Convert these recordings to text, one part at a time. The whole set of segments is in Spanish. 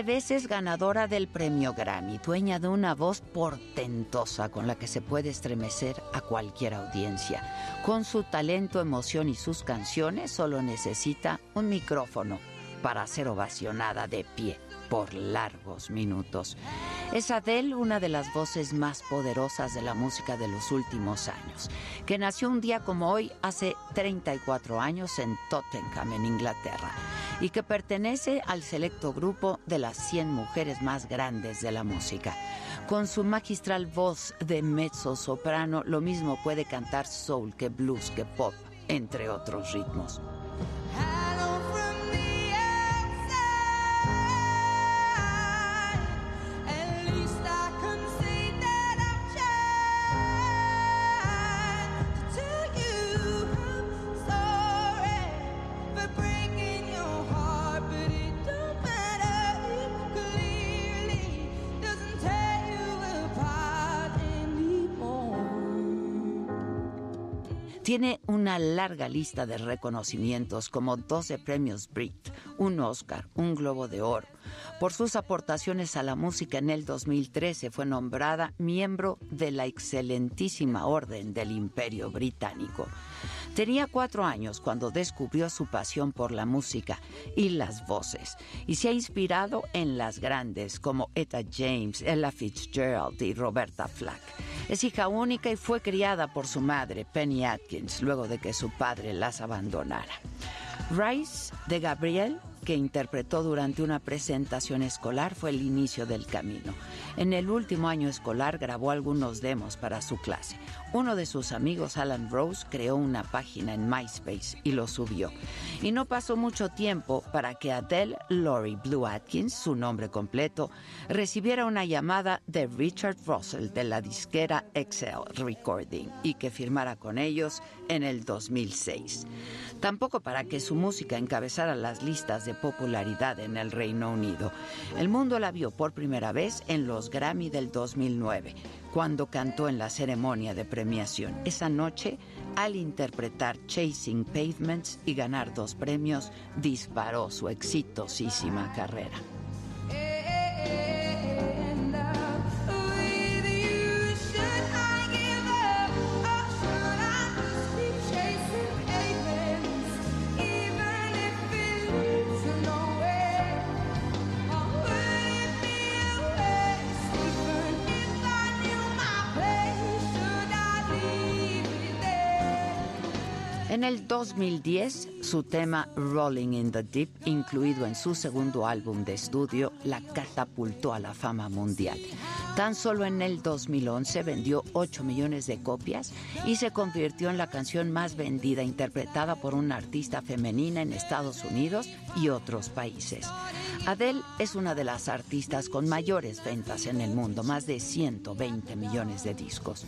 15 veces ganadora del premio Grammy, dueña de una voz portentosa con la que se puede estremecer a cualquier audiencia. Con su talento, emoción y sus canciones solo necesita un micrófono para ser ovacionada de pie por largos minutos. Es Adele una de las voces más poderosas de la música de los últimos años, que nació un día como hoy hace 34 años en Tottenham, en Inglaterra, y que pertenece al selecto grupo de las 100 mujeres más grandes de la música. Con su magistral voz de mezzo soprano, lo mismo puede cantar soul que blues que pop, entre otros ritmos. Tiene una larga lista de reconocimientos como 12 premios Brit, un Oscar, un Globo de Oro. Por sus aportaciones a la música en el 2013 fue nombrada miembro de la excelentísima Orden del Imperio Británico. Tenía cuatro años cuando descubrió su pasión por la música y las voces y se ha inspirado en las grandes como Etta James, Ella Fitzgerald y Roberta Flack. Es hija única y fue criada por su madre, Penny Atkins, luego de que su padre las abandonara. Rice de Gabriel, que interpretó durante una presentación escolar, fue el inicio del camino. En el último año escolar grabó algunos demos para su clase. Uno de sus amigos, Alan Rose, creó una página en MySpace y lo subió. Y no pasó mucho tiempo para que Adele Laurie Blue Atkins, su nombre completo, recibiera una llamada de Richard Russell de la disquera Excel Recording y que firmara con ellos en el 2006. Tampoco para que su música encabezara las listas de popularidad en el Reino Unido. El mundo la vio por primera vez en los Grammy del 2009, cuando cantó en la ceremonia de premiación. Esa noche, al interpretar Chasing Pavements y ganar dos premios, disparó su exitosísima carrera. En el 2010, su tema Rolling in the Deep, incluido en su segundo álbum de estudio, la catapultó a la fama mundial. Tan solo en el 2011 vendió 8 millones de copias y se convirtió en la canción más vendida interpretada por una artista femenina en Estados Unidos y otros países. Adele es una de las artistas con mayores ventas en el mundo, más de 120 millones de discos.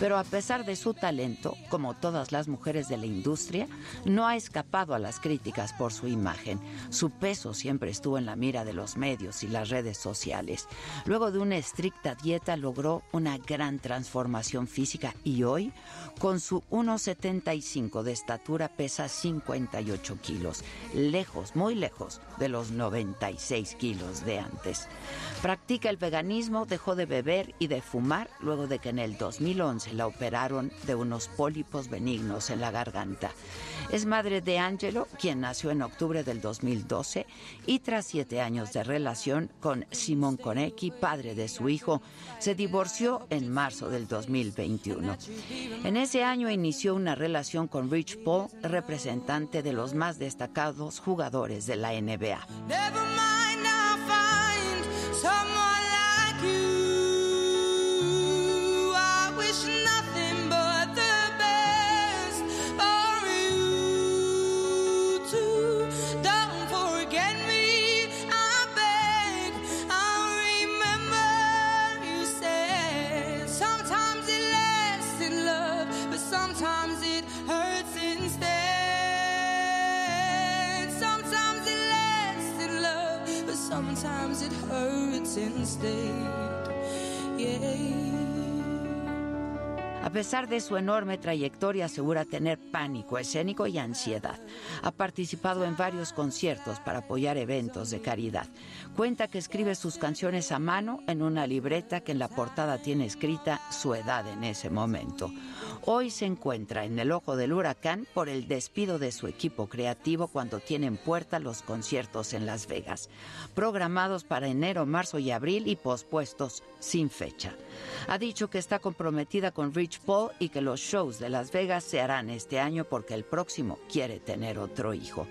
Pero a pesar de su talento, como todas las mujeres de la industria, no ha escapado a las críticas por su imagen. Su peso siempre estuvo en la mira de los medios y las redes sociales. Luego de una estricta dieta logró una gran transformación física y hoy, con su 1,75 de estatura, pesa 58 kilos, lejos, muy lejos de los 96 kilos de antes. Practica el veganismo, dejó de beber y de fumar luego de que en el 2011 la operaron de unos pólipos benignos en la garganta. Es madre de Angelo, quien nació en octubre del 2012 y tras siete años de relación con Simón Konecki, padre de su hijo, se divorció en marzo del 2021. En ese año inició una relación con Rich Paul, representante de los más destacados jugadores de la NBA. Pesar de su enorme trayectoria, asegura tener pánico escénico y ansiedad. Ha participado en varios conciertos para apoyar eventos de caridad. Cuenta que escribe sus canciones a mano en una libreta que en la portada tiene escrita su edad en ese momento. Hoy se encuentra en el ojo del huracán por el despido de su equipo creativo cuando tienen puerta los conciertos en Las Vegas, programados para enero, marzo y abril y pospuestos sin fecha. Ha dicho que está comprometida con Rich Y que los shows de Las Vegas se harán este año porque el próximo quiere tener otro hijo.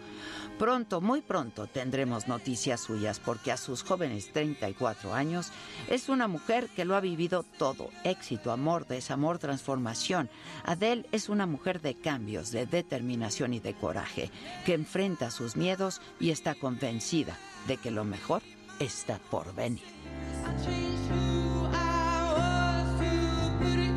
Pronto, muy pronto tendremos noticias suyas porque a sus jóvenes 34 años es una mujer que lo ha vivido todo, éxito, amor, desamor, transformación. Adele es una mujer de cambios, de determinación y de coraje, que enfrenta sus miedos y está convencida de que lo mejor está por venir. I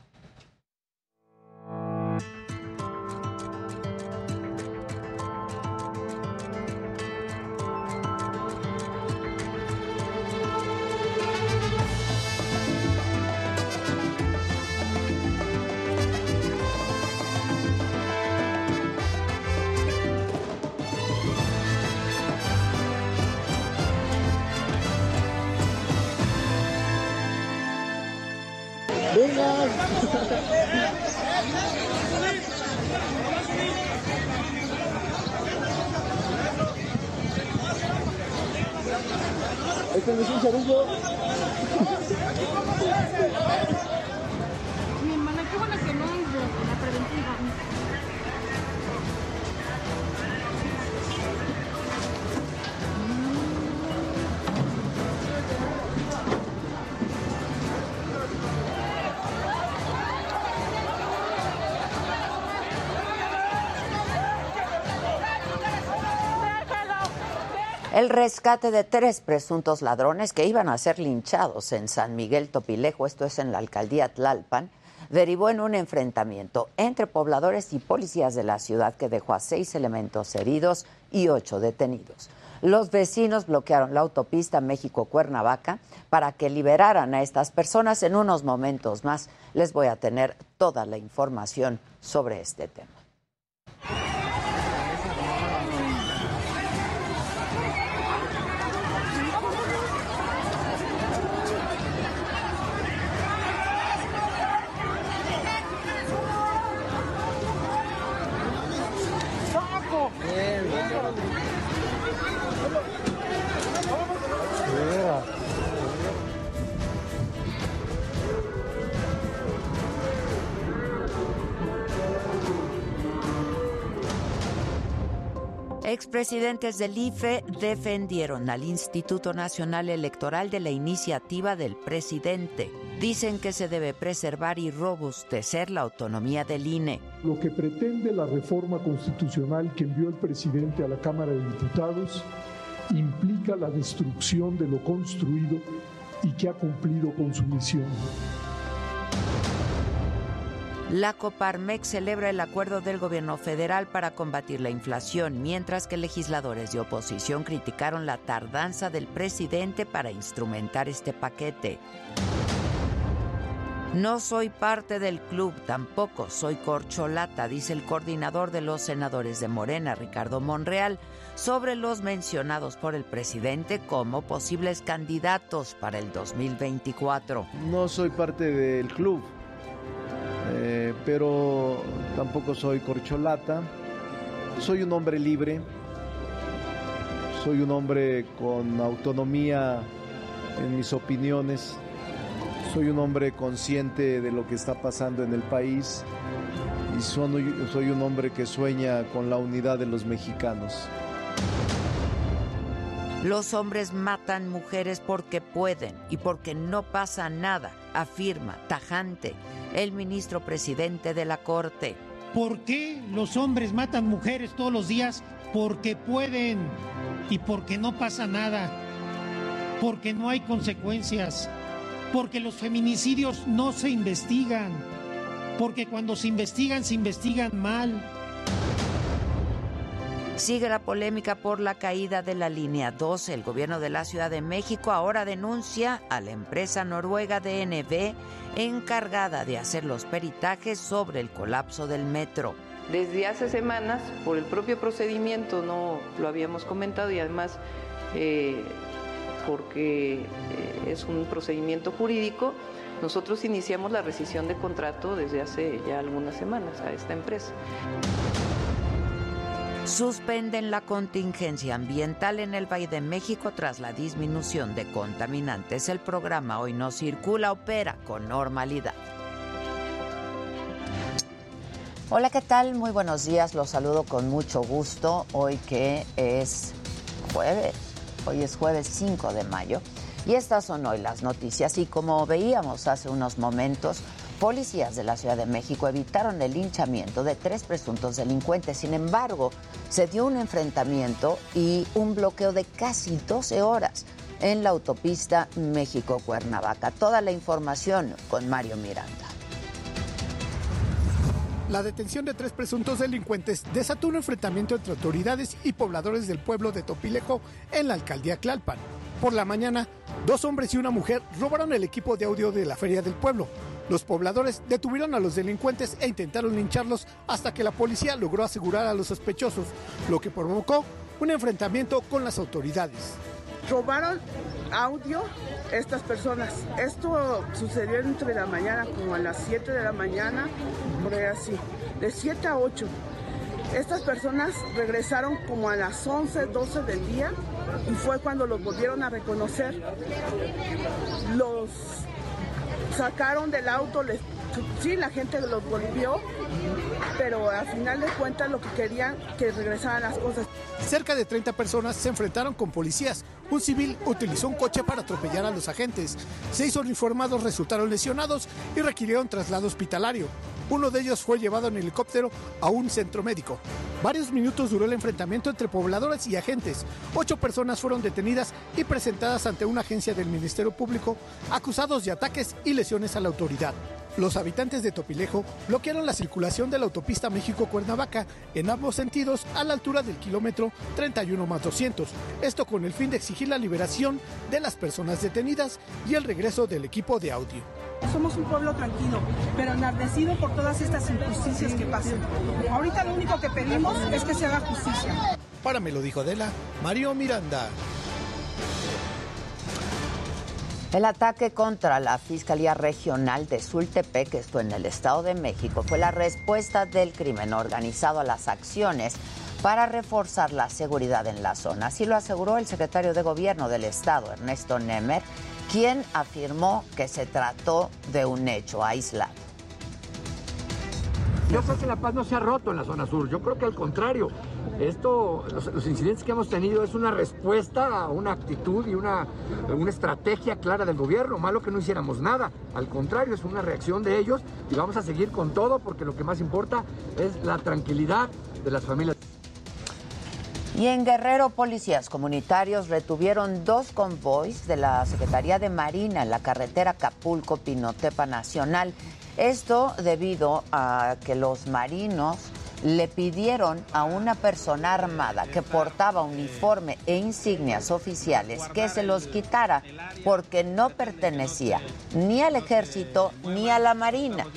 Rescate de tres presuntos ladrones que iban a ser linchados en San Miguel Topilejo, esto es en la alcaldía Tlalpan, derivó en un enfrentamiento entre pobladores y policías de la ciudad que dejó a seis elementos heridos y ocho detenidos. Los vecinos bloquearon la autopista México-Cuernavaca para que liberaran a estas personas. En unos momentos más les voy a tener toda la información sobre este tema. Expresidentes del IFE defendieron al Instituto Nacional Electoral de la iniciativa del presidente. Dicen que se debe preservar y robustecer la autonomía del INE. Lo que pretende la reforma constitucional que envió el presidente a la Cámara de Diputados implica la destrucción de lo construido y que ha cumplido con su misión. La Coparmex celebra el acuerdo del gobierno federal para combatir la inflación, mientras que legisladores de oposición criticaron la tardanza del presidente para instrumentar este paquete. No soy parte del club, tampoco soy corcholata, dice el coordinador de los senadores de Morena, Ricardo Monreal, sobre los mencionados por el presidente como posibles candidatos para el 2024. No soy parte del club, eh, pero tampoco soy corcholata. Soy un hombre libre, soy un hombre con autonomía en mis opiniones, soy un hombre consciente de lo que está pasando en el país y soy, soy un hombre que sueña con la unidad de los mexicanos. Los hombres matan mujeres porque pueden y porque no pasa nada, afirma tajante el ministro presidente de la Corte. ¿Por qué los hombres matan mujeres todos los días? Porque pueden y porque no pasa nada, porque no hay consecuencias, porque los feminicidios no se investigan, porque cuando se investigan se investigan mal. Sigue la polémica por la caída de la línea 12. El gobierno de la Ciudad de México ahora denuncia a la empresa noruega DNB encargada de hacer los peritajes sobre el colapso del metro. Desde hace semanas, por el propio procedimiento, no lo habíamos comentado y además eh, porque eh, es un procedimiento jurídico, nosotros iniciamos la rescisión de contrato desde hace ya algunas semanas a esta empresa. Suspenden la contingencia ambiental en el Valle de México tras la disminución de contaminantes. El programa Hoy no circula opera con normalidad. Hola, ¿qué tal? Muy buenos días. Los saludo con mucho gusto hoy que es jueves. Hoy es jueves 5 de mayo. Y estas son hoy las noticias. Y como veíamos hace unos momentos, policías de la Ciudad de México evitaron el linchamiento de tres presuntos delincuentes. Sin embargo, se dio un enfrentamiento y un bloqueo de casi 12 horas en la autopista México-Cuernavaca. Toda la información con Mario Miranda. La detención de tres presuntos delincuentes desató un enfrentamiento entre autoridades y pobladores del pueblo de Topilejo en la alcaldía Tlalpan. Por la mañana, dos hombres y una mujer robaron el equipo de audio de la feria del pueblo. Los pobladores detuvieron a los delincuentes e intentaron lincharlos hasta que la policía logró asegurar a los sospechosos, lo que provocó un enfrentamiento con las autoridades. robaron audio estas personas. Esto sucedió entre la mañana, como a las 7 de la mañana, por ahí así, de 7 a 8. Estas personas regresaron como a las 11, 12 del día y fue cuando los volvieron a reconocer. Los sacaron del auto, les, sí, la gente los volvió, pero al final de cuentas lo que querían que regresaran las cosas. Cerca de 30 personas se enfrentaron con policías. Un civil utilizó un coche para atropellar a los agentes. Seis uniformados resultaron lesionados y requirieron traslado hospitalario. Uno de ellos fue llevado en helicóptero a un centro médico. Varios minutos duró el enfrentamiento entre pobladores y agentes. Ocho personas fueron detenidas y presentadas ante una agencia del Ministerio Público acusados de ataques y lesiones a la autoridad. Los habitantes de Topilejo bloquearon la circulación de la autopista México-Cuernavaca en ambos sentidos a la altura del kilómetro 31 más 200. Esto con el fin de exigir la liberación de las personas detenidas y el regreso del equipo de audio. Somos un pueblo tranquilo, pero enardecido por todas estas injusticias que pasan. Ahorita lo único que pedimos es que se haga justicia. Para me lo dijo Adela, Mario Miranda. El ataque contra la Fiscalía Regional de Sultepec, esto en el Estado de México, fue la respuesta del crimen organizado a las acciones para reforzar la seguridad en la zona. Así lo aseguró el secretario de Gobierno del Estado, Ernesto Nemer, quien afirmó que se trató de un hecho aislado. Yo creo que la paz no se ha roto en la zona sur. Yo creo que al contrario, esto, los, incidentes que hemos tenido es una respuesta a una actitud y una, una estrategia clara del gobierno. Malo que no hiciéramos nada. Al contrario, es una reacción de ellos y vamos a seguir con todo porque lo que más importa es la tranquilidad de las familias. Y en Guerrero, policías comunitarios retuvieron dos convoys de la Secretaría de Marina en la carretera Acapulco-Pinotepa Nacional. Esto debido a que los marinos le pidieron a una persona armada que portaba uniforme e insignias oficiales que se los quitara porque no pertenecía ni al ejército ni a la marina.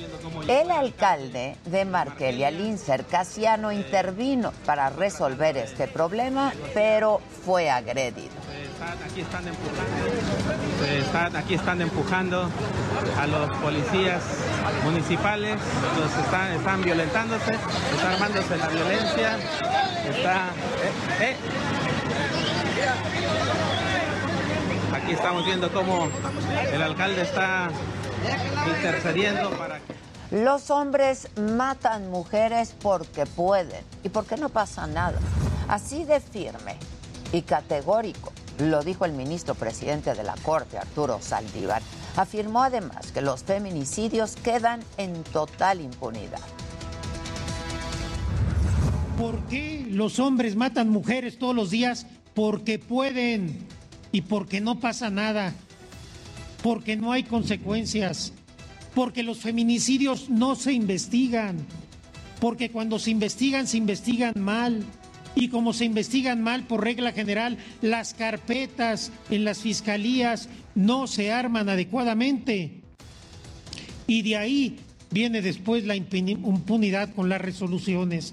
El alcalde de Marquelia, Lincer Casiano, intervino para resolver este problema, pero fue agredido. Aquí están empujando, están- aquí están empujando a los policías municipales, los están, están violentándose, está armándose la violencia, está... eh, eh. Aquí estamos viendo cómo el alcalde está intercediendo para que... Los hombres matan mujeres porque pueden y porque no pasa nada. Así de firme y categórico lo dijo el ministro presidente de la Corte, Arturo Saldívar. Afirmó además que los feminicidios quedan en total impunidad. ¿Por qué los hombres matan mujeres todos los días? Porque pueden y porque no pasa nada, porque no hay consecuencias, porque los feminicidios no se investigan, porque cuando se investigan se investigan mal. Y como se investigan mal por regla general, las carpetas en las fiscalías no se arman adecuadamente. Y de ahí viene después la impuni- impunidad con las resoluciones.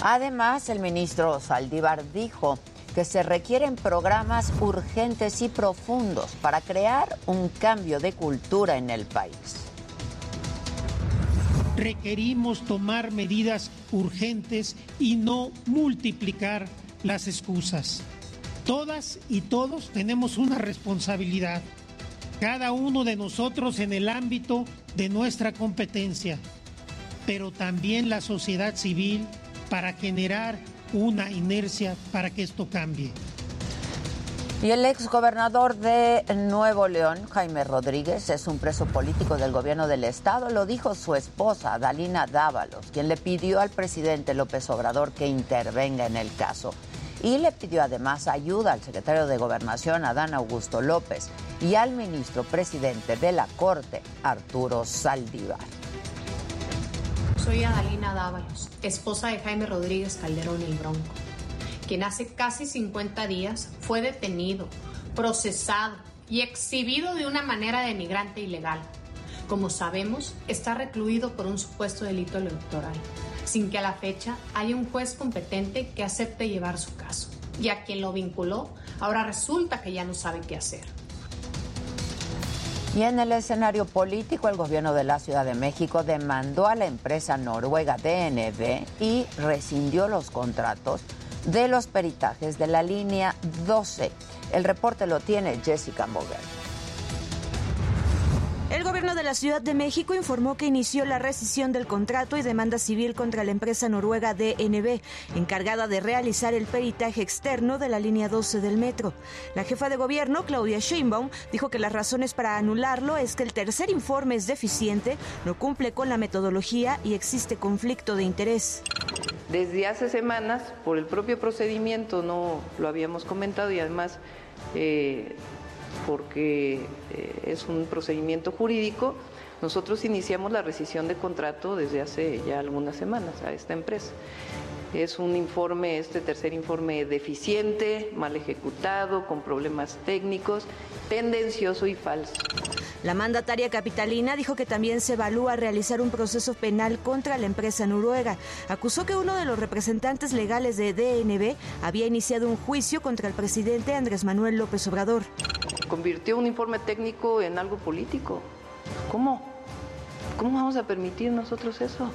Además, el ministro Saldívar dijo que se requieren programas urgentes y profundos para crear un cambio de cultura en el país. Requerimos tomar medidas urgentes y no multiplicar las excusas. Todas y todos tenemos una responsabilidad, cada uno de nosotros en el ámbito de nuestra competencia, pero también la sociedad civil para generar una inercia para que esto cambie. Y el ex gobernador de Nuevo León, Jaime Rodríguez, es un preso político del gobierno del estado. Lo dijo su esposa, Dalina Dávalos, quien le pidió al presidente López Obrador que intervenga en el caso. Y le pidió además ayuda al secretario de Gobernación, Adán Augusto López, y al ministro presidente de la Corte, Arturo Saldívar. Soy Adalina Dávalos, esposa de Jaime Rodríguez Calderón el Bronco, quien hace casi 50 días fue detenido, procesado y exhibido de una manera denigrante e ilegal. Como sabemos, está recluido por un supuesto delito electoral, sin que a la fecha haya un juez competente que acepte llevar su caso. Y a quien lo vinculó, ahora resulta que ya no sabe qué hacer. Y en el escenario político, el gobierno de la Ciudad de México demandó a la empresa noruega DNB y rescindió los contratos de los peritajes de la línea 12. El reporte lo tiene Jessica Moguer. El gobierno de la Ciudad de México informó que inició la rescisión del contrato y demanda civil contra la empresa noruega DNB, encargada de realizar el peritaje externo de la línea 12 del metro. La jefa de gobierno, Claudia Sheinbaum, dijo que las razones para anularlo es que el tercer informe es deficiente, no cumple con la metodología y existe conflicto de interés. Desde hace semanas, por el propio procedimiento, no lo habíamos comentado y además eh, porque eh, es un procedimiento jurídico. Nosotros iniciamos la rescisión de contrato desde hace ya algunas semanas a esta empresa. Es un informe, este tercer informe deficiente, mal ejecutado, con problemas técnicos, tendencioso y falso. La mandataria capitalina dijo que también se evalúa realizar un proceso penal contra la empresa noruega. Acusó que uno de los representantes legales de DNB había iniciado un juicio contra el presidente Andrés Manuel López Obrador. Convirtió un informe técnico en algo político. ¿Cómo? ¿Cómo vamos a permitir nosotros eso?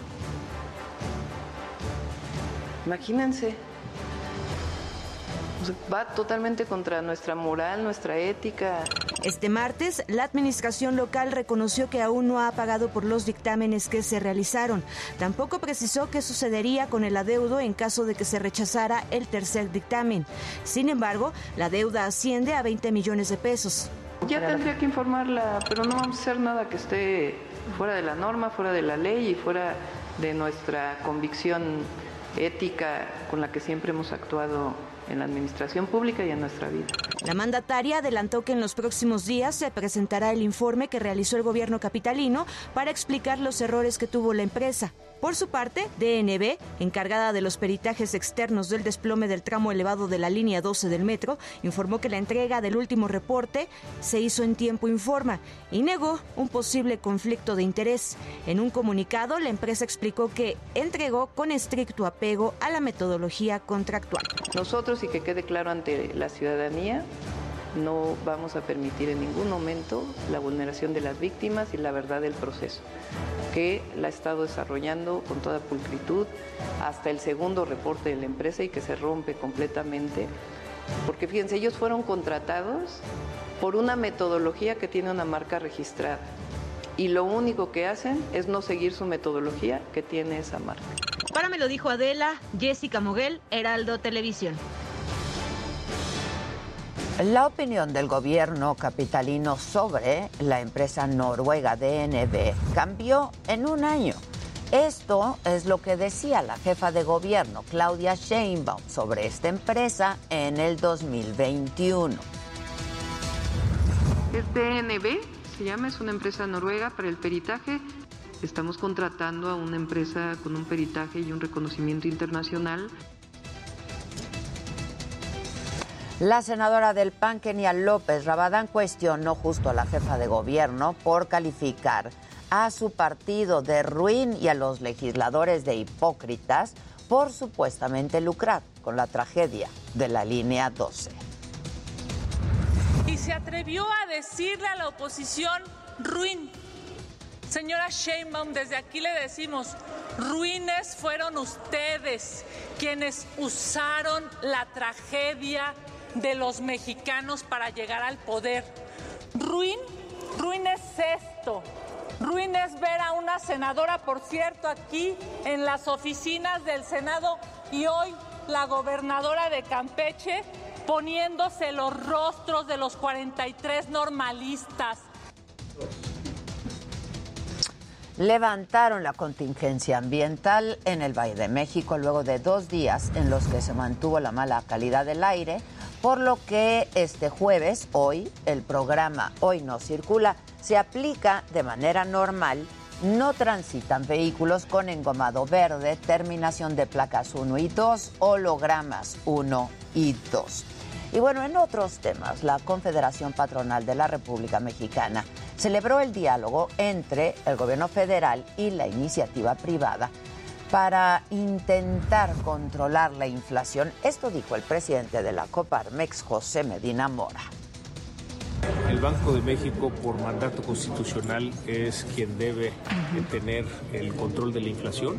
Imagínense. O sea, Va totalmente contra nuestra moral, nuestra ética. Este martes, la administración local reconoció que aún no ha pagado por los dictámenes que se realizaron. Tampoco precisó qué sucedería con el adeudo en caso de que se rechazara el tercer dictamen. Sin embargo, la deuda asciende a 20 millones de pesos. Ya tendría que informarla, pero no vamos a hacer nada que esté fuera de la norma, fuera de la ley y fuera de nuestra convicción ética con la que siempre hemos actuado en la administración pública y en nuestra vida. La mandataria adelantó que en los próximos días se presentará el informe que realizó el gobierno capitalino para explicar los errores que tuvo la empresa. Por su parte, DNB, encargada de los peritajes externos del desplome del tramo elevado de la línea 12 del metro, informó que la entrega del último reporte se hizo en tiempo informa y negó un posible conflicto de interés. En un comunicado, la empresa explicó que entregó con estricto apego a la metodología contractual. Nosotros, y que quede claro ante la ciudadanía, no vamos a permitir en ningún momento la vulneración de las víctimas y la verdad del proceso, que la ha estado desarrollando con toda pulcritud hasta el segundo reporte de la empresa y que se rompe completamente, porque fíjense, ellos fueron contratados por una metodología que tiene una marca registrada y lo único que hacen es no seguir su metodología que tiene esa marca. Para me lo dijo Adela, Jessica Moguel, Heraldo Televisión. La opinión del gobierno capitalino sobre la empresa noruega DNB cambió en un año. Esto es lo que decía la jefa de gobierno, Claudia Sheinbaum, sobre esta empresa en el 2021. Es DNB, se llama, es una empresa noruega para el peritaje. Estamos contratando a una empresa con un peritaje y un reconocimiento internacional. La senadora del PAN, Kenia López Rabadán, cuestionó justo a la jefa de gobierno por calificar a su partido de ruin y a los legisladores de hipócritas por supuestamente lucrar con la tragedia de la línea 12. y se atrevió a decirle a la oposición ruin. Señora Sheinbaum, desde aquí le decimos, ruines fueron ustedes quienes usaron la tragedia de los mexicanos para llegar al poder. Ruin, ruin es esto. Ruin es ver a una senadora, por cierto, aquí en las oficinas del Senado y hoy la gobernadora de Campeche poniéndose los rostros de los 43 normalistas. Levantaron la contingencia ambiental en el Valle de México luego de dos días en los que se mantuvo la mala calidad del aire, por lo que este jueves, hoy, el programa Hoy no circula se aplica de manera normal. No transitan vehículos con engomado verde, terminación de placas 1 y 2, hologramas 1 y 2. Y bueno, en otros temas, la Confederación Patronal de la República Mexicana celebró el diálogo entre el gobierno federal y la iniciativa privada para intentar controlar la inflación. Esto dijo el presidente de la Coparmex, José Medina Mora. El Banco de México, por mandato constitucional, es quien debe tener el control de la inflación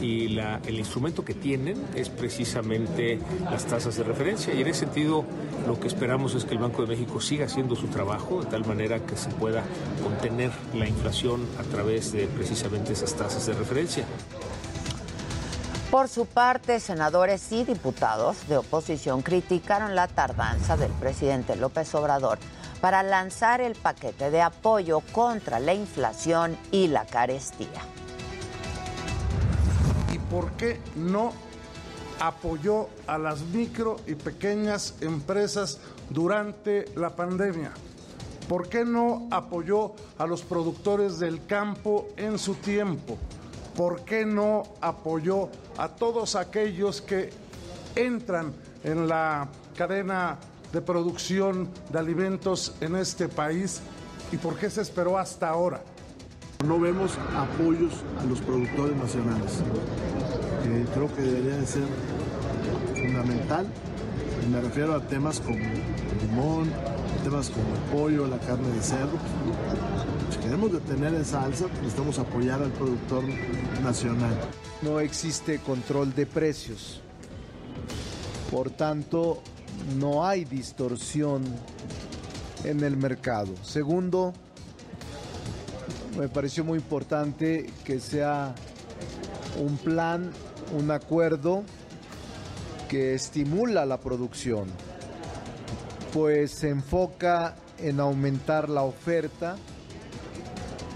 y la- el instrumento que tienen es precisamente las tasas de referencia. Y en ese sentido, lo que esperamos es que el Banco de México siga haciendo su trabajo de tal manera que se pueda contener la inflación a través de precisamente esas tasas de referencia. Por su parte, senadores y diputados de oposición criticaron la tardanza del presidente López Obrador para lanzar el paquete de apoyo contra la inflación y la carestía. ¿Y por qué no apoyó a las micro y pequeñas empresas durante la pandemia? ¿Por qué no apoyó a los productores del campo en su tiempo? ¿Por qué no apoyó a todos aquellos que entran en la cadena de producción de alimentos en este país? ¿Y por qué se esperó hasta ahora? No vemos apoyos a los productores nacionales. Eh, creo que debería de ser fundamental. Me refiero a temas como el limón, temas como el pollo, la carne de cerdo. Si queremos detener esa alza, necesitamos apoyar al productor nacional. No existe control de precios. Por tanto, no hay distorsión en el mercado. Segundo, me pareció muy importante que sea un plan, un acuerdo que estimula la producción, pues se enfoca en aumentar la oferta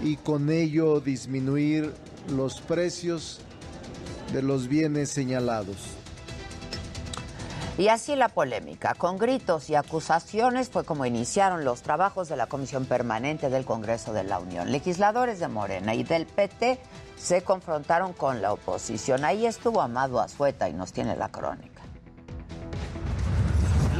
y con ello disminuir los precios de los bienes señalados. Y así la polémica, con gritos y acusaciones, fue como iniciaron los trabajos de la Comisión Permanente del Congreso de la Unión. Legisladores de Morena y del PT se confrontaron con la oposición. Ahí estuvo Amado Azueta y nos tiene la crónica.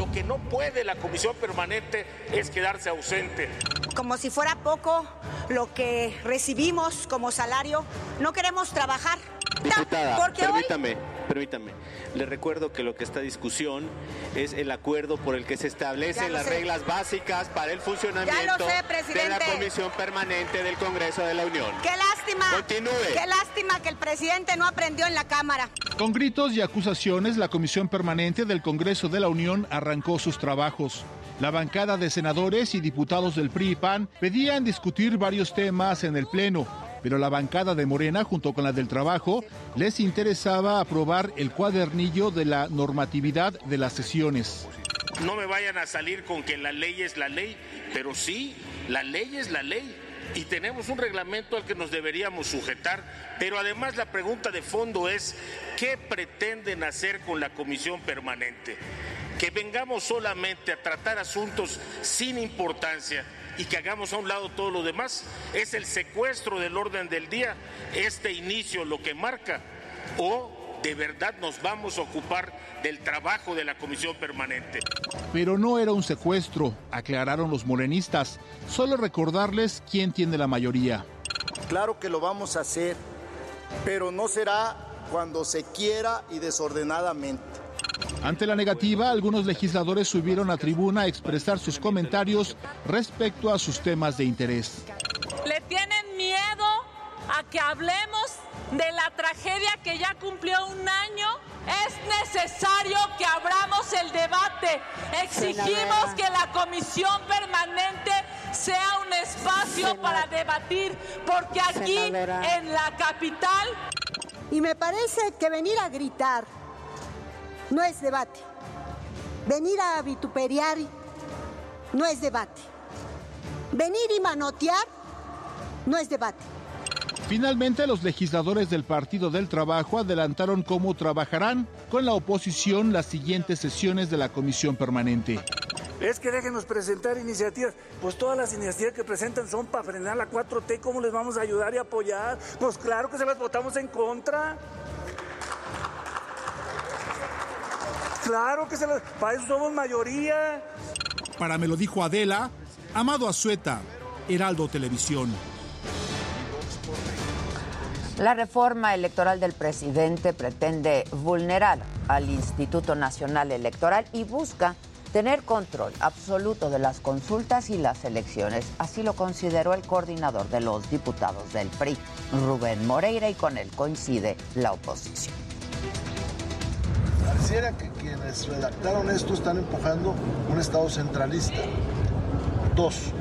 Lo que no puede la comisión permanente es quedarse ausente. Como si fuera poco lo que recibimos como salario, no queremos trabajar. Diputada, porque hoy- permítame, permítame. Le recuerdo que lo que está en discusión es el acuerdo por el que se establecen las sé. reglas básicas para el funcionamiento sé, de la. Comisión Permanente del Congreso de la Unión. Qué lástima. Continúe. Qué lástima que el presidente no aprendió en la Cámara. Con gritos y acusaciones, la Comisión Permanente del Congreso de la Unión arrancó sus trabajos. La bancada de senadores y diputados del PRI y PAN pedían discutir varios temas en el Pleno, pero la bancada de Morena, junto con la del Trabajo, les interesaba aprobar el cuadernillo de la normatividad de las sesiones. No me vayan a salir con que la ley es la ley, pero sí, la ley es la ley. Y tenemos un reglamento al que nos deberíamos sujetar, pero además la pregunta de fondo es, ¿qué pretenden hacer con la comisión permanente? Que vengamos solamente a tratar asuntos sin importancia y que hagamos a un lado todo lo demás. Es el secuestro del orden del día, este inicio lo que marca. O de verdad nos vamos a ocupar del trabajo de la comisión permanente. Pero no era un secuestro, aclararon los morenistas. Solo recordarles quién tiene la mayoría. Claro que lo vamos a hacer, pero no será cuando se quiera y desordenadamente. Ante la negativa, algunos legisladores subieron a tribuna a expresar sus comentarios respecto a sus temas de interés. Le tienen miedo a que hablemos de la tragedia que ya cumplió un año. Es necesario que abramos el debate. Exigimos que la comisión permanente sea un espacio para debatir, porque aquí en la capital Y me parece que venir a gritar no es debate. Venir a vituperiar no es debate. Venir y manotear no es debate. Finalmente, los legisladores del Partido del Trabajo adelantaron cómo trabajarán con la oposición las siguientes sesiones de la Comisión Permanente. Es que déjenos presentar iniciativas. Pues todas las iniciativas que presentan son para frenar la 4T. ¿Cómo les vamos a ayudar y apoyar? Pues claro que se las votamos en contra. Claro que se las... Para eso somos mayoría. Para me lo dijo Adela, Amado Azueta, Heraldo Televisión. La reforma electoral del presidente pretende vulnerar al Instituto Nacional Electoral y busca tener control absoluto de las consultas y las elecciones. Así lo consideró el coordinador de los diputados del PRI, Rubén Moreira, y con él coincide la oposición. Pareciera que redactaron esto están empujando un Estado centralista. Dos,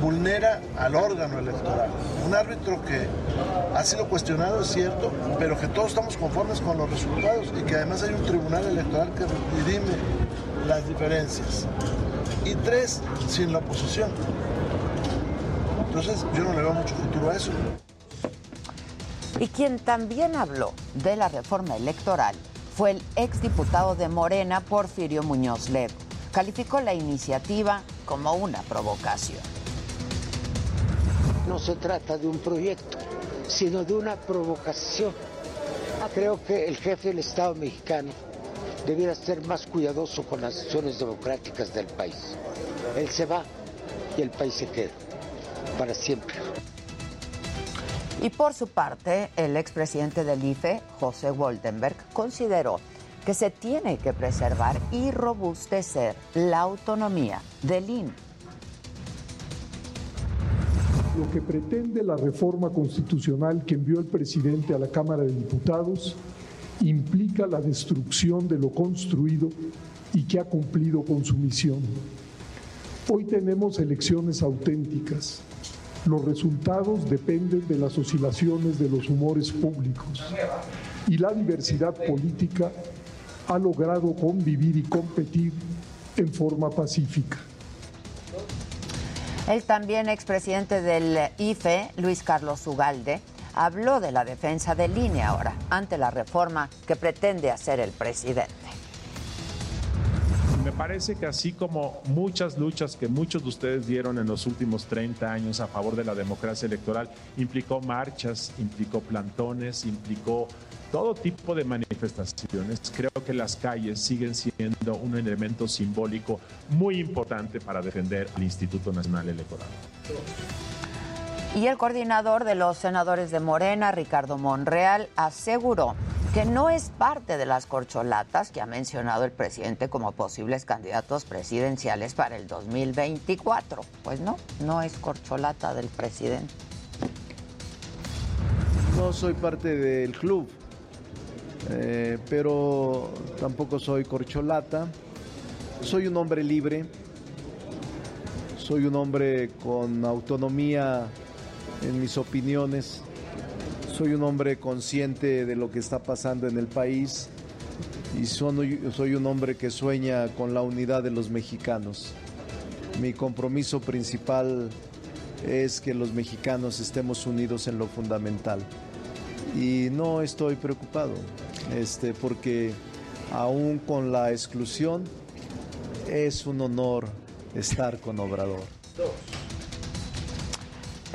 vulnera al órgano electoral. Un árbitro que ha sido cuestionado, es cierto, pero que todos estamos conformes con los resultados y que además hay un tribunal electoral que dirime las diferencias. Y tres, sin la oposición. Entonces yo no le veo mucho futuro a eso. Y quien también habló de la reforma electoral fue el exdiputado de Morena, Porfirio Muñoz Ledo. calificó la iniciativa como una provocación. No se trata de un proyecto, sino de una provocación. Creo que el jefe del Estado mexicano debiera ser más cuidadoso con las acciones democráticas del país. Él se va y el país se queda para siempre. Y por su parte, el expresidente del IFE, José Goldenberg, consideró que se tiene que preservar y robustecer la autonomía del INE. Lo que pretende la reforma constitucional que envió el presidente a la Cámara de Diputados implica la destrucción de lo construido y que ha cumplido con su misión. Hoy tenemos elecciones auténticas. Los resultados dependen de las oscilaciones de los humores públicos y la diversidad política ha logrado convivir y competir en forma pacífica. El también expresidente del IFE, Luis Carlos Ugalde, habló de la defensa de línea ahora ante la reforma que pretende hacer el presidente. Me parece que así como muchas luchas que muchos de ustedes dieron en los últimos 30 años a favor de la democracia electoral, implicó marchas, implicó plantones, implicó todo tipo de manifestaciones. Creo que las calles siguen siendo un elemento simbólico muy importante para defender el Instituto Nacional Electoral. Y el coordinador de los senadores de Morena, Ricardo Monreal, aseguró que no es parte de las corcholatas que ha mencionado el presidente como posibles candidatos presidenciales para el 2024. Pues no, no es corcholata del presidente. No soy parte del club, eh, pero tampoco soy corcholata. Soy un hombre libre, soy un hombre con autonomía en mis opiniones. Soy un hombre consciente de lo que está pasando en el país y soy un hombre que sueña con la unidad de los mexicanos. Mi compromiso principal es que los mexicanos estemos unidos en lo fundamental. Y no estoy preocupado, este, porque aún con la exclusión es un honor estar con Obrador.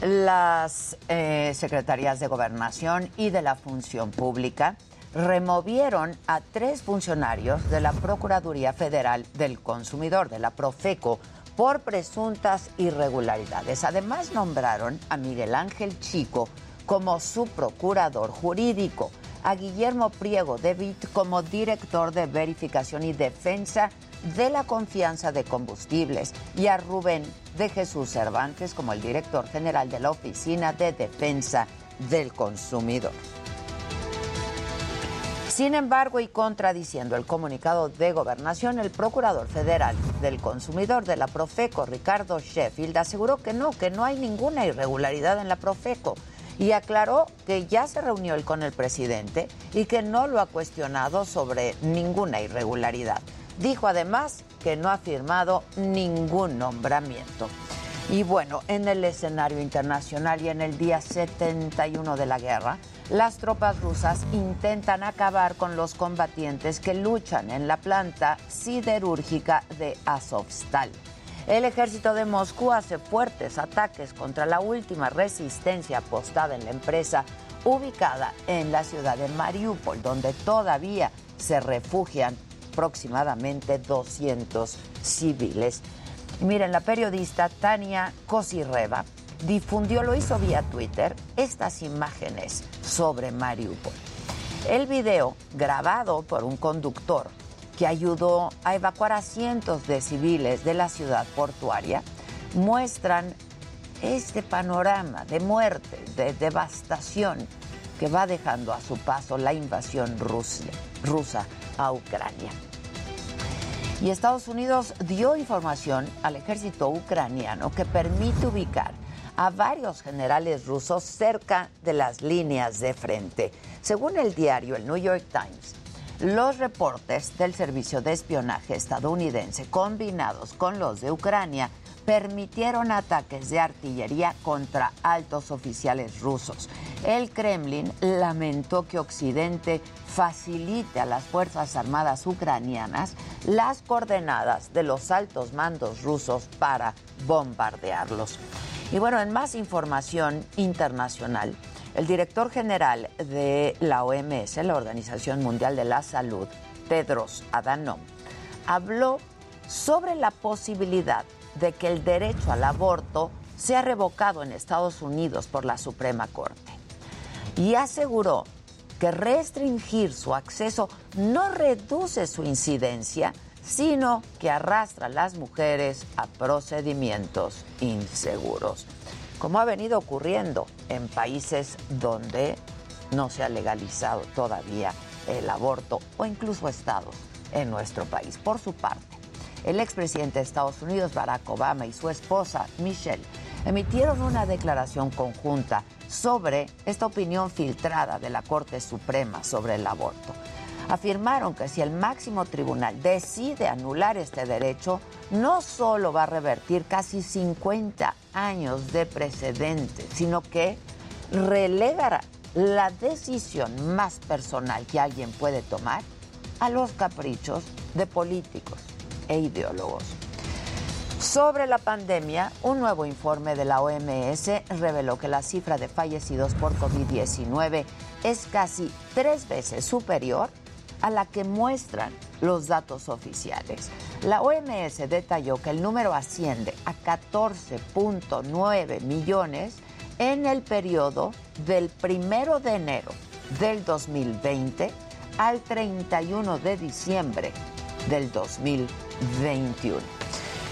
Las eh, secretarías de Gobernación y de la Función Pública removieron a tres funcionarios de la Procuraduría Federal del Consumidor, de la Profeco, por presuntas irregularidades. Además, nombraron a Miguel Ángel Chico como su procurador jurídico, a Guillermo Priego de como director de verificación y defensa de la confianza de combustibles y a Rubén de Jesús Cervantes como el director general de la Oficina de Defensa del Consumidor. Sin embargo, y contradiciendo el comunicado de gobernación, el procurador federal del consumidor de la Profeco, Ricardo Sheffield, aseguró que no, que no hay ninguna irregularidad en la Profeco y aclaró que ya se reunió con el presidente y que no lo ha cuestionado sobre ninguna irregularidad. Dijo además que no ha firmado ningún nombramiento. Y bueno, en el escenario internacional y en el día 71 de la guerra, las tropas rusas intentan acabar con los combatientes que luchan en la planta siderúrgica de Azovstal. El ejército de Moscú hace fuertes ataques contra la última resistencia apostada en la empresa ubicada en la ciudad de Mariupol, donde todavía se refugian aproximadamente 200 civiles. miren, la periodista Tania Kosireva difundió, lo hizo vía Twitter, estas imágenes sobre Mariupol. El video, grabado por un conductor que ayudó a evacuar a cientos de civiles de la ciudad portuaria, muestran este panorama de muerte, de devastación que va dejando a su paso la invasión rusa a Ucrania. Y Estados Unidos dio información al ejército ucraniano que permite ubicar a varios generales rusos cerca de las líneas de frente. Según el diario el New York Times, los reportes del servicio de espionaje estadounidense combinados con los de Ucrania permitieron ataques de artillería contra altos oficiales rusos. El Kremlin lamentó que Occidente facilite a las Fuerzas Armadas ucranianas las coordenadas de los altos mandos rusos para bombardearlos. Y bueno, en más información internacional, el director general de la OMS, la Organización Mundial de la Salud, Tedros Adhanom, habló sobre la posibilidad de que el derecho al aborto sea revocado en Estados Unidos por la Suprema Corte. Y aseguró que restringir su acceso no reduce su incidencia, sino que arrastra a las mujeres a procedimientos inseguros, como ha venido ocurriendo en países donde no se ha legalizado todavía el aborto o incluso estados en nuestro país. Por su parte, el expresidente de Estados Unidos, Barack Obama, y su esposa, Michelle, emitieron una declaración conjunta sobre esta opinión filtrada de la Corte Suprema sobre el aborto. Afirmaron que si el máximo tribunal decide anular este derecho, no solo va a revertir casi 50 años de precedente, sino que relegará la decisión más personal que alguien puede tomar a los caprichos de políticos e ideólogos. Sobre la pandemia, un nuevo informe de la OMS reveló que la cifra de fallecidos por COVID-19 es casi tres veces superior a la que muestran los datos oficiales. La OMS detalló que el número asciende a 14.9 millones en el periodo del primero de enero del 2020 al 31 de diciembre del 2021.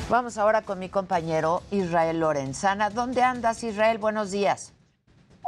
Vamos ahora con mi compañero Israel Lorenzana. ¿Dónde andas, Israel? Buenos días.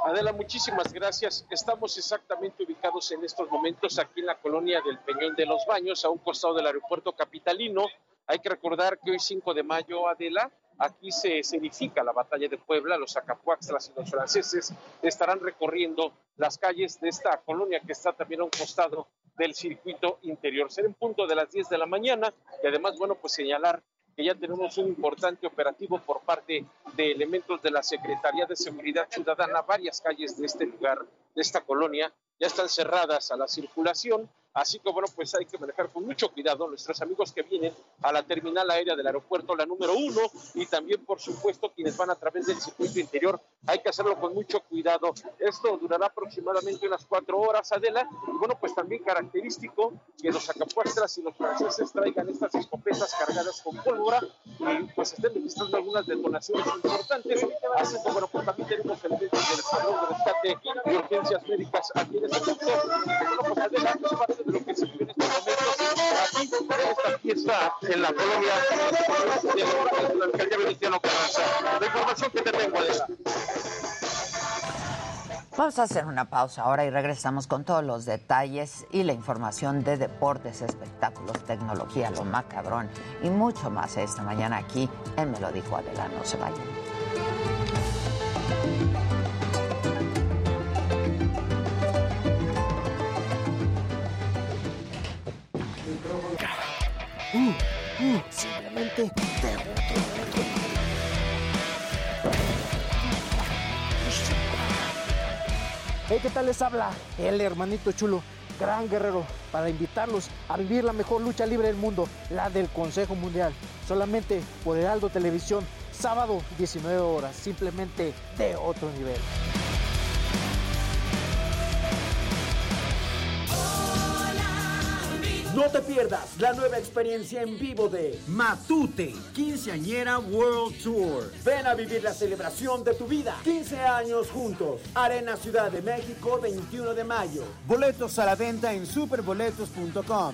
Adela, muchísimas gracias. Estamos exactamente ubicados en estos momentos aquí en la colonia del Peñón de los Baños, a un costado del aeropuerto capitalino. Hay que recordar que hoy 5 de mayo, Adela, aquí se edifica la batalla de Puebla. Los acapuaxtlas y los franceses estarán recorriendo las calles de esta colonia que está también a un costado del circuito interior. Será en punto de las 10 de la mañana y además, bueno, pues señalar que ya tenemos un importante operativo por parte de elementos de la Secretaría de Seguridad Ciudadana. Varias calles de este lugar, de esta colonia, ya están cerradas a la circulación Así que bueno, pues hay que manejar con mucho cuidado nuestros amigos que vienen a la terminal aérea del aeropuerto, la número uno, y también, por supuesto, quienes van a través del circuito interior. Hay que hacerlo con mucho cuidado. Esto durará aproximadamente unas cuatro horas, Adela. Y bueno, pues también característico que los acapuastras y los franceses traigan estas escopetas cargadas con pólvora y pues estén registrando algunas detonaciones importantes. Así que bueno, pues también tenemos elementos del escuadrón de rescate y urgencias médicas aquí en Vamos a hacer una pausa ahora y regresamos con todos los detalles y la información de deportes, espectáculos, tecnología, lo macabrón y mucho más esta mañana aquí en Me lo dijo Adela. No se vayan. Hey, ¿qué tal les habla? El hermanito chulo, gran guerrero, para invitarlos a vivir la mejor lucha libre del mundo, la del Consejo Mundial. Solamente por Heraldo Televisión, sábado 19 horas, simplemente de otro nivel. No te pierdas la nueva experiencia en vivo de Matute, quinceañera World Tour. Ven a vivir la celebración de tu vida. 15 años juntos. Arena Ciudad de México, 21 de mayo. Boletos a la venta en superboletos.com.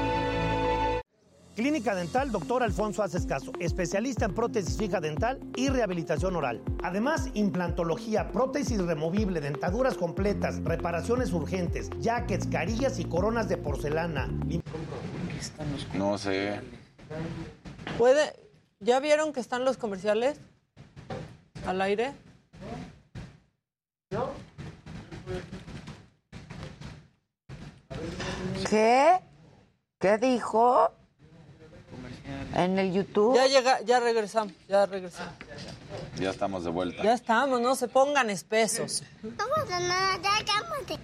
Clínica Dental Dr. Alfonso Acescaso, especialista en prótesis fija dental y rehabilitación oral. Además, implantología, prótesis removible, dentaduras completas, reparaciones urgentes, jackets, carillas y coronas de porcelana. No sé. ¿Puede? ¿Ya vieron que están los comerciales al aire? ¿Qué? ¿Qué dijo? En el YouTube. Ya llega, ya regresamos, ya regresamos. Ya estamos de vuelta. Ya estamos, no se pongan espesos. No pasa nada, ya.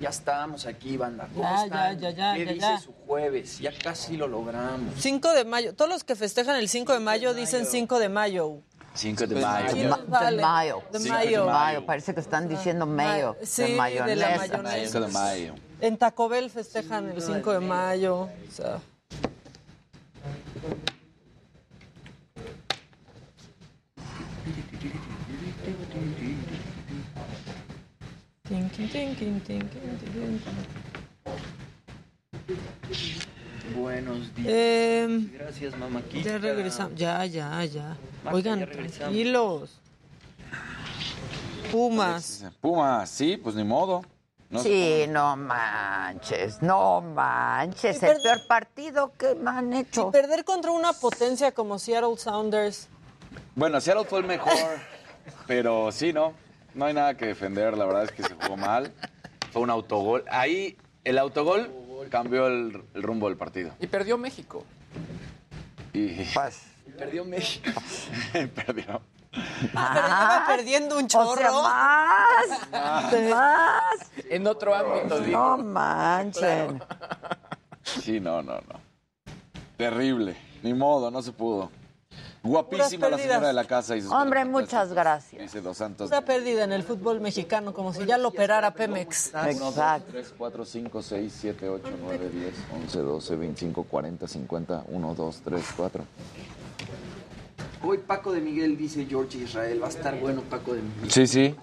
Ya estamos aquí, banda. ¿Cómo Ya, están? ya, ya, ¿Qué ya, dice ya. su jueves? Ya casi lo logramos. 5 de mayo. Todos los que festejan el 5 de mayo dicen 5 de mayo. 5 de mayo. Sí, Ma- vale. De mayo. De Sí, mayo. de mayo. Parece que están diciendo mayo. Sí, de de la mayonesa. mayonesa. 5 de mayo. En Taco Bell festejan el 5 de mayo. O sea, Buenos días. Em, Gracias, mamáquita. ya regresamos. Ya, ya, ya. Maca, Oigan, ya tranquilos. Pumas. Pumas, sí, pues ni modo. No sí, no manches, no manches. El peor partido que me han hecho. Y perder contra una potencia como Seattle Sounders. Bueno, Seattle fue el mejor, pero sí, ¿no? No hay nada que defender, la verdad es que se jugó mal. Fue un autogol. Ahí el autogol cambió el, el rumbo del partido. Y perdió México. Y Perdió México. perdió. Ah, pero iba perdiendo un chorro. O sea, más, más. En otro ámbito, digo. No manchen. Sí, no, no, no. Terrible. Ni modo, no se pudo. Guapísima la señora de la casa. Y sus Hombre, muchas gracias. Dice Dos Santos. Una pérdida en el fútbol mexicano, como si ya lo operara Pemex. 1, 2, 3, 4, 5, 6, 7, 8, 9, 10, 11, 12, 25, 40, 50. 1, 2, 3, 4. Hoy Paco de Miguel dice George Israel. Va a estar bueno Paco de Miguel. Sí, sí.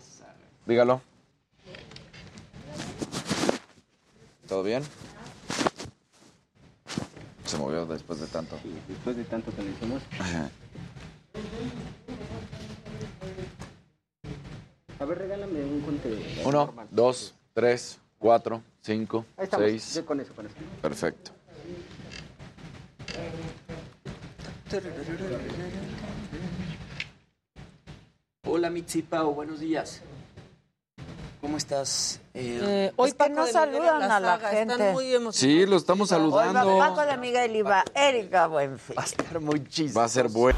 Dígalo. ¿Todo bien? Se movió después de tanto. Después de tanto que le hicimos. A ver, regálame un conte. Uno, dos, tres, cuatro, cinco, Ahí estamos. seis. Yo con eso, con eso. Perfecto. Hola Mitzi Pau, buenos días. ¿Cómo estás? Eh, Eh, hoy Es que Paco no de saludan la a la saga, gente. Están muy emocionados. Sí, lo estamos saludando. Paco de Miguel y va Erika Buenfil. Va a estar muy chistoso. Va a ser bueno.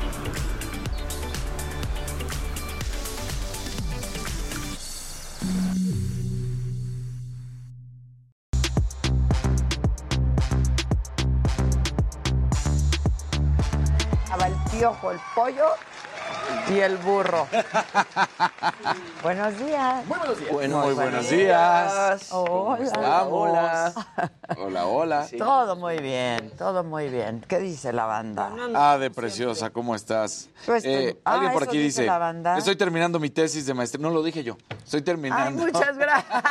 Estaba el piojo, el pollo y el burro. buenos días. Muy buenos días. Bueno, muy buenos días. Hola. Estamos. Hola, hola. Todo muy bien, todo muy bien. ¿Qué dice la banda? Ah, de preciosa, ¿cómo estás? Pues, Eh, ah, alguien por aquí dice dice, la banda. estoy terminando mi tesis de maestría. No lo dije yo, estoy Ay, terminando. muchas gracias.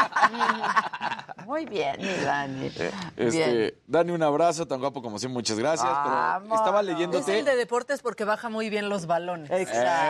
muy bien, mi Dani. Bien. Este, Dani, un abrazo, tan guapo como siempre, muchas gracias. Pero estaba Es leyéndote. el de deportes porque baja muy bien los balones. Exacto.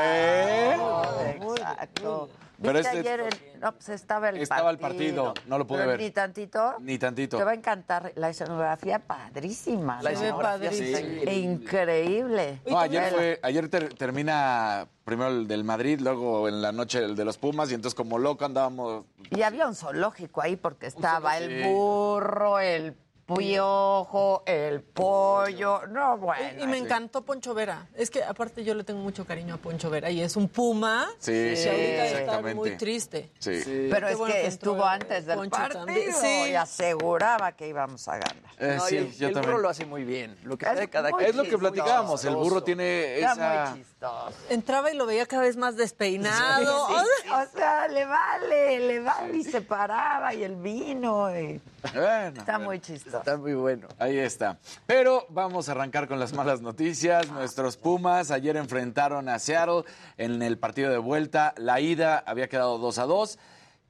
Exacto. Pero ¿Viste este- ayer el- no, pues estaba el Estaba el partido. partido, no lo pude Pero ver. Ni tantito. Ni tantito. Te va a encantar la escenografía padrísima. La ¿no? escenografía, sí. E Increíble. No, ayer fue, ayer ter- termina primero el del Madrid, luego en la noche el de los Pumas, y entonces como loco andábamos. Y había un zoológico ahí porque estaba el burro, el Piojo, el pollo, no, bueno. Y me encantó Poncho Vera. Es que aparte yo le tengo mucho cariño a Poncho Vera y es un puma. Sí, y sí, ahorita está exactamente. muy triste. Sí. Pero es bueno que estuvo antes del Poncho partido. Sí. y aseguraba que íbamos a ganar. Eh, No, sí, el, yo el también. burro lo hace muy bien. Lo que Es de cada. Es lo que platicábamos, el burro tiene Era esa... muy chistoso. Entraba y lo veía cada vez más despeinado. O sea, le vale, le vale y se paraba y el vino. y- Bueno, Está muy chistoso. Está muy bueno. Ahí está. Pero vamos a arrancar con las malas noticias. Nuestros Pumas ayer enfrentaron a Seattle en el partido de vuelta. La ida había quedado 2 a 2.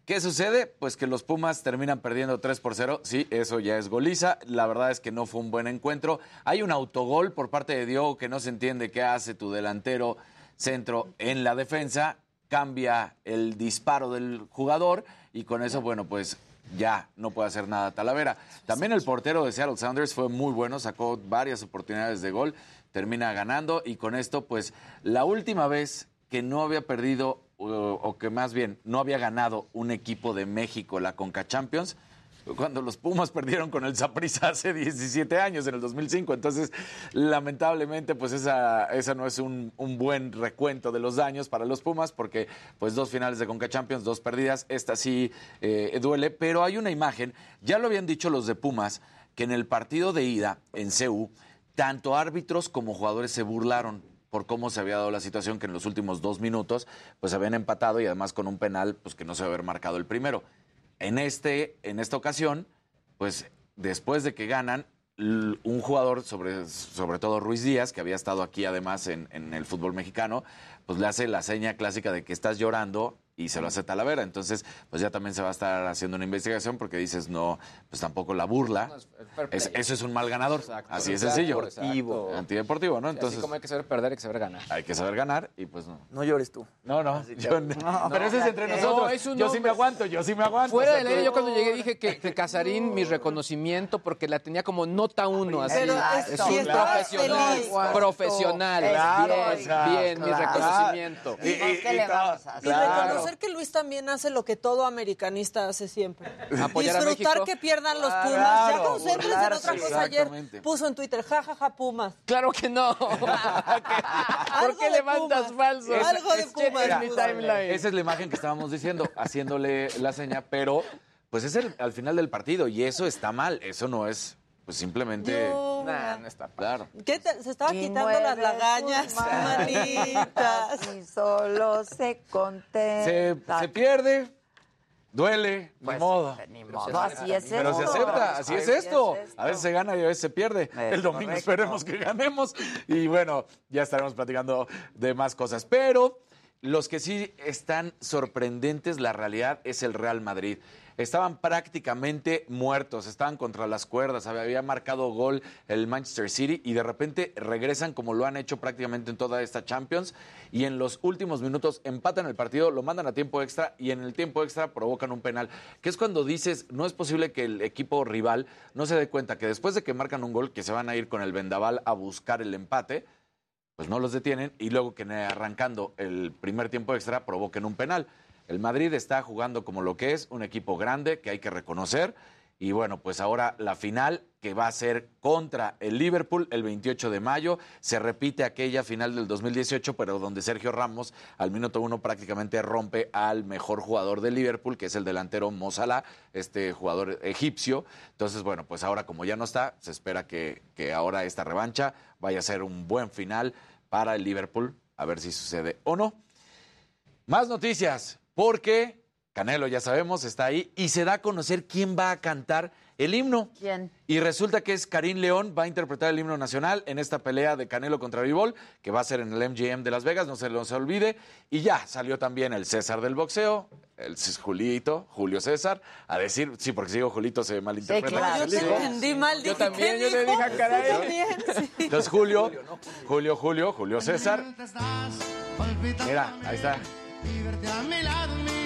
¿Qué sucede? Pues que los Pumas terminan perdiendo 3 por 0. Sí, eso ya es goliza. La verdad es que no fue un buen encuentro. Hay un autogol por parte de Diogo que no se entiende qué hace tu delantero centro en la defensa. Cambia el disparo del jugador y con eso, bueno, pues ya no puede hacer nada Talavera. También el portero de Seattle Sounders fue muy bueno, sacó varias oportunidades de gol, termina ganando y con esto, pues la última vez que no había perdido o, o que más bien no había ganado un equipo de México la Conca Champions cuando los Pumas perdieron con el Saprissa hace 17 años, en el 2005. Entonces, lamentablemente, pues esa, esa no es un, un buen recuento de los daños para los Pumas, porque pues dos finales de Conca Champions, dos perdidas, esta sí eh, duele, pero hay una imagen, ya lo habían dicho los de Pumas, que en el partido de ida en CU, tanto árbitros como jugadores se burlaron por cómo se había dado la situación que en los últimos dos minutos pues habían empatado y además con un penal pues que no se había marcado el primero. En, este, en esta ocasión, pues después de que ganan, un jugador, sobre, sobre todo Ruiz Díaz, que había estado aquí además en, en el fútbol mexicano, pues le hace la seña clásica de que estás llorando y se lo hace Talavera. Entonces, pues ya también se va a estar haciendo una investigación porque dices, no, pues tampoco la burla. Es- eso es un mal ganador. Así es Exacto, sencillo. exacto. Antideportivo, ¿no? Entonces, Así como hay que saber perder, hay que saber ganar. hay que saber ganar y pues no. No llores tú. No, no. yo no. pero ese es entre No, nosotros. es un yo sí me aguanto, yo sí me aguanto. Fuera O sea, del aire, yo cuando llegué dije que, que Casarín, mi reconocimiento, porque la tenía como nota uno, así. Pero es, un y profesional. feliz. Profesional. Claro, bien, exacto, bien, mi reconocimiento. Y- y- ¿Qué le vamos a Y hacer? Reconocer que Luis también hace lo que todo americanista hace siempre. Apoyar Disfrutar que pierdan los Claro, Pumas. ya concéntrense en otra cosa. Ayer puso en Twitter, jajaja Pumas. Claro que no. ¿Por qué levantas falso? Algo de Es- Pumas. es mi puso. timeline. Esa es la imagen que estábamos diciendo, haciéndole la seña, pero pues es el, al final del partido y eso está mal, eso no es, pues simplemente... Nah, no está Claro. ¿Qué te- se estaba Y quitando las lagañas, manitas. Y solo se contenta. se pierde, duele, Pues, ni modo. Ni modo, así es Pero se esto. acepta, así es esto. A veces se gana y a veces se pierde. Es El domingo correcto. esperemos que ganemos. Y bueno, ya estaremos platicando de más cosas. Pero los que sí están sorprendentes, la realidad es el Real Madrid. Estaban prácticamente muertos, estaban contra las cuerdas, había marcado gol el Manchester City y de repente regresan como lo han hecho prácticamente en toda esta Champions y en los últimos minutos empatan el partido, lo mandan a tiempo extra y en el tiempo extra provocan un penal, que es cuando dices, no es posible que el equipo rival no se dé cuenta que después de que marcan un gol, que se van a ir con el vendaval a buscar el empate, pues no los detienen y luego que arrancando el primer tiempo extra provoquen un penal. El Madrid está jugando como lo que es, un equipo grande que hay que reconocer. Y bueno, pues ahora la final que va a ser contra el Liverpool el 28 de mayo. Se repite aquella final del 2018, pero donde Sergio Ramos al minuto uno prácticamente rompe al mejor jugador del Liverpool, que es el delantero Mo Salah, este jugador egipcio. Entonces, bueno, pues ahora como ya no está, se espera que, que ahora esta revancha vaya a ser un buen final para el Liverpool. A ver si sucede o no. Más noticias, porque Canelo, ya sabemos, está ahí y se da a conocer quién va a cantar el himno. ¿Quién? Y resulta que es Karim León, va a interpretar el himno nacional en esta pelea de Canelo contra Vivol, que va a ser en el MGM de Las Vegas, no se los olvide. Y ya salió también el César del boxeo, el Julito, Julio César, a decir, sí, porque si digo Julito se malinterpreta. Sí, claro. Yo te entendí mal. Yo también, ¿qué yo te dije, ah, caray. Yo también, sí. Entonces Julio, Julio, Julio, Julio César. Mira, ahí está.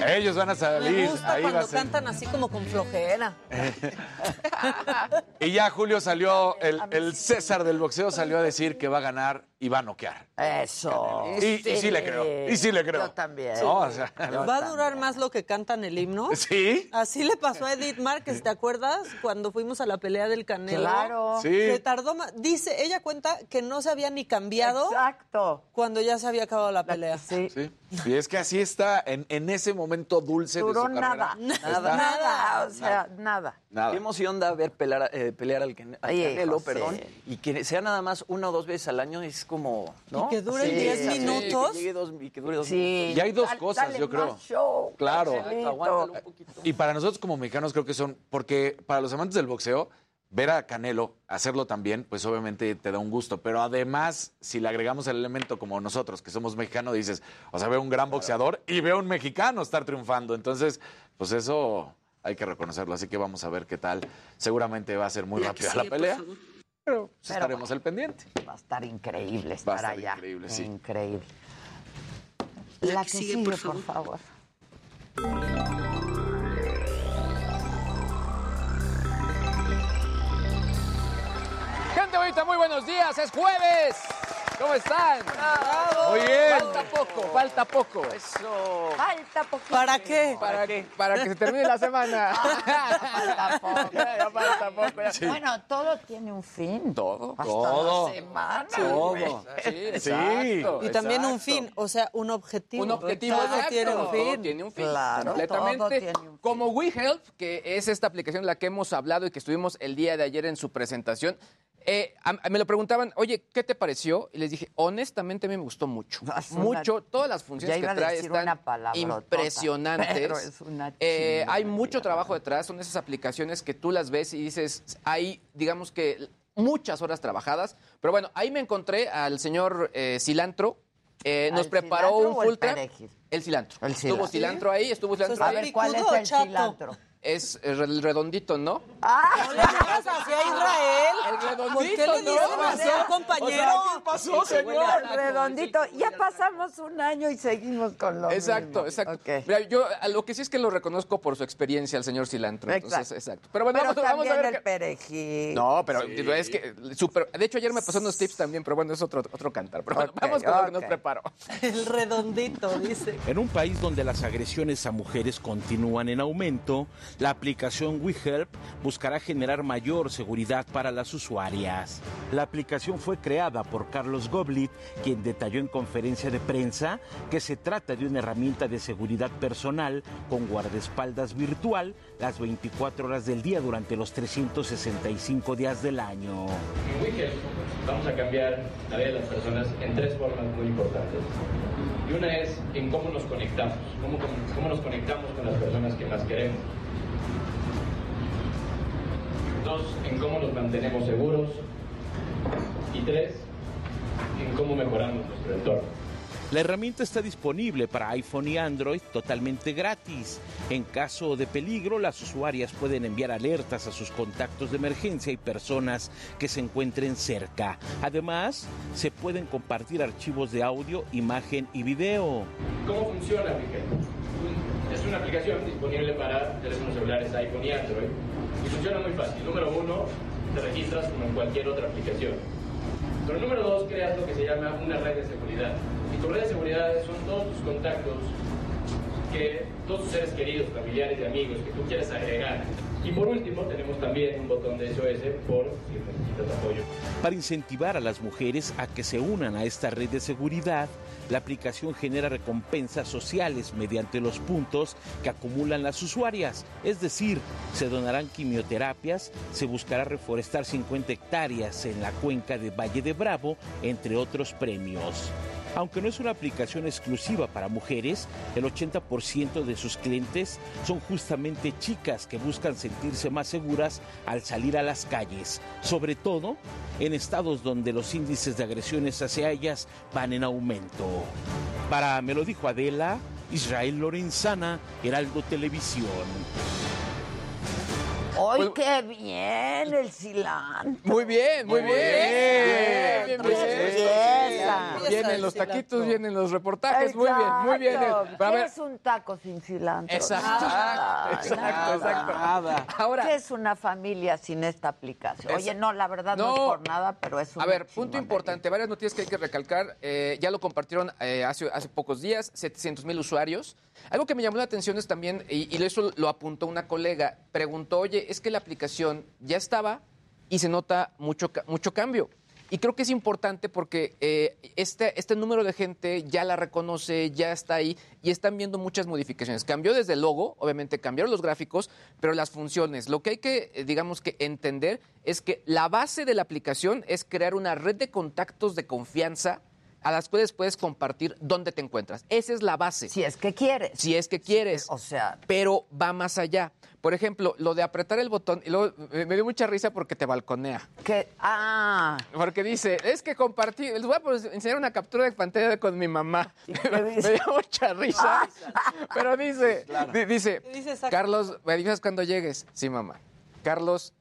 Ellos van a Me salir. gusta ahí va a cuando cantan así como con flojera. Y ya Julio salió, el, el César del boxeo salió a decir que va a ganar y va a noquear. Eso. Y, y sí le creo. Y sí le creo. Yo también. No, o sea, ¿Va a durar más lo que cantan el himno? Sí. Así le pasó a Edith Márquez, ¿te acuerdas? Cuando fuimos a la pelea del Canelo. Claro. Sí. Se tardó más. Dice, ella cuenta que no se había ni cambiado Exacto. cuando ya se había acabado la pelea. Sí. Sí. Y es que así está, en, en ese momento dulce Duró de su carrera. nada. Está- Nada. O sea, nada. Nada. Qué emoción da ver pelear, eh, pelear al, Can- al Ay, Canelo, José. perdón. Y que sea nada más una o dos veces al año es como. ¿no? Y que dure Sí, 10 sí, minutos. que llegue dos- y que dure dos Sí. Y hay dos Dale- cosas, dale yo creo. más show, Claro. Aguántalo un poquito. Y para nosotros como mexicanos creo que son, porque para los amantes del boxeo, ver a Canelo hacerlo también, pues obviamente te da un gusto. Pero además, si le agregamos el elemento como nosotros, que somos mexicanos, dices, o sea, veo un gran boxeador y veo un mexicano estar triunfando. Entonces, pues eso hay que reconocerlo. Así que vamos a ver qué tal. Seguramente va a ser muy rápida la pelea. Favor. Pero pues, Pero estaremos al pendiente. Va a estar increíble Va a estar estar allá. increíble, sí. Increíble. La, que, sigue, por favor. Gente bonita, muy buenos días, es jueves. ¿Cómo están? Muy bien. Falta poco, falta poco. Eso. Falta poquito. ¿Para qué? Para, para que se termine la semana. Falta poco. ya falta poco. ya. Bueno, todo tiene un fin. Todo. Hasta Todo. la semana. Todo. Sí, exacto. Y también un fin, o sea, un objetivo. Un objetivo Todo exacto. tiene un Todo fin. tiene un fin. Claro, completamente. todo tiene un fin. Como WeHelp, que es esta aplicación de la que hemos hablado y que estuvimos el día de ayer en su presentación. Eh, a- a- me lo preguntaban, oye, ¿qué te pareció? Y les dije, honestamente a mí me gustó mucho. Una- mucho, todas las funciones que a trae están impresionantes. pero es una Eh, hay mucho trabajo detrás, son esas aplicaciones que tú las ves y dices, hay, digamos que muchas horas trabajadas. Pero bueno, ahí me encontré al señor eh, Cilantro. eh, nos ¿Al preparó cilantro un el full perejil? El cilantro. El Estuvo cilantro. cilantro ahí, estuvo cilantro A ahí. ver, ¿cuál es ¿Picudo o el chato? cilantro? Es el redondito, ¿no? ¡Ah! No le digas así a Israel. El redondito, ¿Por qué le ¿no? dicen así al compañero? o sea, ¿qué pasó, señor? taco, Redondito. sí, Ya pasamos un año y seguimos con lo Exacto, mismo. exacto. Ok. Mira, yo a lo que sí es que lo reconozco por su experiencia, el señor Cilantro. Entonces, Exacto. exacto. Pero bueno, Pero vamos, vamos a también ver. el perejil. No, pero es que súper. De hecho, ayer me pasó unos tips también, pero bueno, es otro, otro cantar. Pero bueno, Ok, vamos con lo que nos preparó. El redondito, dice. En un país donde las agresiones a mujeres continúan en aumento, la aplicación WeHelp buscará generar mayor seguridad para las usuarias. La aplicación fue creada por Carlos Goblit, quien detalló en conferencia de prensa que se trata de una herramienta de seguridad personal con guardaespaldas virtual las 24 horas del día durante los 365 días del año. En Wicked vamos a cambiar la vida de las personas en tres formas muy importantes. Y una es en cómo nos conectamos, cómo, cómo nos conectamos con las personas que más queremos. Dos, en cómo nos mantenemos seguros. Y tres, en cómo mejoramos nuestro entorno. La herramienta está disponible para iPhone y Android totalmente gratis. En caso de peligro, las usuarias pueden enviar alertas a sus contactos de emergencia y personas que se encuentren cerca. Además, se pueden compartir archivos de audio, imagen y video. ¿Cómo funciona Wicked? Es una aplicación disponible para teléfonos celulares iPhone y Android y funciona muy fácil. Número uno, te registras como en cualquier otra aplicación. Pero número dos, creas lo que se llama una red de seguridad. Y tu red de seguridad son todos tus contactos, que, todos tus seres queridos, familiares y amigos que tú quieres agregar. Y por último, tenemos también un botón de SOS por si necesitas apoyo. Para incentivar a las mujeres a que se unan a esta red de seguridad, la aplicación genera recompensas sociales mediante los puntos que acumulan las usuarias. Es decir, se donarán quimioterapias, se buscará reforestar 50 hectáreas en la cuenca de Valle de Bravo, entre otros premios. Aunque no es una aplicación exclusiva para mujeres, el 80% de sus clientes son justamente chicas que buscan sentirse más seguras al salir a las calles, sobre todo en estados donde los índices de agresiones hacia ellas van en aumento. Para Me lo dijo Adela, Israel Lorenzana, Heraldo Televisión. ¡Ay, Pues- qué bien el cilantro! Muy bien, muy bien. Bien, bien, bien. Empieza. Vienen los taquitos, vienen los reportajes. Muy bien, muy bien. Exacto. Pero a ¿Qué ver, es un taco sin cilantro? Exacto, Nada, exacto, nada. exacto. Nada. Ahora- ¿Qué es una familia sin esta aplicación? Oye, no, la verdad no, No. es por nada, pero es un A ver, punto importante, varias noticias que hay que recalcar. eh, ya lo compartieron eh, hace, hace pocos días, 700 mil usuarios. Algo que me llamó la atención es también, y, eso lo apuntó una colega, preguntó, oye, es que la aplicación ya estaba y se nota mucho, mucho cambio. Y creo que es importante porque eh, este, este número de gente ya la reconoce, ya está ahí y están viendo muchas modificaciones. Cambió desde el logo, obviamente cambiaron los gráficos, pero las funciones. Lo que hay que, eh, digamos que entender es que la base de la aplicación es crear una red de contactos de confianza a las cuales puedes compartir dónde te encuentras. Esa es la base. Si es que quieres. Si es que quieres. O sea. Pero va más allá. Por ejemplo, lo de apretar el botón, y luego eh, me dio mucha risa porque te balconea. Que, ah, Porque dice, es que compartí, les voy a pues, enseñar una captura de pantalla con mi mamá. me dio mucha risa. Pero dice, di- dice, Dice. Carlos, me dices cuando llegues. Sí, mamá. Carlos,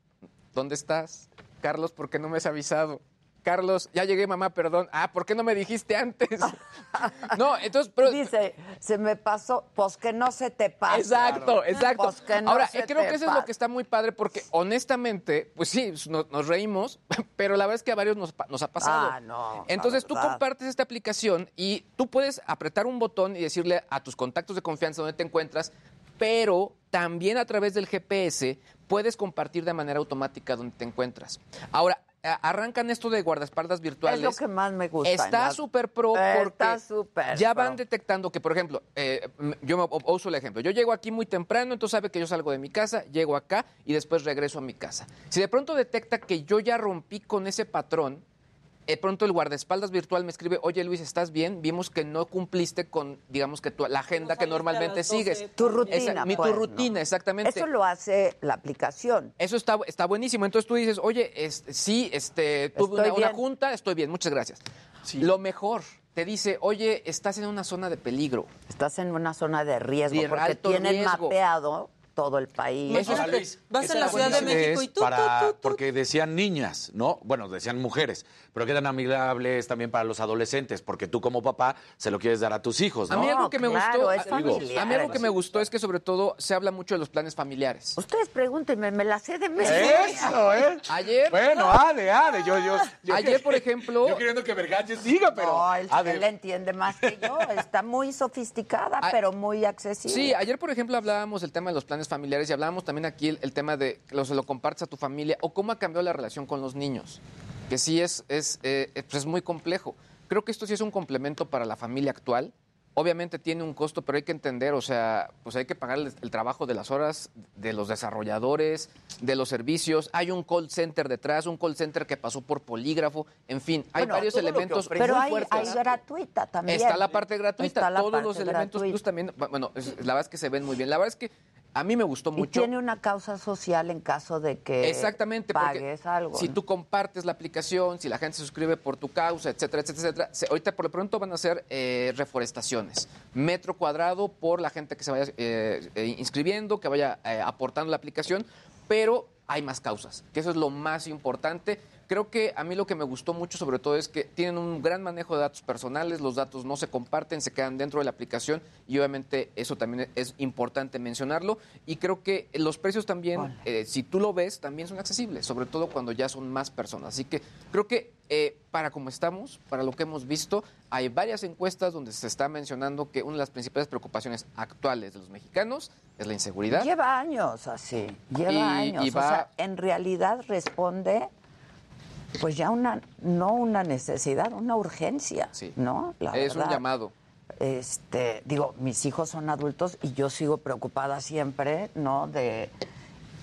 ¿dónde estás? Carlos, ¿por qué no me has avisado? Carlos, ya llegué, mamá, perdón. Ah, ¿por qué no me dijiste antes? no, entonces, pero... Dice, se me pasó, pues que no se te pase. Exacto, exacto. Pues que no Ahora, se creo te que eso es lo que está muy padre porque honestamente, pues sí, no- nos, reímos, pero la verdad es que a varios nos, ha pasado. Ah, no, Entonces tú compartes esta aplicación y tú puedes apretar un botón y decirle a tus contactos de confianza dónde te encuentras, pero también a través del GPS puedes compartir de manera automática dónde te encuentras. Ahora, arrancan esto de guardaespaldas virtuales. Es lo que más me gusta. Está súper pro Está porque súper ya pro. van detectando que, por ejemplo, eh, yo me uso el ejemplo. Yo llego aquí muy temprano, entonces sabe que yo salgo de mi casa, llego acá y después regreso a mi casa. Si de pronto detecta que yo ya rompí con ese patrón, de pronto el guardaespaldas virtual me escribe, oye Luis, ¿estás bien? Vimos que no cumpliste con, digamos que tu- la agenda que normalmente las 12, sigues. Tu rutina, Esa- mi, pues, tu ¿no? rutina, exactamente. Eso lo hace la aplicación. Eso está, está buenísimo. Entonces tú dices, oye, sí, este, tuve una, junta, estoy bien, muchas gracias. Lo mejor, te dice, oye, estás en una zona de peligro. Estás en una zona de riesgo, De porque tienen riesgo. mapeado todo el país. Eso es- Imagínate, vas en la Ciudad de. México y tú, para, tú, tú, tú. Porque decían niñas, ¿no? Bueno, decían mujeres, pero que eran amigables también para los adolescentes, porque tú como papá se lo quieres dar a tus hijos, A ¿no? mí algo que me claro, gustó, es a- digo, familiar. a mí algo que me gustó es que sobre todo se habla mucho de los planes familiares. Ustedes pregúntenme, me la sé de memoria. Eso, ¿eh? Ayer, Bueno, Ade, Ade, yo, yo, yo- ayer por ejemplo, Yo queriendo que Vergache siga, pero... No, él, entiende más que yo. Está muy sofisticada, Ah, pero muy accesible. Sí, ayer, por ejemplo, hablábamos del tema de los planes familiares y hablábamos también aquí el, el tema de que lo, se lo compartes a tu familia o cómo ha cambiado la relación con los niños, que sí es, es, eh, eh, pues es muy complejo. Creo que esto sí es un complemento para la familia actual. Obviamente tiene un costo, pero hay que entender, o sea, pues hay que pagar el, el trabajo de las horas de los desarrolladores, de los servicios. Hay un call center detrás, un call center que pasó por polígrafo. En fin, hay Bueno, varios elementos ofrece. Pero muy hay, fuertes. hay gratuita también. Está la parte gratuita, la todos parte los elementos gratuita. plus también, bueno, es- la verdad es que se ven muy bien. La verdad es que a mí me gustó Y mucho. tiene una causa social en caso de que Exactamente, pagues algo. si ¿no? tú compartes la aplicación, si la gente se suscribe por tu causa, etcétera, etcétera, etcétera, se- ahorita por lo pronto van a ser eh, reforestaciones, metro cuadrado por la gente que se vaya eh, eh, inscribiendo, que vaya eh, aportando la aplicación, pero hay más causas, que eso es lo más importante. Creo que a mí lo que me gustó mucho sobre todo es que tienen un gran manejo de datos personales, los datos no se comparten, se quedan dentro de la aplicación y obviamente eso también es importante mencionarlo y creo que los precios también, eh, si tú lo ves, también son accesibles, sobre todo cuando ya son más personas. Así que creo que eh, para como estamos, para lo que hemos visto, hay varias encuestas donde se está mencionando que una de las principales preocupaciones actuales de los mexicanos es la inseguridad. Lleva años así, lleva Y- años. y O va- sea, en realidad responde, pues ya una, no una necesidad, una urgencia, ¿no? La es un llamado. Este, digo, mis hijos son adultos y yo sigo preocupada siempre, ¿no? De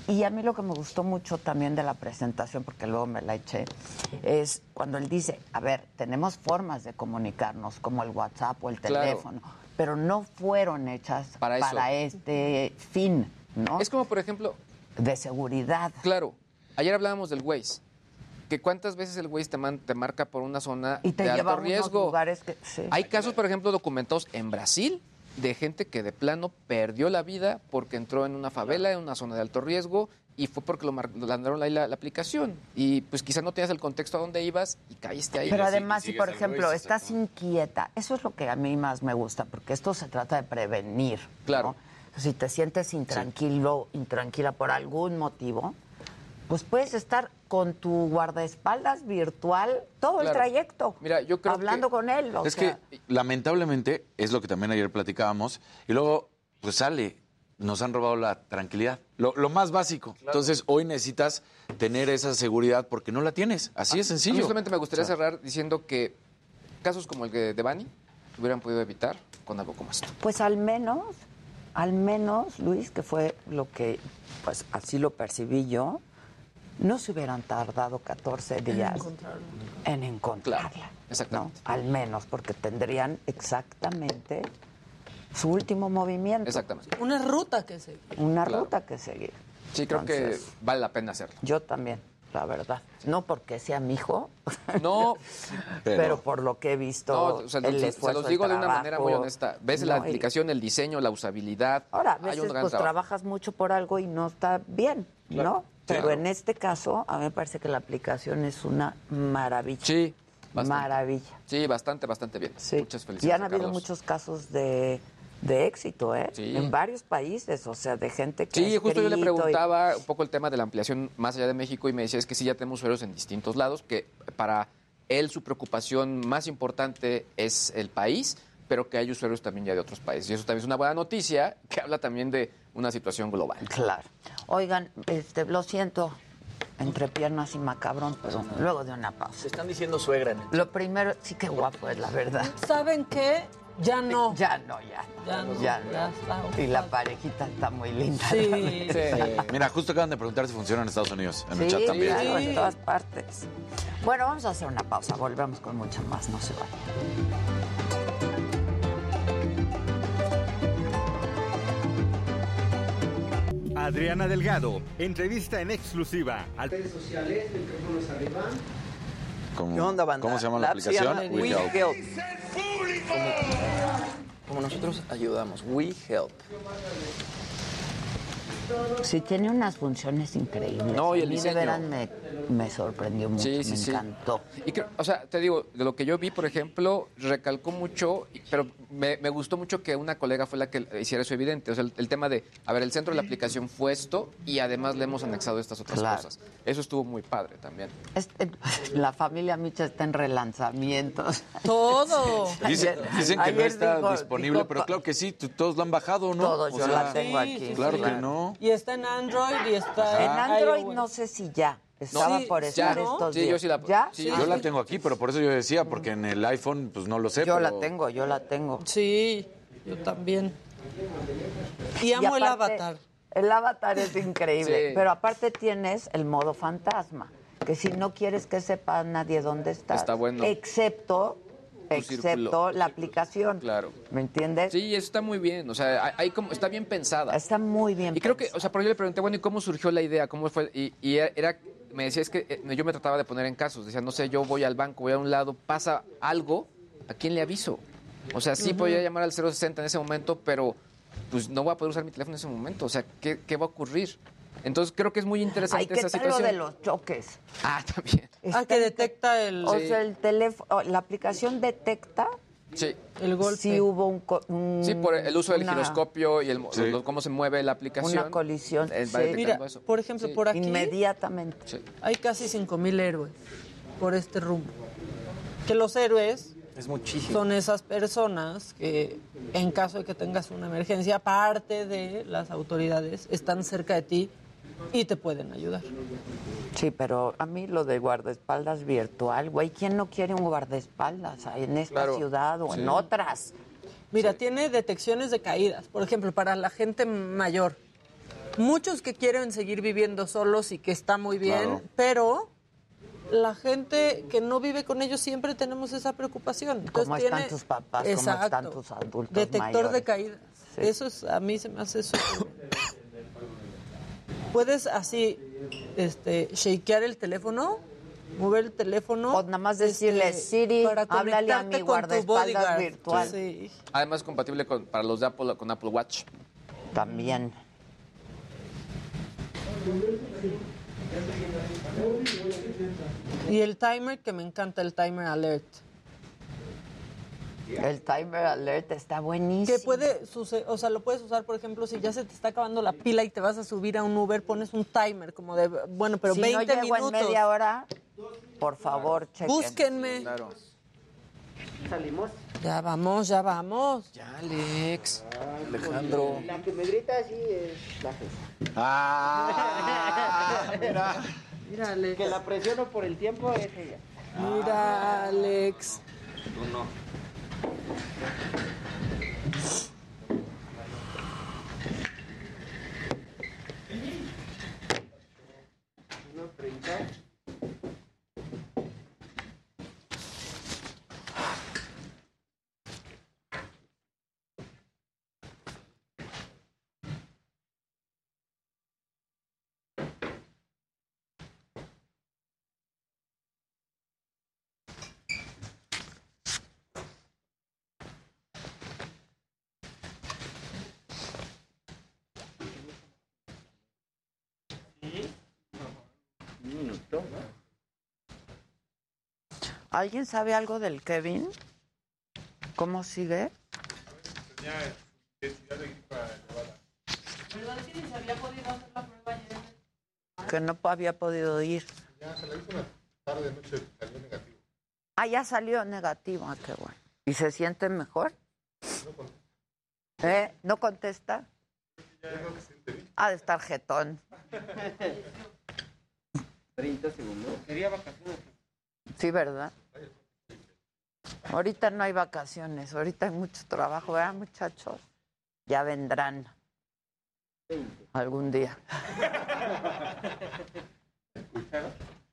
y a mí lo que me gustó mucho también de la presentación, porque luego me la eché, es cuando él dice, a ver, tenemos formas de comunicarnos, como el WhatsApp o el Claro. teléfono, pero no fueron hechas Para eso. este fin, ¿no? Es como, por ejemplo... De seguridad. Claro. Ayer hablábamos del Waze. Que cuántas veces el Waze te, man- te marca por una zona Y te de lleva alto riesgo. lugares que... sí. Hay casos, por ejemplo, documentados en Brasil de gente que de plano perdió la vida porque entró en una favela, en una zona de alto riesgo y fue porque lo mandaron ahí la, la aplicación. Y pues quizá no tenías el contexto a dónde ibas y caíste ahí. Pero además, si por ejemplo estás inquieta, eso es lo que a mí más me gusta, porque esto se trata de prevenir. Claro. ¿no? Si te sientes intranquilo, intranquila por algún motivo, pues puedes estar con tu guardaespaldas virtual todo el trayecto. Mira, yo creo hablando con él. o es sea, que lamentablemente es lo que también ayer platicábamos y luego pues sale, nos han robado la tranquilidad, lo, lo más básico. Entonces hoy necesitas tener esa seguridad porque no la tienes, así es A mí sencillo. solamente me gustaría cerrar diciendo que casos como el de de Bani hubieran podido evitar con algo como esto. Pues al menos, al menos, Luis, que fue lo que, pues así lo percibí yo, no se hubieran tardado 14 días en encontrarla. Exactamente. ¿no? Al menos, porque tendrían exactamente su último movimiento. Exactamente. Una ruta que seguir. Una Claro. ruta que seguir. Sí, creo Entonces, que vale la pena hacerlo. Yo también, la verdad. No porque sea mi hijo, No, pero, por lo que he visto, No, o sea, el se- los el digo de una manera muy honesta. Ves la No, aplicación, el diseño, la usabilidad. Ahora, a hay veces un gran pues trabajo. trabajas mucho por algo y no está bien, Claro. ¿no? Pero Claro. en este caso, a mí me parece que la aplicación es una maravilla. Sí, bastante. Maravilla. Sí, bastante, bastante bien. Muchas Y felicidades. han a habido muchos casos de, de éxito, ¿eh? Sí. En varios países, o sea, de gente que Sí, ha justo yo le y- preguntaba un poco el tema de la ampliación más allá de México y me decía es que sí ya tenemos usuarios en distintos lados, que para él su preocupación más importante es el país, pero que hay usuarios también ya de otros países. Y eso también es una buena noticia que habla también de una situación global. Claro. Oigan, este, lo siento, entre piernas y macabrón, pero luego de una pausa. Se están diciendo suegra en el Lo primero, sí que guapo es la verdad. ¿Saben qué? Ya no. Ya no, ya. Ya no. Ya Ya, no. está. Y la parejita está muy linda. Sí. la verdad. Mira, justo acaban de preguntar si funciona en Estados Unidos, en el Sí, chat también. claro, en todas partes. Bueno, vamos a hacer una pausa. Volvemos con mucho más. No se vayan. Adriana Delgado, entrevista en exclusiva al redes sociales, micrófonos arriba. ¿Cómo, ¿Qué onda, banda? ¿Cómo se llama la, se aplicación? We Help. Help. Como, como nosotros ayudamos. We Help. Sí, tiene unas funciones increíbles. No, y el diseño. De me, me sorprendió mucho, Sí, sí, me sí. encantó. Y creo, o sea, te digo, de lo que yo vi, por ejemplo, recalcó mucho, pero me, me gustó mucho que una colega fue la que hiciera eso evidente. O sea, el, el tema de, a ver, el centro de la aplicación fue esto y además le hemos anexado estas otras Claro. cosas. Eso estuvo muy padre también. Este- la familia Micha está en relanzamientos. Todo. Dicen, Ayer- dicen que no está dijo- disponible, dijo pero claro que sí, todos lo han bajado, ¿no? Todos, O yo sea, la tengo aquí. Claro que no. Y está en Android y está En Android iOS. no sé si ya. Estaba por ya, estar ¿no? estos Sí, días. yo sí la- ¿Ya? sí, Yo la tengo aquí, pero por eso yo decía, porque en el iPhone, pues no lo sé. Yo pero- la tengo, yo la tengo. Sí, yo también. Y amo Y el avatar. El avatar es increíble, Sí. pero aparte tienes el modo fantasma, que si no quieres que sepa nadie dónde estás, Está bueno. excepto, excepto la aplicación. Claro. ¿Me entiendes? Sí, eso está muy bien. O sea, hay, como, está bien pensada. Está muy bien. Y creo que, o sea, por ahí le pregunté, bueno, ¿y cómo surgió la idea? ¿Cómo fue? Y, y era, me decía, es que eh, yo me trataba de poner en casos. Decía, no sé, yo voy al banco, voy a un lado, pasa algo, ¿a quién le aviso? O sea, sí Ujú. podía llamar al 060 en ese momento, pero pues no voy a poder usar mi teléfono en ese momento. O sea, ¿qué, qué va a ocurrir? Entonces creo que es muy interesante Ay, ¿qué esa tal lo situación. de los choques? Ah, también. Ah, que detecta el... O Sí. sea, el teléfono, la aplicación detecta Sí. El golpe. si hubo un, co- un- Sí, por el uso del una- giroscopio y el, mo- Sí. lo- cómo se mueve la aplicación. Una colisión, eh, va sí. Mira, eso. por ejemplo, Sí. por aquí Inmediatamente. Sí. hay casi 5.000 héroes por este rumbo. Que los héroes Es muchísimo. son esas personas que, en caso de que tengas una emergencia, parte de las autoridades están cerca de ti y te pueden ayudar. Sí, pero a mí lo de guardaespaldas virtual, güey, ¿quién no quiere un guardaespaldas en esta Claro. ciudad o en otras? Mira, tiene detecciones de caídas, por ejemplo, para la gente mayor. Muchos que quieren seguir viviendo solos y que está muy bien, Claro. pero la gente que no vive con ellos siempre tenemos esa preocupación. Entonces, ¿Cómo están tiene- tus papás? ¿Cómo están Exacto. tus adultos Detector de caídas. Sí. Eso es, a mí se me hace súper. Puedes así, este, shakear el teléfono, mover el teléfono. O nada más decirle, este, Siri, para háblale a mi guardaespaldas virtual. Sí. Además, compatible con, para los de Apple con Apple Watch. También. Y el timer, que me encanta el timer alert. El timer alert está buenísimo. Que puede suceder, o sea, lo puedes usar, por ejemplo, si ya se te está acabando la pila y te vas a subir a un Uber, pones un timer como de, bueno, pero si 20 no llego minutos. en media hora, por favor, chequen. Búsquenme. Salimos. Ya vamos, ya vamos. Ya, Alex. Alejandro. La que me grita así es la jefa. Ah, mira. Mira, Alex. Que la presiono por el tiempo es ella. Mira, Alex. Tú no. Uno treinta. Un ¿Alguien sabe algo del Kevin? ¿Cómo sigue? ¿Verdad que ni se había podido hacer la prueba ayer? Que no había podido ir. Ya se la hizo una tarde, noche, salió negativo. Ah, ya salió negativo. Ah, qué bueno. ¿Y se siente mejor? ¿Eh? ¿No contesta? Ha de estar jetón. 30 segundos. Quería vacaciones. Sí, ¿verdad? Ahorita no hay vacaciones, ahorita hay mucho trabajo, ¿verdad, muchachos? Ya vendrán algún día.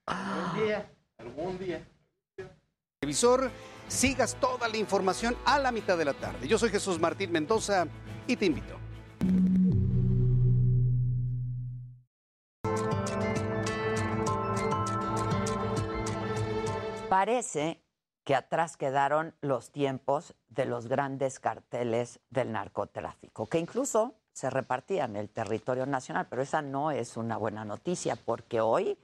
Algún día. Algún día. Televisor, sigas toda la información a la mitad de la tarde. Yo soy Jesús Martín Mendoza y te invito. Parece que atrás quedaron los tiempos de los grandes carteles del narcotráfico, que incluso se repartían el territorio nacional, pero esa no es una buena noticia porque hoy,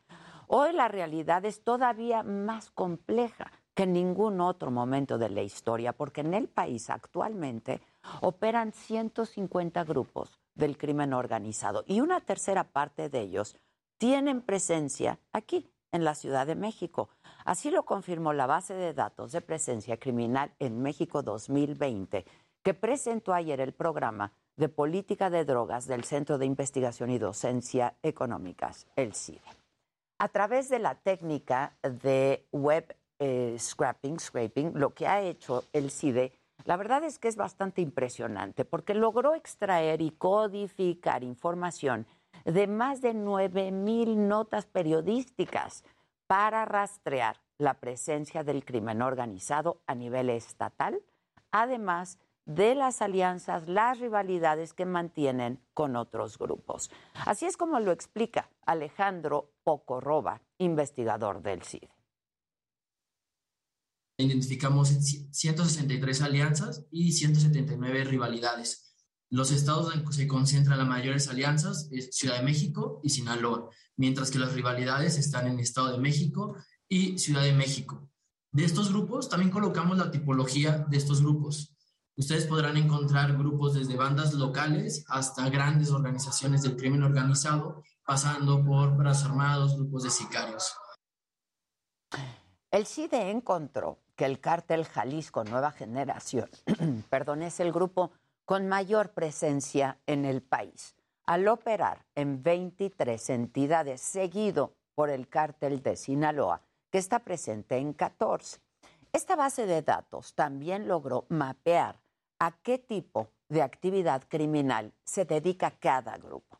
hoy la realidad es todavía más compleja que en ningún otro momento de la historia, porque en el país actualmente operan 150 grupos del crimen organizado y una tercera parte de ellos tienen presencia aquí, en la Ciudad de México. Así lo confirmó la base de datos de presencia criminal en México 2020, que presentó ayer el programa de política de drogas del Centro de Investigación y Docencia Económicas, el CIDE. A través de la técnica de web eh, scrapping, scraping, lo que ha hecho el CIDE, la verdad es que es bastante impresionante porque logró extraer y codificar información de más de 9 mil notas periodísticas para rastrear la presencia del crimen organizado a nivel estatal, además de las alianzas, las rivalidades que mantienen con otros grupos. Así es como lo explica Alejandro Pocorroba, investigador del CIDE. Identificamos 163 alianzas y 179 rivalidades. Los estados que se concentran las mayores alianzas es Ciudad de México y Sinaloa, mientras que las rivalidades están en Estado de México y Ciudad de México. De estos grupos también colocamos la tipología de estos grupos. Ustedes podrán encontrar grupos desde bandas locales hasta grandes organizaciones del crimen organizado, pasando por brazos armados, grupos de sicarios. El CIDE encontró que el cártel Jalisco Nueva Generación, perdón, es el grupo con mayor presencia en el país, al operar en 23 entidades, seguido por el cártel de Sinaloa, que está presente en 14. Esta base de datos también logró mapear a qué tipo de actividad criminal se dedica cada grupo,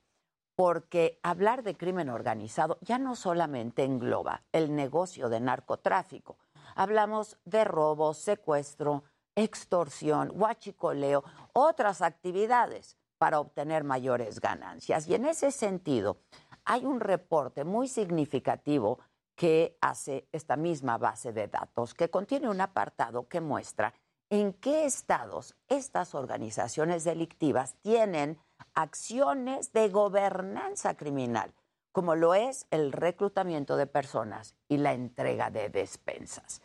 porque hablar de crimen organizado ya no solamente engloba el negocio de narcotráfico, hablamos de robo, secuestro, extorsión, huachicoleo, otras actividades para obtener mayores ganancias. Y en ese sentido, hay un reporte muy significativo que hace esta misma base de datos, que contiene un apartado que muestra en qué estados estas organizaciones delictivas tienen acciones de gobernanza criminal, como lo es el reclutamiento de personas y la entrega de despensas.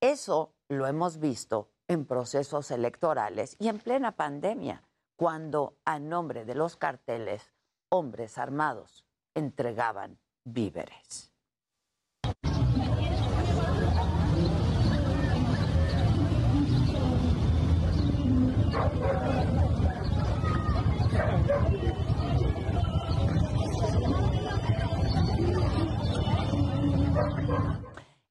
Eso lo hemos visto en procesos electorales y en plena pandemia, cuando a nombre de los carteles, hombres armados entregaban víveres.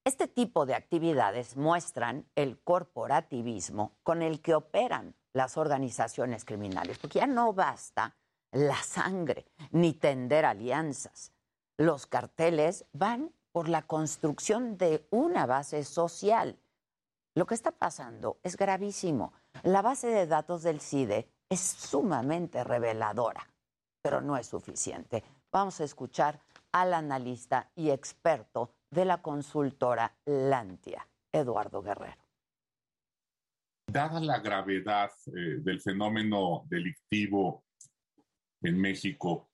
Este tipo de actividades muestran el corporativismo con el que operan las organizaciones criminales, porque ya no basta la sangre ni tender alianzas. Los carteles van por la construcción de una base social. Lo que está pasando es gravísimo. La base de datos del CIDE es sumamente reveladora, pero no es suficiente. Vamos a escuchar al analista y experto de la consultora Lantia, Eduardo Guerrero. Dada la gravedad eh, del fenómeno delictivo en México,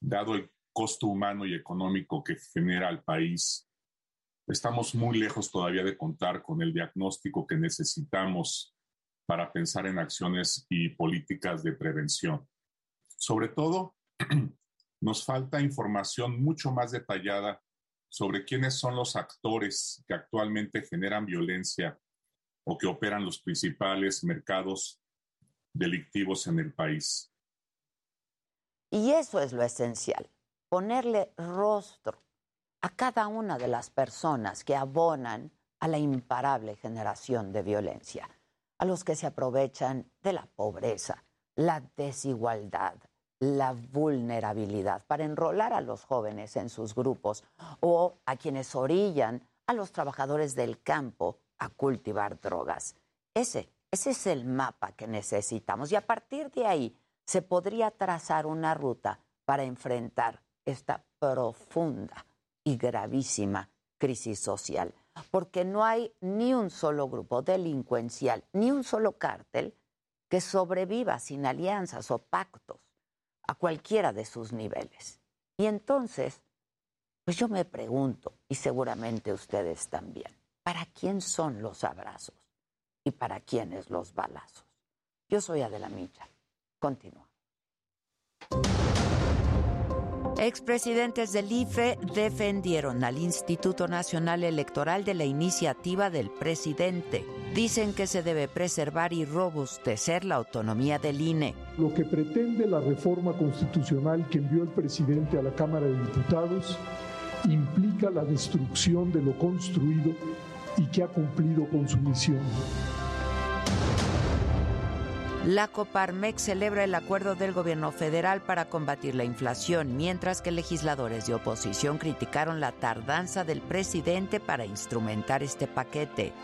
dado el costo humano y económico que genera al país, estamos muy lejos todavía de contar con el diagnóstico que necesitamos para pensar en acciones y políticas de prevención. Sobre todo, nos falta información mucho más detallada sobre quiénes son los actores que actualmente generan violencia o que operan los principales mercados delictivos en el país. Y eso es lo esencial, ponerle rostro a cada una de las personas que abonan a la imparable generación de violencia, a los que se aprovechan de la pobreza, la desigualdad, la vulnerabilidad para enrolar a los jóvenes en sus grupos o a quienes orillan a los trabajadores del campo a cultivar drogas. Ese, ese es el mapa que necesitamos y a partir de ahí se podría trazar una ruta para enfrentar esta profunda y gravísima crisis social, porque no hay ni un solo grupo delincuencial, ni un solo cártel que sobreviva sin alianzas o pactos a cualquiera de sus niveles. Y entonces, pues yo me pregunto, y seguramente ustedes también, ¿para quién son los abrazos y para quiénes los balazos? Yo soy Adela Micha. Continúa. Expresidentes del IFE defendieron al Instituto Nacional Electoral de la iniciativa del presidente. Dicen que se debe preservar y robustecer la autonomía del INE. Lo que pretende la reforma constitucional que envió el presidente a la Cámara de Diputados implica la destrucción de lo construido y que ha cumplido con su misión. La Coparmex celebra el acuerdo del gobierno federal para combatir la inflación, mientras que legisladores de oposición criticaron la tardanza del presidente para instrumentar este paquete.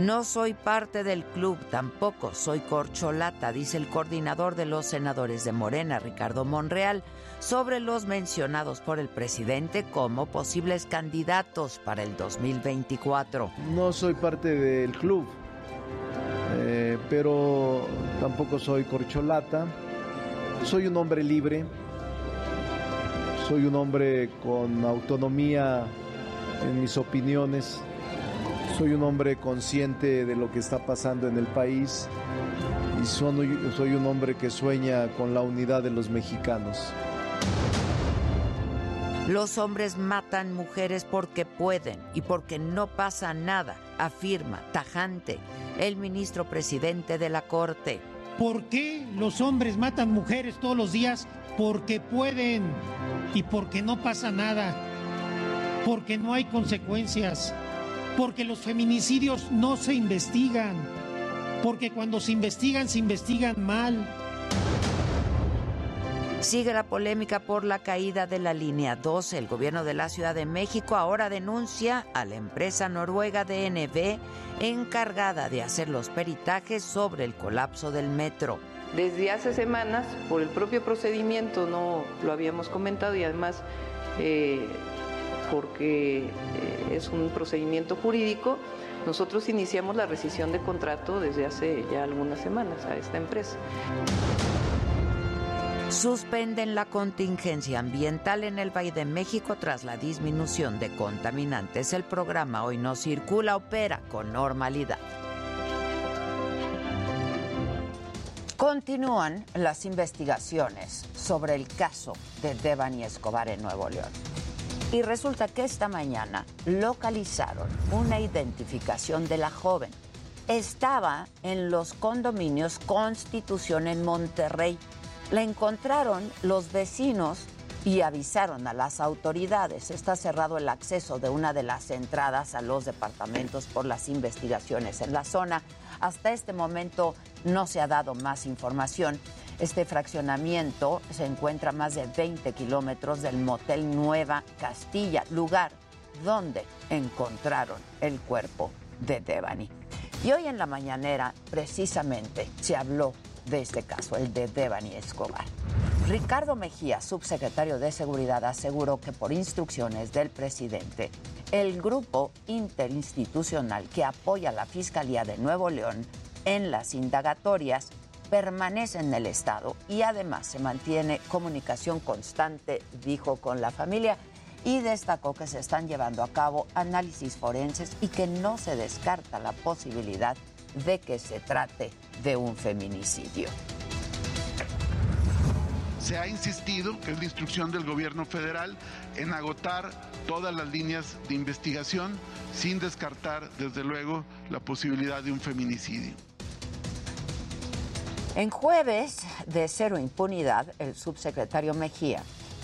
No soy parte del club, tampoco soy corcholata, dice el coordinador de los senadores de Morena, Ricardo Monreal, sobre los mencionados por el presidente como posibles candidatos para el 2024. No soy parte del club eh, pero tampoco soy corcholata. Soy un hombre libre, soy un hombre con autonomía en mis opiniones, soy un hombre consciente de lo que está pasando en el país y soy un hombre que sueña con la unidad de los mexicanos. Los hombres matan mujeres porque pueden y porque no pasa nada, afirma tajante el ministro presidente de la Corte. ¿Por qué los hombres matan mujeres todos los días? Porque pueden y porque no pasa nada, porque no hay consecuencias, porque los feminicidios no se investigan, porque cuando se investigan se investigan mal Sigue la polémica por la caída de la línea 12. El gobierno de la Ciudad de México ahora denuncia a la empresa noruega DNB encargada de hacer los peritajes sobre el colapso del metro. Desde hace semanas, por el propio procedimiento, no lo habíamos comentado y además eh, porque eh, es un procedimiento jurídico, nosotros iniciamos la rescisión de contrato desde hace ya algunas semanas a esta empresa. Suspenden la contingencia ambiental en el Valle de México tras la disminución de contaminantes. El programa Hoy no circula opera con normalidad. Continúan las investigaciones sobre el caso de Devani Escobar en Nuevo León. Y resulta que esta mañana localizaron una identificación de la joven. Estaba en los condominios Constitución en Monterrey. La encontraron los vecinos y avisaron a las autoridades. Está cerrado el acceso de una de las entradas a los departamentos por las investigaciones en la zona. Hasta este momento no se ha dado más información. Este fraccionamiento se encuentra a más de 20 kilómetros del motel Nueva Castilla, lugar donde encontraron el cuerpo de Devani. Y hoy en la mañanera, precisamente, se habló de este caso, el de Devani Escobar. Ricardo Mejía, subsecretario de Seguridad, aseguró que por instrucciones del presidente, el grupo interinstitucional que apoya a la Fiscalía de Nuevo León en las indagatorias permanece en el Estado y además se mantiene comunicación constante, dijo, con la familia y destacó que se están llevando a cabo análisis forenses y que no se descarta la posibilidad de que se trate de un feminicidio. Se ha insistido, que es la instrucción del gobierno federal, en agotar todas las líneas de investigación sin descartar, desde luego, la posibilidad de un feminicidio. En jueves de cero impunidad, el subsecretario Mejía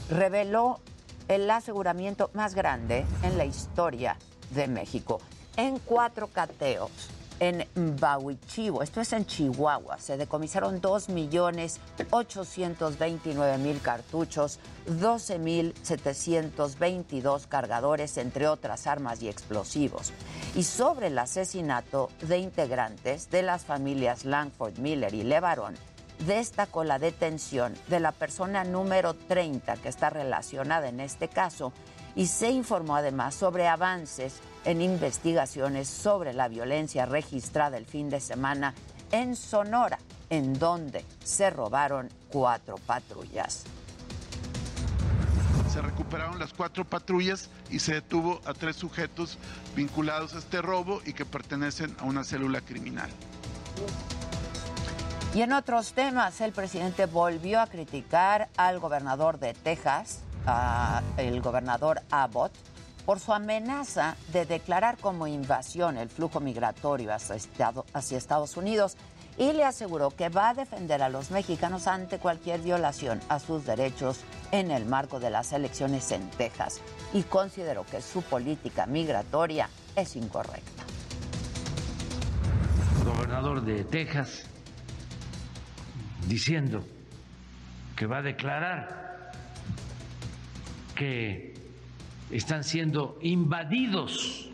reveló el aseguramiento más grande en la historia de México. En cuatro cateos en Bahuichivo, esto es en Chihuahua, se decomisaron 2.829.000 cartuchos, 12.722 cargadores, entre otras armas y explosivos. Y sobre el asesinato de integrantes de las familias Langford, Miller y Levarón, destacó la detención de la persona número 30 que está relacionada en este caso y se informó además sobre avances en investigaciones sobre la violencia registrada el fin de semana en Sonora, en donde se robaron cuatro patrullas. Se recuperaron las cuatro patrullas y se detuvo a tres sujetos vinculados a este robo y que pertenecen a una célula criminal. Y en otros temas, el presidente volvió a criticar al gobernador de Texas, el gobernador Abbott, por su amenaza de declarar como invasión el flujo migratorio hacia, Estados Unidos y le aseguró que va a defender a los mexicanos ante cualquier violación a sus derechos en el marco de las elecciones en Texas y consideró que su política migratoria es incorrecta. Gobernador de Texas diciendo que va a declarar que están siendo invadidos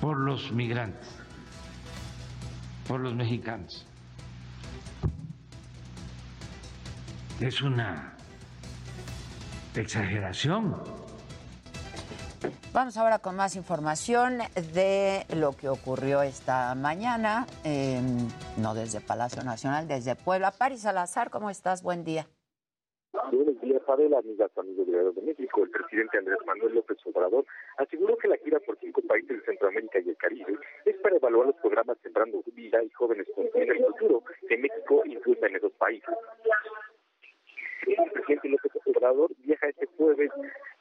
por los migrantes, por los mexicanos. Es una exageración. Vamos ahora con más información de lo que ocurrió esta mañana, no desde Palacio Nacional, desde Puebla. Paris Salazar, ¿cómo estás? Buen día. Amigas, amigos de de México. El presidente Andrés Manuel López Obrador aseguró que la gira por cinco países de Centroamérica y el Caribe es para evaluar los programas Sembrando Vida y Jóvenes con el futuro que México incluya en esos países. El presidente López Obrador viaja este jueves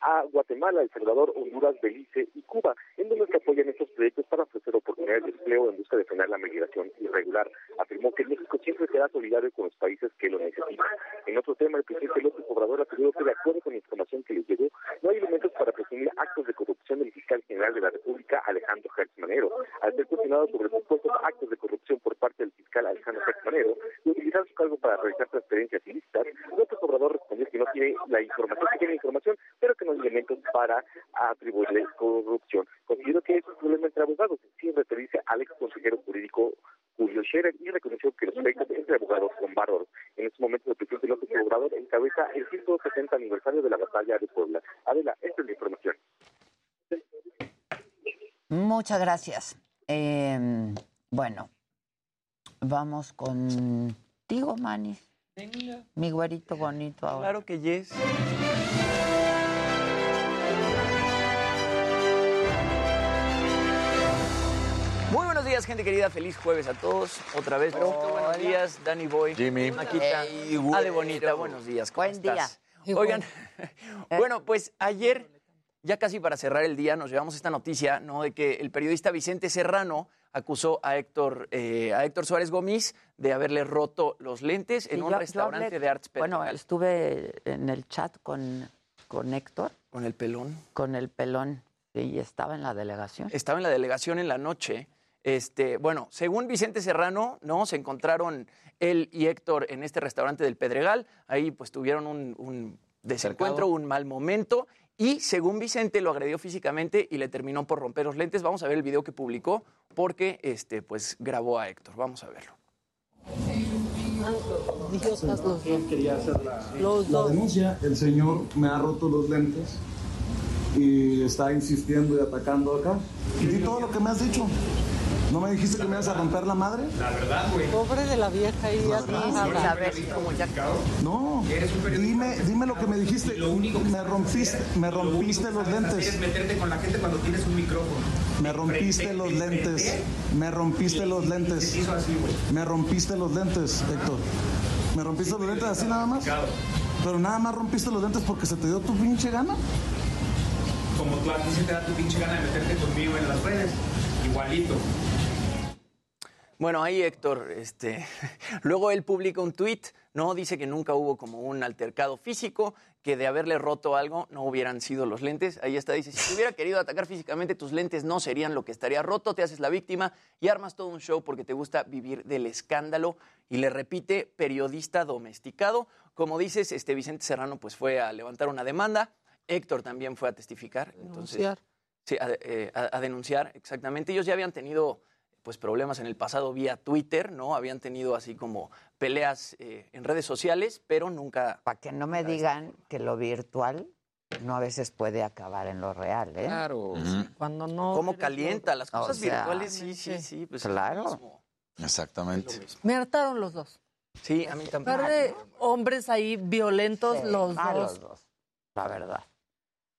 a Guatemala, El Salvador, Honduras, Belice y Cuba, en donde se apoyan estos proyectos para ofrecer oportunidades de empleo en busca de frenar la migración irregular. Afirmó que México siempre será solidario con los países que lo necesitan. En otro tema, el presidente López Obrador afirmó que de acuerdo con la información que le llegó, no hay elementos para presumir actos de corrupción del fiscal general de la República, Alejandro Gertz Manero. Al ser cuestionado sobre supuestos actos de corrupción por parte del fiscal Alejandro Gertz Manero, de utilizar su cargo para realizar transferencias ilícitas, López Obrador respondió que no tiene la información, que tiene información, pero que no elementos para atribuirle corrupción. Considero que es un problema entre abogados, sin referirse al ex consejero jurídico Julio Scherer y reconoció que los pleitos entre abogados son bárbaros. En estos momentos, el presidente López Obrador encabeza el 170 aniversario de la batalla de Puebla. Adela, esta es la información. Muchas gracias. Eh, bueno, Vamos contigo, Manny. Venga. Mi güerito bonito ahora. Claro que yes. Días, gente querida. Feliz jueves a todos. Otra vez, buenos días. Danny Boy. Jimmy. Maquita. Ey, güero. Ale Bonita, buenos días. ¿Cómo Buen día. Oigan, bueno, pues ayer, ya casi para cerrar el día, nos llevamos esta noticia, ¿no? De que el periodista Vicente Serrano acusó a Héctor, eh, a Héctor Suárez Gómez de haberle roto los lentes en Sí, un yo- yo restaurante hablé- de artes Bueno, estuve en el chat con, con Héctor. ¿Con el pelón? Con el pelón. Sí, y estaba en la delegación. estaba en la delegación en la noche. Este, bueno, según Vicente Serrano, ¿no? Se encontraron él y Héctor en este restaurante del Pedregal. Ahí pues tuvieron un, un desencuentro, un mal momento. Y según Vicente lo agredió físicamente y le terminó por romper los lentes. Vamos a ver el video que publicó porque este, pues, grabó a Héctor. Vamos a verlo. Dios, haz los dos. quería hacer la, Los la dos. denuncia. El señor me ha roto los lentes y está insistiendo y atacando acá. Y di todo lo que me has dicho. ¿No me dijiste que me ibas a romper la madre? La verdad, güey. Pobre de la vieja y ya verdad, No, dime, dime lo que me dijiste. me rompiste, me rompiste los lentes. meterte con la gente cuando tienes un micrófono. Me rompiste los lentes. Me rompiste los lentes. Me rompiste los lentes, Héctor. Me rompiste los lentes así nada más. Pero nada más rompiste los lentes porque se te dio tu pinche gana. Como tú a ti se te da tu pinche gana de meterte conmigo en las redes. Igualito. Bueno, ahí Héctor, este, luego él publica un tuit, ¿no? Dice que nunca hubo como un altercado físico, que de haberle roto algo no hubieran sido los lentes. Ahí está, dice, si te hubiera querido atacar físicamente, tus lentes no serían lo que estaría roto, te haces la víctima y armas todo un show porque te gusta vivir del escándalo. Y le repite, periodista domesticado. Como dices, este Vicente Serrano pues fue a levantar una demanda, Héctor también fue a testificar. Entonces, Denunciar. Sí, a, eh, a- a denunciar, exactamente. Ellos ya habían tenido pues problemas en el pasado vía Twitter, ¿no? Habían tenido así como peleas eh, en redes sociales, pero nunca... Para que no me digan que lo virtual no a veces puede acabar en lo real, ¿eh? Claro. Cuando no. ¿Cómo calienta? Las O cosas sea, virtuales, sí, sí, sí. Pues claro. mismo. Exactamente. Me hartaron los dos. Sí, a mí también. Par de hombres ahí violentos, Sí, los dos. dos, la verdad.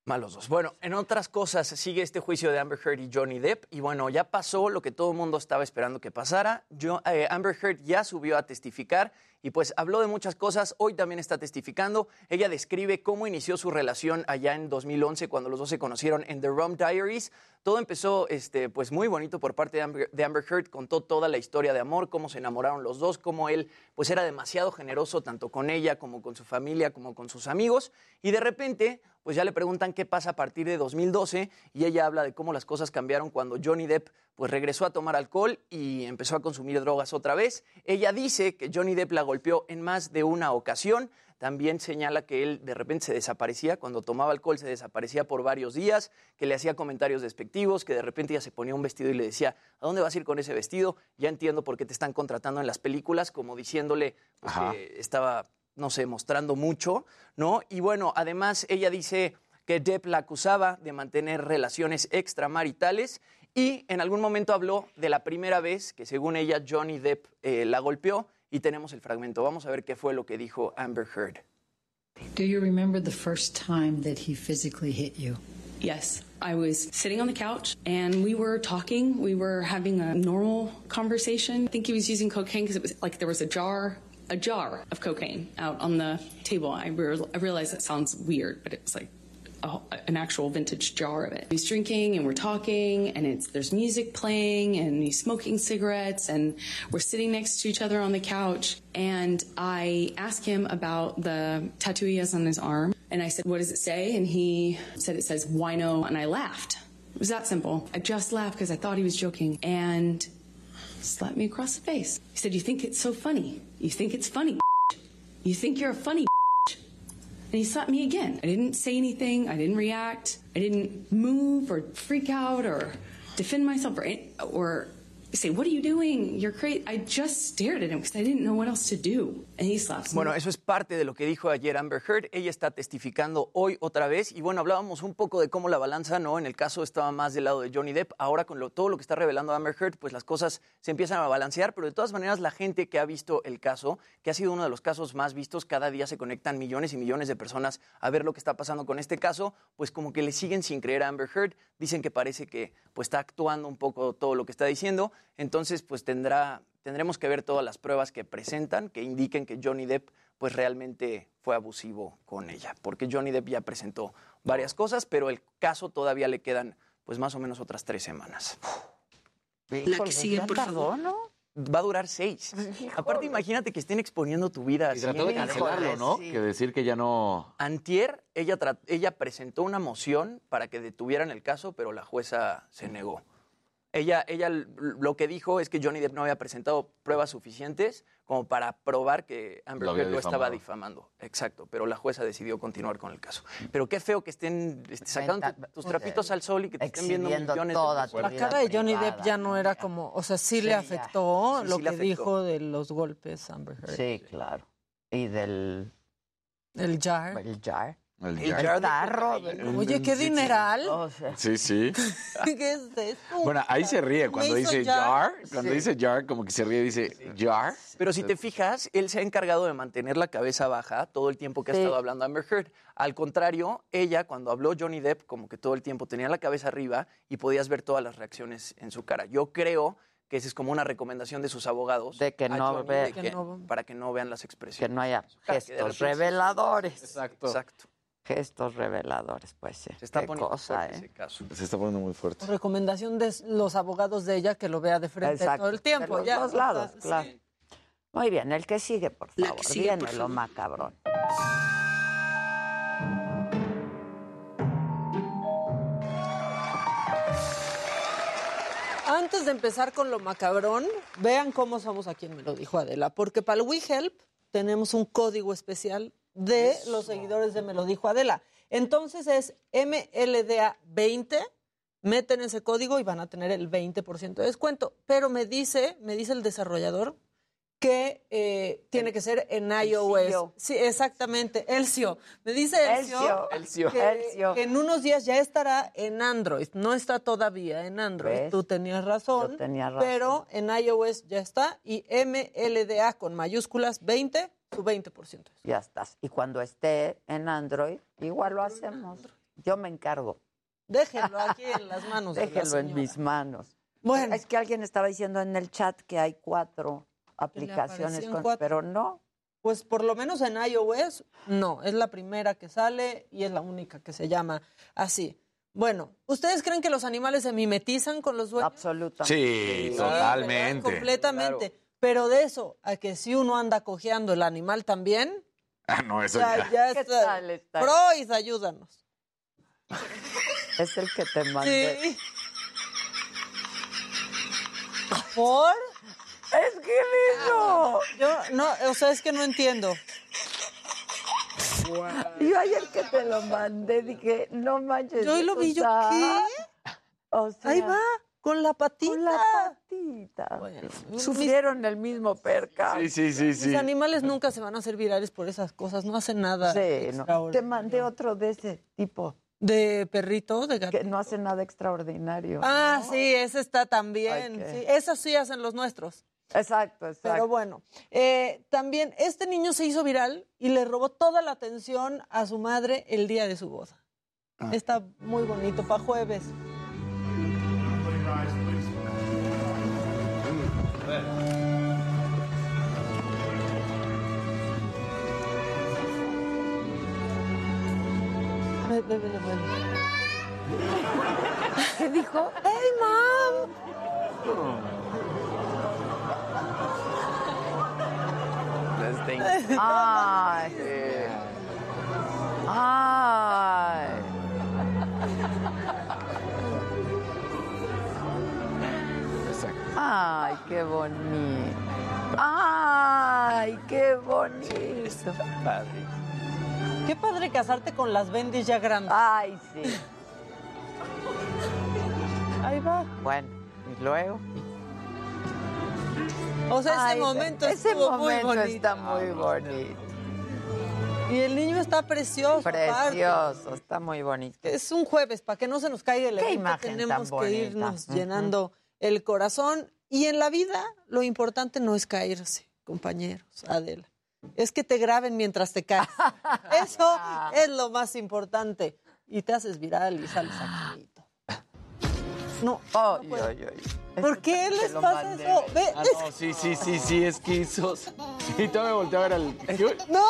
Malos dos. Bueno, en otras cosas sigue este juicio de Amber Heard y Johnny Depp y bueno, ya pasó lo que todo el mundo estaba esperando que pasara. Eh, Amber Heard ya subió a testificar y pues habló de muchas cosas. Hoy también está testificando. Ella describe cómo inició su relación allá en 2011 cuando los dos se conocieron en The Rum Diaries. Todo empezó este, pues muy bonito por parte de Amber, de Amber Heard. Contó toda la historia de amor, cómo se enamoraron los dos, cómo él pues era demasiado generoso tanto con ella como con su familia, como con sus amigos. Y de repente pues ya le preguntan qué pasa a partir de 2012 y ella habla de cómo las cosas cambiaron cuando Johnny Depp pues regresó a tomar alcohol y empezó a consumir drogas otra vez. Ella dice que Johnny Depp la golpeó en más de una ocasión. También señala que él de repente se desaparecía, cuando tomaba alcohol se desaparecía por varios días, que le hacía comentarios despectivos, que de repente ella se ponía un vestido y le decía, ¿a dónde vas a ir con ese vestido? Ya entiendo por qué te están contratando en las películas, como diciéndole pues, que estaba, no sé, mostrando mucho, ¿no? Y bueno, además ella dice que Depp la acusaba de mantener relaciones extramaritales y en algún momento habló de la primera vez que según ella Johnny Depp eh, la golpeó y tenemos el fragmento. Vamos a ver qué fue lo que dijo Amber Heard. Do you remember the first time that he physically hit you? Yes. I was sitting on the couch and we were talking. We were having a normal conversation. I think he was using cocaine because it was like there was a jar, a jar of cocaine out on the table. I, re- I realize that sounds weird, but it was like a, an actual vintage jar of it. He's drinking and we're talking and it's there's music playing and he's smoking cigarettes and we're sitting next to each other on the couch and I asked him about the tattoo he has on his arm and I said, "What does it say?" And he said it says wino and I laughed. It was that simple. I just laughed because I thought he was joking and slapped me across the face. He said, "You think it's so funny? You think it's funny? You think you're a funny?" And he slapped me again. I didn't say anything. I didn't react. I didn't move or freak out or defend myself or, or Bueno, eso es parte de lo que dijo ayer Amber Heard. Ella está testificando hoy otra vez. Y bueno, hablábamos un poco de cómo la balanza, ¿no? En el caso estaba más del lado de Johnny Depp. Ahora con lo- todo lo que está revelando Amber Heard, pues las cosas se empiezan a balancear. Pero de todas maneras, la gente que ha visto el caso, que ha sido uno de los casos más vistos, cada día se conectan millones y millones de personas a ver lo que está pasando con este caso, pues como que le siguen sin creer a Amber Heard. Dicen que parece que pues está actuando un poco todo lo que está diciendo. Entonces, pues tendrá, tendremos que ver todas las pruebas que presentan que indiquen que Johnny Depp pues realmente fue abusivo con ella, porque Johnny Depp ya presentó varias cosas, pero el caso todavía le quedan pues más o menos otras tres semanas. La que sigue, por favor. Va a durar seis. Aparte, imagínate que estén exponiendo tu vida Y así. trató de cancelarlo, ¿no? Que decir que ya no... Antier, ella, ella presentó una moción para que detuvieran el caso, pero la jueza se negó. Ella, ella lo que dijo es que Johnny Depp no había presentado pruebas suficientes como para probar que Amber Lo lo estaba difamando. Exacto, pero la jueza decidió continuar con el caso. Pero qué feo que estén este, sacando tu- tus trapitos al sol y que te estén viendo millones toda de tu La cara de Johnny Depp ya no era como, o sea, sí, Sí, le afectó Sí, lo sí que afectó. dijo de los golpes Amber Heard. Sí, claro. Y del... El jar. El jar. El tarro. Oye, qué dineral. Sí, sí. ¿Qué es esto? Bueno, ahí se ríe cuando ¿Me hizo dice jar? jar. Cuando Sí. dice jar, como que se ríe y dice jar. Pero si te fijas, él se ha encargado de mantener la cabeza baja todo el tiempo que ha estado hablando Amber Heard. Al contrario, ella, cuando habló Johnny Depp, como que todo el tiempo tenía la cabeza arriba y podías ver todas las reacciones en su cara. Yo creo que esa es como una recomendación de sus abogados. De que no Johnny, ve- de que- Que no- para que no vean las que expresiones. no haya que gestos repente- reveladores. Exacto. Exacto. Gestos reveladores, pues sí. Se está Qué poniendo cosa, fuerte ¿eh? ese caso. Se está poniendo muy fuerte. Recomendación de los abogados de ella que lo vea de frente Exacto. todo el tiempo. De los ya, dos lados, sí. Muy bien, el que sigue, por favor. que sigue, Viene por lo macabrón. Antes de empezar con lo macabrón, vean cómo somos aquí en Me lo dijo Adela, porque para el WeHelp tenemos un código especial de los seguidores de Me lo dijo Adela. Entonces es MLDA20, meten ese código y van a tener el 20% de descuento. Pero me dice, me dice el desarrollador que eh, tiene que ser en iOS. Elcio. Sí, exactamente, Elcio. Me dice Elcio, Elcio. que, Elcio. que en unos días ya estará en Android. No está todavía en Android. ¿Ves? Tú tenías razón. Yo tenía razón. Pero en iOS ya está. Y MLDA con mayúsculas 20, su 20%. Ya estás. Y cuando esté en Android, igual lo hacemos. Yo me encargo. Déjenlo aquí en las manos. Déjenlo en mis manos. Bueno. Es que alguien estaba diciendo en el chat que hay cuatro aplicaciones, con- cuatro. pero no. Pues por lo menos en iOS, no. Es la primera que sale y es la única que se llama así. Bueno, ¿ustedes creen que los animales se mimetizan con los dueños? Absolutamente. Sí, Sí, totalmente. ¿verdad? Completamente. Pero de eso a que si uno anda cojeando el animal también, Ah, no, eso ya, ya. ya ¿Qué está. tal está? Freud, ayúdanos. Es el que te mandé. Sí. ¿Por? Es que eso. Yo no, o sea, es que no entiendo. Yo ayer que te lo mandé dije, no manches. Yo hoy lo vi, o yo, sea, ¿qué? O sea, Ahí va, con la patita. Con la patita. Bueno, Sufrieron el mismo perca. Sí, sí, sí, sí. animales nunca se van a hacer virales por esas cosas, no hacen nada. Sí, no. Te mandé otro de ese tipo, ¿De perrito? ¿De gato? que no hace nada extraordinario. Ah, sí, ese está también. Ok. Sí, esos sí hacen los nuestros. Exacto, exacto. Pero bueno, eh, también este niño se hizo viral y le robó toda la atención a su madre el día de su boda. Ah. Está muy bonito para jueves. Ve, ve, ve, ve. ¿Qué dijo? ¡Hey, mom! Ay. Ay. Ay, qué bonito. Ay, qué bonito. Casarte con las bendis ya grandes. Ay, sí. Ahí va. Bueno, y luego. O sea, ese Ay, momento ese estuvo momento muy bonito. está muy bonito. Y el niño está precioso. aparte. Precioso, está muy bonito. Es un jueves, para que no se nos caiga el evento, tenemos que irnos llenando el corazón. Y en la vida, lo importante no es caerse, compañeros, Adela. Es que te graben mientras te caes. Eso es lo más importante. Y te haces viral y sales aquí. No, no puedo. ¿Por qué les pasa eso? Ve, Ah, es- no, sí, sí, sí, sí, es que hizo. Sí, todavía me volteé a ver al. No,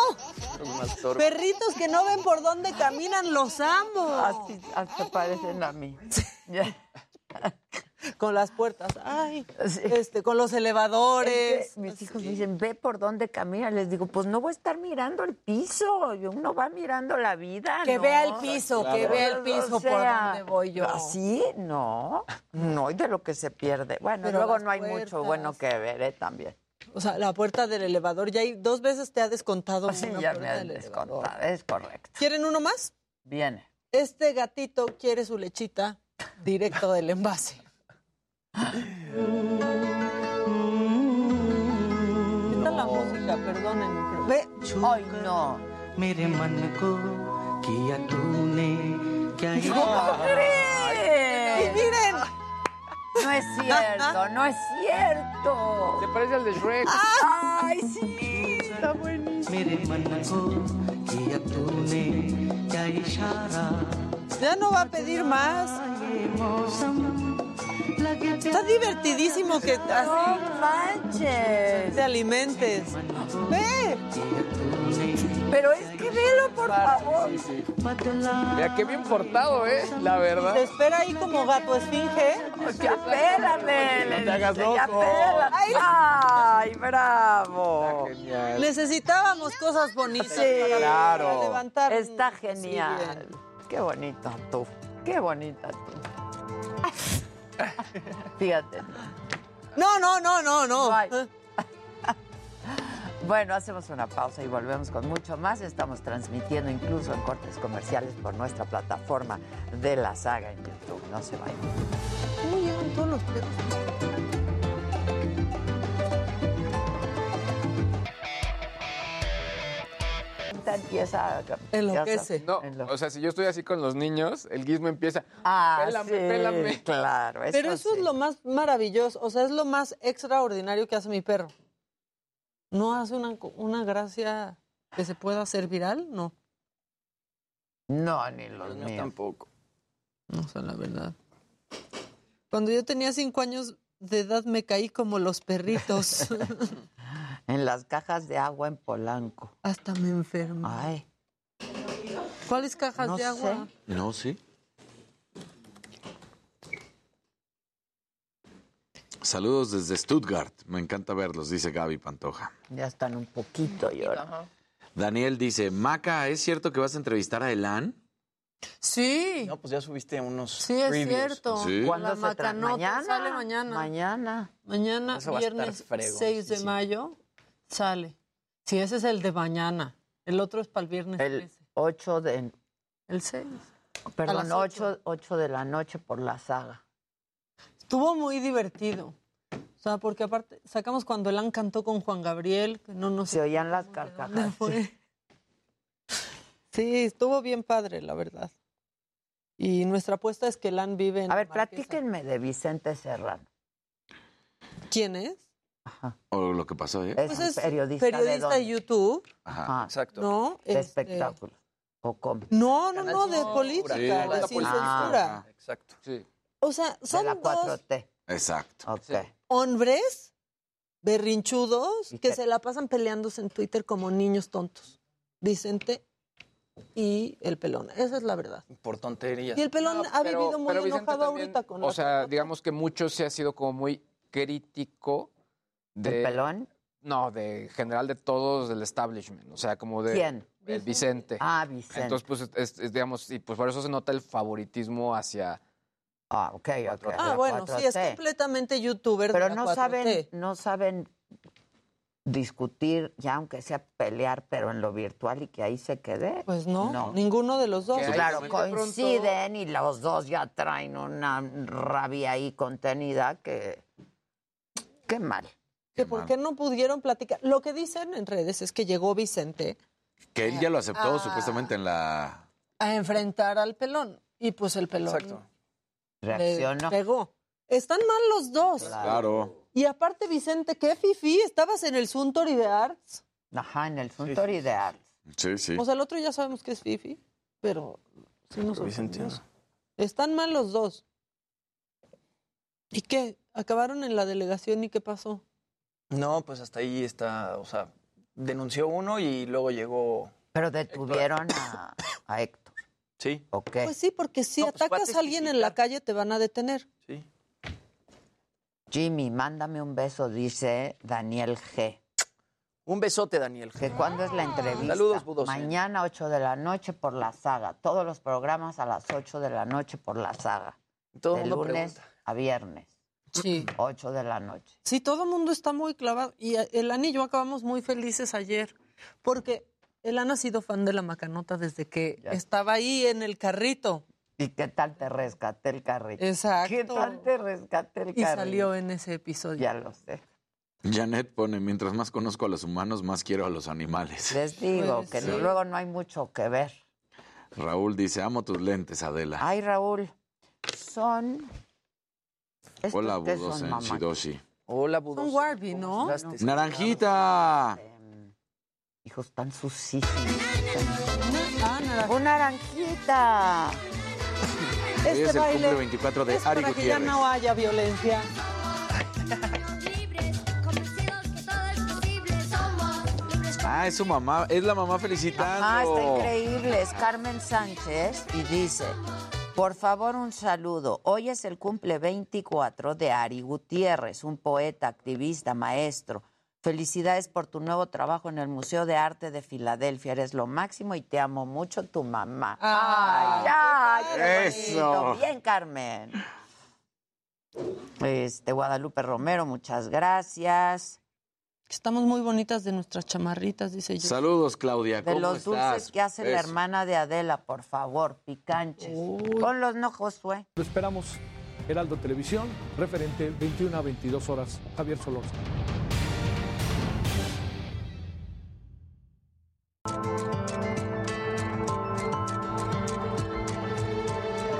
perritos que no ven por dónde caminan, los amo. Así hasta parecen a mí. con las puertas, ay, este, con los elevadores. Es que mis hijos me dicen, ve por dónde camina. Les digo, pues no voy a estar mirando el piso. Uno va mirando la vida. Que ¿no? vea el piso, que vea el piso por donde voy yo. ¿Así? No. No, y de lo que se pierde. Bueno, Pero luego no hay puertas. mucho bueno que ver ¿eh? también. O sea, la puerta del elevador, ya hay dos veces te ha descontado Sí, una ya me elevador. descontado. Es correcto. ¿Quieren uno más? Viene. Este gatito quiere su lechita directo del envase. Esta es la música, perdónenme. Pero... Ve. Ay, no. Miren. No es cierto, no es cierto. Se parece al de Shrek. Ah. Ay, sí. Está buenísimo. Tune. Ya no va a pedir más. Está divertidísimo que así manches. te alimentes. Ve. Pero es que velo, por favor. Mira, qué bien portado, ¿eh? La verdad. Te espera ahí como gato esfinge. Ya pélame. No te hagas loco. pélame. Ay, bravo. Genial. Necesitábamos cosas bonitas Sí, para, claro. levantar. Está genial. Qué bonito tú. Qué bonita tú. Fíjate. No, no, no, no, no. Bueno, hacemos una pausa y volvemos con mucho más. Estamos transmitiendo incluso en cortes comerciales por nuestra plataforma de la saga en YouTube. No se vayan. ¿Cómo llegan todos los Empieza a Enloquece. No, o sea, si yo estoy así con los niños, el gizmo empieza. Ah, pélame, sí, pélame. claro. Pero eso es lo más maravilloso, o sea, es lo más extraordinario que hace mi perro. ¿No hace una, una gracia que se pueda hacer viral? No. No, ni los No, míos. tampoco. No sé, la verdad. Cuando yo tenía cinco años de edad me caí como los perritos. En las cajas de agua en Polanco. Hasta me enfermo. Ay. ¿Cuáles cajas No de agua? No, sí. Saludos desde Stuttgart. Me encanta verlos, dice Gaby Pantoja. Ya están un poquito llorando. Daniel dice, Maca, ¿es cierto que vas a entrevistar a Elan? Sí. No, pues ya subiste unos Sí, es previews. cierto. Sí. ¿Cuándo La se mañana? sale mañana. Mañana. Mañana, Eso viernes fregón, 6 de mayo, sale. Sí, ese es el de mañana. El otro es para el viernes El 13. 8 de... El 6. Perdón, las 8, 8 de la noche por la saga. Estuvo muy divertido. O sea, porque aparte, sacamos cuando Elan cantó con Juan Gabriel, que no nos Se oían las ¿Dónde carcajadas. Sí, estuvo bien padre, la verdad. Y nuestra apuesta es que Elan vive en A ver, Marquesa. platíquenme de Vicente Serrano. ¿Quién es? O lo que pasó, ¿eh? Es Pues periodista, de, periodista de? YouTube, Ajá. Exacto. ¿no? de Este, espectáculos. ¿O cómo? No, no, no, de política, Sí, de la sin política. censura. Ah, Exacto. Sí. O sea, De son la dos 4T. Exacto. Ok. hombres berrinchudos que- se la pasan peleándose en Twitter como niños tontos. Vicente y el pelón. Esa es la verdad. Por tonterías. Y el pelón No, ha pero- vivido muy Vicente enojado también, ahorita con O sea, digamos que mucho se ha sido como muy crítico de... ¿El pelón? No, de general de todos del establishment. O sea, como de... ¿Quién? El Vicente. Ah, Vicente. Entonces, pues, es, es, digamos, y pues por eso se nota el favoritismo hacia... ah, ok, ok. Ah, bueno, sí, es 4T. completamente youtuber de Pero la no 4T. saben, no saben discutir, ya aunque sea pelear, pero en lo virtual y que ahí se quede. Pues no, No. ninguno de los dos. Que Claro, pronto- coinciden y los dos ya traen una rabia ahí contenida que... Qué mal. Que por qué no pudieron platicar. Lo que dicen en redes es que llegó Vicente Que él ya lo aceptó Ah. supuestamente en la... a enfrentar al pelón. Y pues el pelón Exacto. Reaccionó. pegó. Están mal los dos. Claro. Y aparte, Vicente, qué fifi, estabas en el Suntory de Arts. Ajá, en el Suntory de Arts. Sí, sí. O sea, el otro ya sabemos que es fifi, pero sí nos sorprendimos. Están mal los dos. ¿Y qué? ¿Acabaron en la delegación y qué pasó? No, pues hasta ahí está, o sea, denunció uno y luego llegó... Pero detuvieron a, a Héctor. Sí. ¿Ok? Pues sí, porque si No, pues atacas a alguien en la calle te van a detener. Sí. Jimmy, mándame un beso, dice Daniel G. Un besote, Daniel. ¿Que cuándo es la entrevista? Saludos, Budos. Mañana, 8 de la noche por la saga. Todos los programas a las 8 de la noche por la saga. Todo el de mundo lunes pregunta. a viernes. Sí. 8 de la noche. Sí, todo el mundo está muy clavado. Y el Ana y yo acabamos muy felices ayer, porque el Ana ha sido fan de la macanota desde que estaba ahí en el carrito. ¿Y qué tal te rescaté el carrito? Exacto. ¿Qué tal te rescaté el Y carrito? salió en ese episodio. Ya lo sé. Janet pone, mientras más conozco a los humanos, más quiero a los animales. Les digo Pues que sí. luego no hay mucho que ver. Raúl dice, amo tus lentes, Adela. Ay, Raúl, son... ¿estos Hola, qué Budos son, en mamá? Shidoshi. Hola, Budos. Son Warby, ¿no? ¡Naranjita! Hijos, tan sucísimos. Ah, naranja. ¡Un naranjita! Hoy Este es el baile cumple 24 de es Ari para que ya Gutiérrez. no haya violencia. Ah, es su mamá, es la mamá felicitando. Ah, está increíble. Es Carmen Sánchez y dice, por favor, un saludo. Hoy es el cumple 24 de Ari Gutiérrez, un poeta, activista, maestro. Felicidades por tu nuevo trabajo en el Museo de Arte de Filadelfia. Eres lo máximo y te amo mucho, tu mamá. Ay, ¡Ay, qué Eso. bonito! Bien, Carmen. Este, Guadalupe Romero, muchas gracias. Estamos muy bonitas de nuestras chamarritas, dice yo. Saludos, Claudia. De ¿Cómo los dulces que hace la hermana de Adela, por favor, picanches. Ponlos, no, Josué. Lo esperamos. Heraldo Televisión, referente 21 a 22 horas. Javier Solórzano.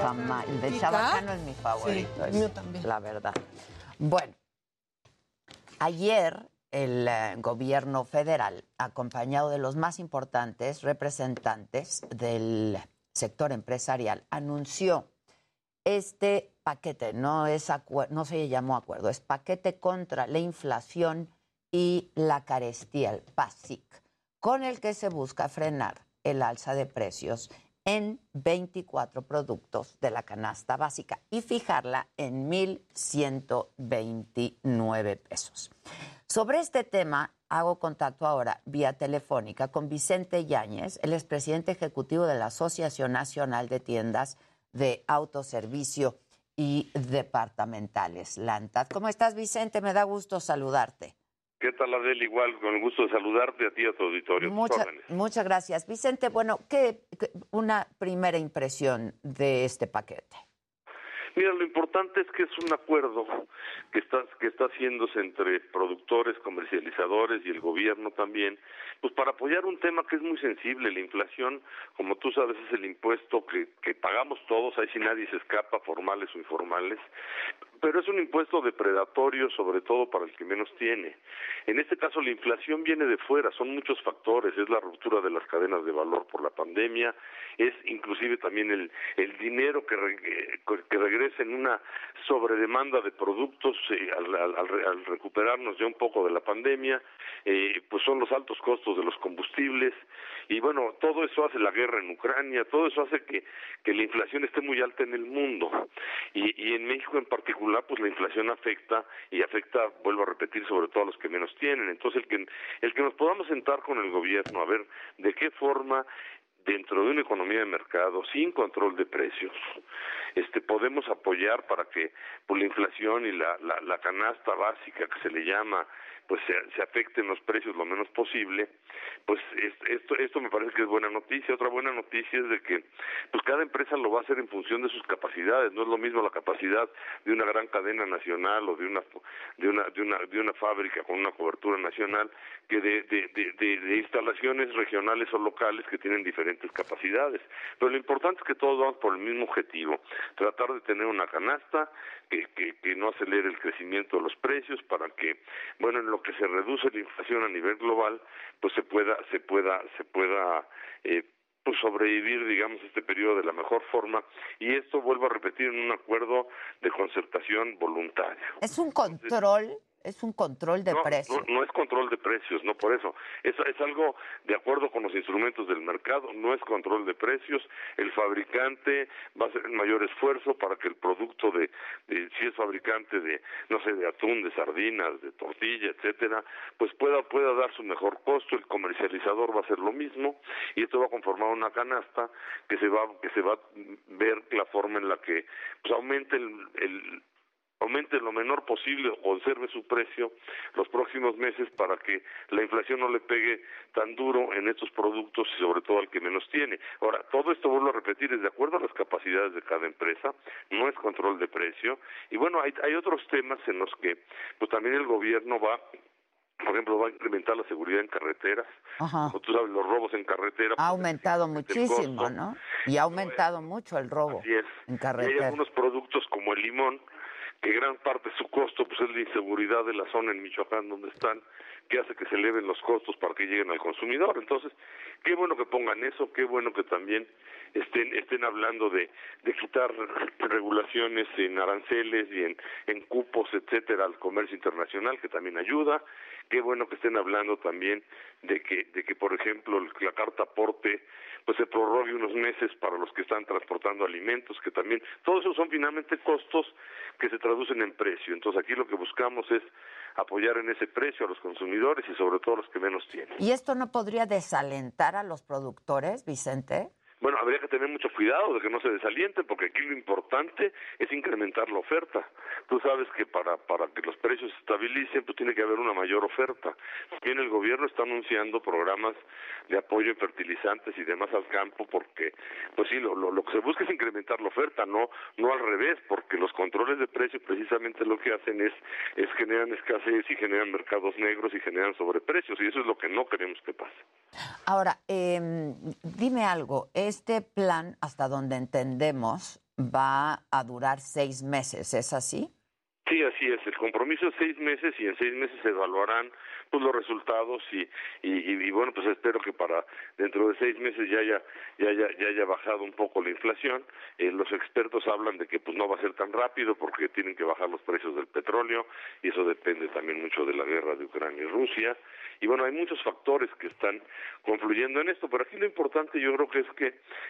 Jamás. El de. Chabacano es mi favorito. Sí, el mío también. La verdad. Bueno, ayer el eh, gobierno federal, acompañado de los más importantes representantes del sector empresarial, anunció este paquete, no, es no se llamó acuerdo, es paquete contra la inflación y la carestía, el PASIC, con el que se busca frenar el alza de precios en 24 productos de la canasta básica y fijarla en 1.129 pesos. Sobre este tema, hago contacto ahora vía telefónica con Vicente Yáñez, el expresidente ejecutivo de la Asociación Nacional de Tiendas de Autoservicio y Departamentales, LANTAD. ¿Cómo estás, Vicente? Me da gusto saludarte. ¿Qué tal, Adel? Igual, con el gusto de saludarte a ti y a tu auditorio. Mucha- muchas gracias. Vicente, bueno, ¿qué, qué- una primera impresión de este paquete? Mira, lo importante es que es un acuerdo que está, que está haciéndose entre productores, comercializadores y el gobierno también, pues para apoyar un tema que es muy sensible. La inflación, como tú sabes, es el impuesto que, que pagamos todos, ahí si nadie se escapa, formales o informales, pero es un impuesto depredatorio, sobre todo para el que menos tiene. En este caso, la inflación viene de fuera, son muchos factores, es la ruptura de las cadenas de valor por la pandemia, es inclusive también el, el dinero que, re- que regresa en una sobredemanda de productos eh, al, al- al re- al recuperarnos ya un poco de la pandemia, eh, pues son los altos costos de los combustibles y bueno, todo eso hace la guerra en Ucrania, todo eso hace que, que la inflación esté muy alta en el mundo y, y en México en particular pues la inflación afecta y afecta, vuelvo a repetir, sobre todo a los que menos tienen. Entonces el que, el que nos podamos sentar con el gobierno a ver de qué forma dentro de una economía de mercado sin control de precios, este podemos apoyar para que por la inflación y la, la, la canasta básica que se le llama pues se, se, afecten los precios lo menos posible, pues esto, esto me parece que es buena noticia. Otra buena noticia es de que pues cada empresa lo va a hacer en función de sus capacidades. No es lo mismo la capacidad de una gran cadena nacional o de una de una de una de una fábrica con una cobertura nacional que de, de, de, de instalaciones regionales o locales que tienen diferentes capacidades. Pero lo importante es que todos vamos por el mismo objetivo, tratar de tener una canasta que, que, que no acelere el crecimiento de los precios para que, bueno, en lo que se reduce la inflación a nivel global, pues se pueda, se pueda, se pueda eh, pues sobrevivir, digamos, este periodo de la mejor forma y esto vuelvo a repetir en un acuerdo de concertación voluntario. Es un control es un control de no, precios. No, no, es control de precios, no por eso. Es, es algo de acuerdo con los instrumentos del mercado, no es control de precios. El fabricante va a hacer el mayor esfuerzo para que el producto de, de, si es fabricante de, no sé, de atún, de sardinas, de tortilla, etcétera, pues pueda, pueda dar su mejor costo. El comercializador va a hacer lo mismo y esto va a conformar una canasta que se va, que se va a ver la forma en la que pues, aumente el, el aumente lo menor posible o conserve su precio los próximos meses para que la inflación no le pegue tan duro en estos productos y sobre todo al que menos tiene. Ahora, todo esto vuelvo a repetir, es de acuerdo a las capacidades de cada empresa, no es control de precio y bueno, hay, hay otros temas en los que pues también el gobierno va por ejemplo, va a incrementar la seguridad en carreteras. Ajá. Como tú sabes, los robos en carretera. Ha aumentado muchísimo, ¿no? Y ha aumentado mucho el robo Así es. en Y carretera. hay algunos productos como el limón, que gran parte de su costo pues es la inseguridad de la zona en Michoacán donde están, que hace que se eleven los costos para que lleguen al consumidor. Entonces, qué bueno que pongan eso, qué bueno que también estén estén hablando de, de quitar regulaciones en aranceles y en, en cupos, etcétera, al comercio internacional, que también ayuda. Qué bueno que estén hablando también de que, de que por ejemplo, la carta aporte pues se prorrogue unos meses para los que están transportando alimentos, que también, todos esos son finalmente costos que se traducen en precio. Entonces aquí lo que buscamos es apoyar en ese precio a los consumidores y sobre todo a los que menos tienen. ¿Y esto no podría desalentar a los productores, Vicente? Bueno, habría que tener mucho cuidado de que no se desalienten, porque aquí lo importante es incrementar la oferta. Tú sabes que para, para que los precios se estabilicen, pues tiene que haber una mayor oferta. También el gobierno está anunciando programas de apoyo en fertilizantes y demás al campo, porque, pues sí, lo, lo, lo que se busca es incrementar la oferta, no, no al revés, porque los controles de precios precisamente lo que hacen es, es generan escasez y generan mercados negros y generan sobreprecios, y eso es lo que no queremos que pase. Ahora, eh, dime algo, este plan, hasta donde entendemos, va a durar seis meses, ¿es así? Sí, así es. El compromiso es seis meses y en seis meses se evaluarán pues los resultados y, bueno pues espero que para dentro de seis meses ya haya ya haya, ya haya bajado un poco la inflación. Eh, los expertos hablan de que pues no va a ser tan rápido porque tienen que bajar los precios del petróleo y eso depende también mucho de la guerra de Ucrania y Rusia. Y bueno, hay muchos factores que están confluyendo en esto, pero aquí lo importante yo creo que es que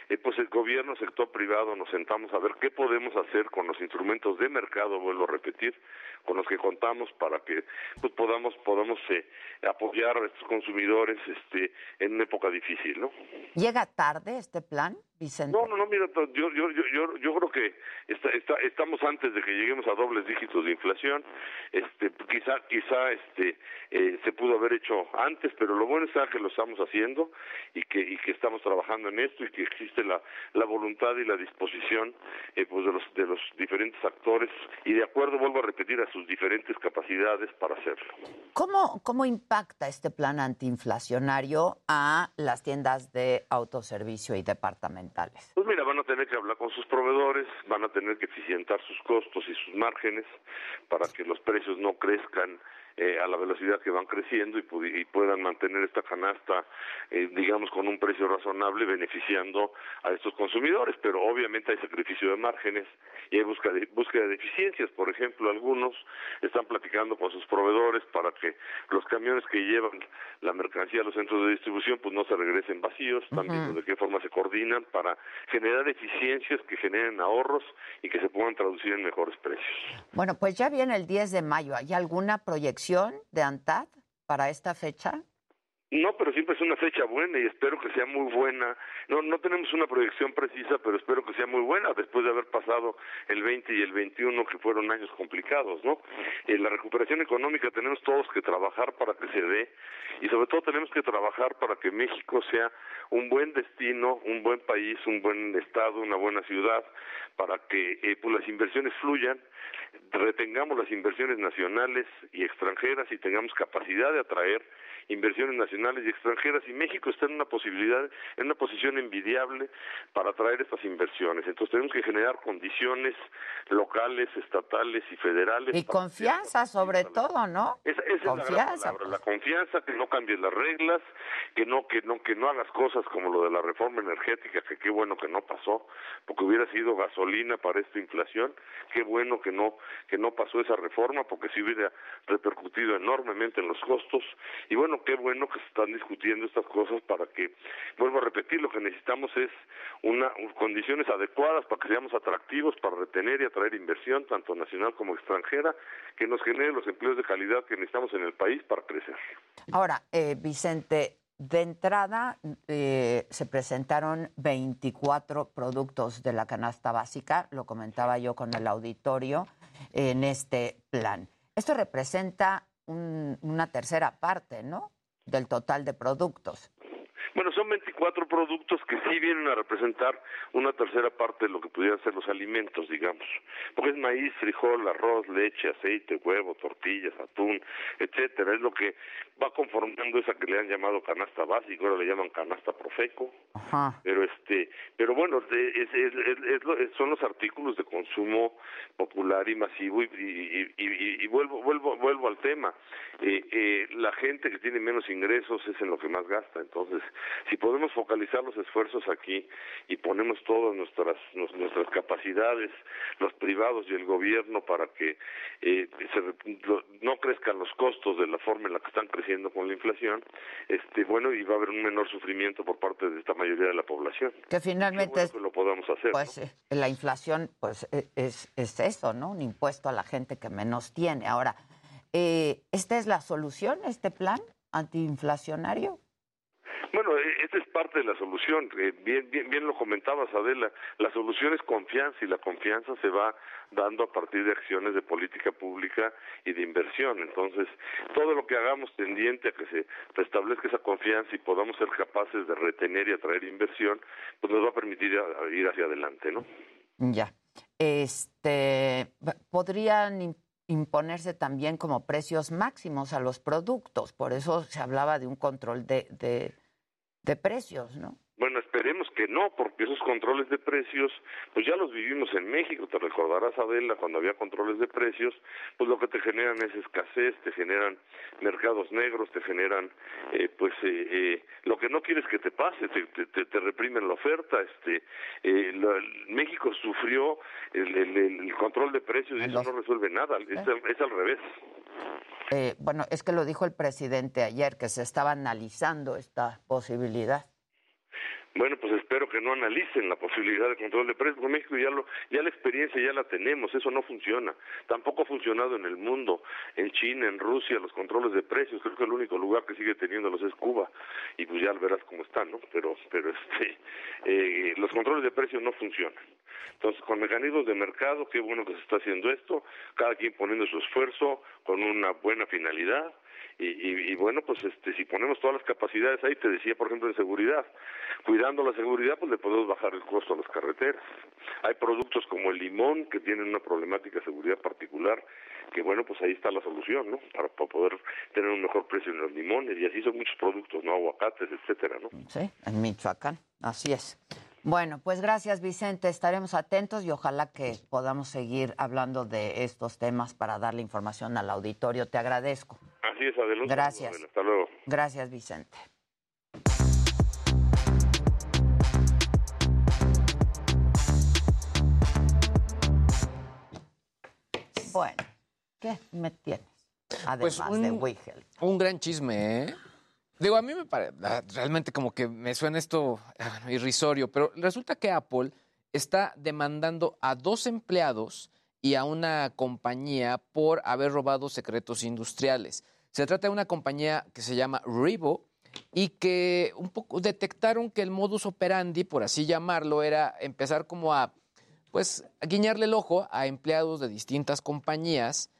eh, pues el gobierno, sector privado, nos sentamos a ver qué podemos hacer con los instrumentos de mercado, vuelvo a repetir, con los que contamos para que pues podamos podamos eh, apoyar a estos consumidores este en una época difícil, ¿no? ¿Llega tarde este plan, Vicente? No, no, no, mira, yo yo yo yo, yo creo que está, está, estamos antes de que lleguemos a dobles dígitos de inflación. Este, quizá quizá este eh, se pudo haber hecho antes, pero lo bueno está que lo estamos haciendo y que y que estamos trabajando en esto y que existe la la voluntad y la disposición eh, pues de los de los diferentes actores y de acuerdo vuelvo a repetir a sus diferentes capacidades para hacerlo. ¿Cómo, ¿Cómo impacta este plan antiinflacionario a las tiendas de autoservicio y Pues mira, van a tener que hablar con sus proveedores, van a tener que eficientar sus costos y sus márgenes para que los precios no crezcan eh, a la velocidad que van creciendo y, pu y puedan mantener esta canasta, eh, digamos, con un precio razonable, beneficiando a estos consumidores. Pero obviamente hay sacrificio de márgenes y hay búsqueda de, búsqueda de eficiencias. Por ejemplo, algunos están platicando con sus proveedores para que los camiones que llevan la mercancía a los centros de distribución pues no se regresen vacíos, están viendo de qué forma se coordinan para generar eficiencias que generen ahorros y que se puedan traducir en mejores precios. Bueno, pues ya viene el 10 de mayo. ¿Hay alguna proyección de ANTAD para esta fecha? No, pero siempre es una fecha buena y espero que sea muy buena. No, no tenemos una proyección precisa, pero espero que sea muy buena después de haber pasado el 20 y el 21, que fueron años complicados, ¿no? En la recuperación económica tenemos todos que trabajar para que se dé y sobre todo tenemos que trabajar para que México sea un buen destino, un buen país, un buen estado, una buena ciudad, para que eh, pues las inversiones fluyan, retengamos las inversiones nacionales y extranjeras y tengamos capacidad de atraer inversiones nacionales y extranjeras y México está en una posibilidad, en una posición envidiable para atraer estas inversiones. Entonces tenemos que generar condiciones locales, estatales y federales. Y confianza sobre todo, ¿no? Esa, esa confianza. es la palabra, la confianza, que no cambies las reglas, que no, que no, que no hagas cosas como lo de la reforma energética, que qué bueno que no pasó, porque hubiera sido gasolina para esta inflación, qué bueno que no, que no pasó esa reforma, porque sí hubiera repercutido enormemente en los costos, y bueno, qué bueno que se están discutiendo estas cosas para que, vuelvo a repetir, lo que necesitamos es una condiciones adecuadas para que seamos atractivos, para retener y atraer inversión, tanto nacional como extranjera, que nos genere los empleos de calidad que necesitamos en el país para crecer. Ahora, eh, Vicente, de entrada eh, se presentaron 24 productos de la canasta básica, lo comentaba yo con el auditorio, en este plan. Esto representa un- una tercera parte, ¿no? Del total de productos. Bueno, son 24 productos que sí vienen a representar una tercera parte de lo que pudieran ser los alimentos, digamos. Porque es maíz, frijol, arroz, leche, aceite, huevo, tortillas, atún, etcétera. Es lo que va conformando esa que le han llamado canasta básica, ahora le llaman canasta profeco. Pero este, pero bueno, es- es- es- son los artículos de consumo popular y masivo y, y- y- y- y vuelvo, vuelvo, vuelvo al tema. Eh, eh, la gente que tiene menos ingresos es en lo que más gasta. Entonces, si podemos focalizar los esfuerzos aquí y ponemos todas nuestras nuestras capacidades, los privados y el gobierno para que eh, se no crezcan los costos de la forma en la que están creciendo con la inflación, este bueno y va a haber un menor sufrimiento por parte de esta mayoría de la población. Que finalmente es, que lo podamos hacer. pues, eh, la inflación, pues e- es, es eso, ¿no? Un impuesto a la gente que menos tiene. Ahora, eh, ¿esta es la solución, este plan antiinflacionario? Bueno, e- esta es parte de la solución. Eh, bien, bien, bien lo comentabas, Adela. La solución es confianza y la confianza se va dando a partir de acciones de política pública y de inversión. Entonces, todo lo que hagamos tendiente a que se restablezca esa confianza y podamos ser capaces de retener y atraer inversión, pues nos va a permitir ir hacia adelante, ¿no? Ya. Este, podrían im- imponerse también como precios máximos a los productos. Por eso se hablaba de un control de, de, de precios, ¿no? Esperemos que no, porque esos controles de precios, pues ya los vivimos en México, te recordarás, Adela, cuando había controles de precios, pues lo que te generan es escasez, te generan mercados negros, te generan, eh, pues, eh, eh, lo que no quieres que te pase, te, te, te- reprimen la oferta, este, eh, la- México sufrió el, el- el control de precios y eso no resuelve nada, es, al- es al revés. Eh, bueno, es que lo dijo el presidente ayer, que se estaba analizando esta posibilidad. Bueno, pues espero que no analicen la posibilidad de control de precios, porque México ya lo, ya la experiencia ya la tenemos, eso no funciona. Tampoco ha funcionado en el mundo, en China, en Rusia, los controles de precios, creo que el único lugar que sigue teniéndolos es Cuba, y pues ya verás cómo están, ¿no? Pero, pero este, eh, los controles de precios no funcionan. Entonces, con mecanismos de mercado, qué bueno que se está haciendo esto, cada quien poniendo su esfuerzo con una buena finalidad, y, y, y bueno, pues este, si ponemos todas las capacidades ahí, te decía, por ejemplo, en seguridad, cuidando la seguridad, pues le podemos bajar el costo a las carreteras. Hay productos como el limón que tienen una problemática de seguridad particular, que bueno, pues ahí está la solución, ¿no? Para, para poder tener un mejor precio en los limones, y así son muchos productos, ¿no? Aguacates, etcétera, ¿no? Sí, en Michoacán, así es. Bueno, pues gracias Vicente, estaremos atentos y ojalá que podamos seguir hablando de estos temas para darle información al auditorio. Te agradezco. Así es, adelante. Gracias. Hasta luego. Gracias Vicente. Bueno, ¿qué me tienes? Además Pues un- de Wigel. Un gran chisme, ¿eh? Digo, a mí me parece, realmente como que me suena esto ah, irrisorio, pero resulta que Apple está demandando a dos empleados y a una compañía por haber robado secretos industriales. Se trata de una compañía que se llama Revo y que un poco detectaron que el modus operandi, por así llamarlo, era empezar como a pues a guiñarle el ojo a empleados de distintas compañías,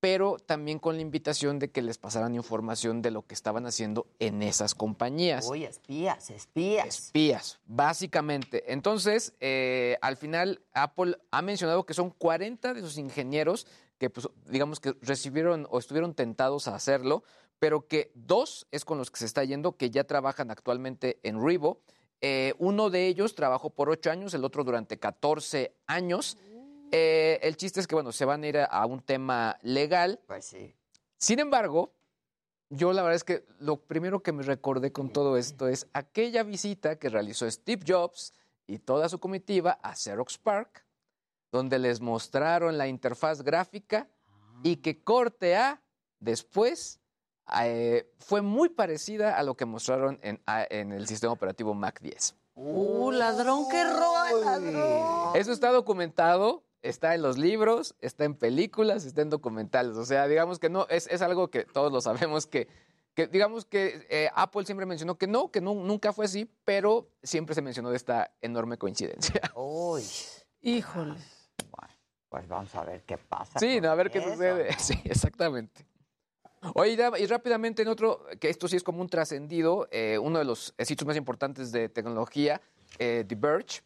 pero también con la invitación de que les pasaran información de lo que estaban haciendo en esas compañías. Uy, espías, espías. Espías, básicamente. Entonces, eh, al final, Apple ha mencionado que son 40 de sus ingenieros que, pues, digamos que recibieron o estuvieron tentados a hacerlo, pero que dos es con los que se está yendo, que ya trabajan actualmente en Revo. Eh, uno de ellos trabajó por ocho años, el otro durante 14 años. Eh, el chiste es que, bueno, se van a ir a, a un tema legal. Pues sí. Sin embargo, yo la verdad es que lo primero que me recordé con todo esto es aquella visita que realizó Steve Jobs y toda su comitiva a Xerox Park, donde les mostraron la interfaz gráfica y que corte A después eh, fue muy parecida a lo que mostraron en, el sistema operativo Mac 10. Uh, ladrón que roba, ladrón. Eso está documentado, está en los libros, está en películas, está en documentales. O sea, digamos que no, es, es algo que todos lo sabemos que, que digamos que eh, Apple siempre mencionó que no, que nu- nunca fue así, pero siempre se mencionó de esta enorme coincidencia. Uy. Híjole. Pues vamos a ver qué pasa. Sí, a ver qué eso. sucede. Sí, exactamente. Oye, y rápidamente en otro, que esto sí es como un trascendido, eh, uno de los sitios más importantes de tecnología, eh, The Verge,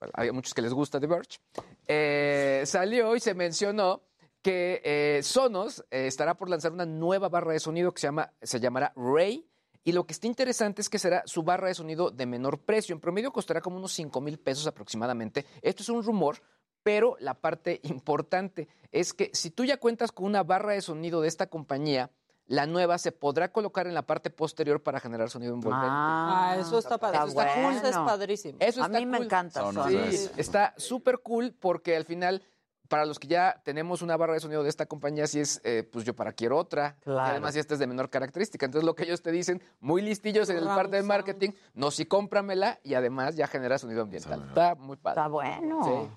bueno, hay muchos que les gusta The Verge, eh, salió y se mencionó que Sonos estará por lanzar una nueva barra de sonido que se, llama, se llamará Ray. Y lo que está interesante es que será su barra de sonido de menor precio. En promedio costará como unos 5 mil pesos aproximadamente. Esto es un rumor, pero la parte importante es que si tú ya cuentas con una barra de sonido de esta compañía, la nueva se podrá colocar en la parte posterior para generar sonido envolvente. Ah, eso está padre. Eso está cool, eso es padrísimo. Eso A mí me encanta. Sí, está súper cool porque al final, para los que ya tenemos una barra de sonido de esta compañía, sí es, eh, pues yo para quiero otra. Claro. Y además, si esta es de menor característica. Entonces, lo que ellos te dicen, muy listillos en el Surround parte de marketing, no, sí cómpramela y además ya genera sonido ambiental. Está muy padre. Está bueno.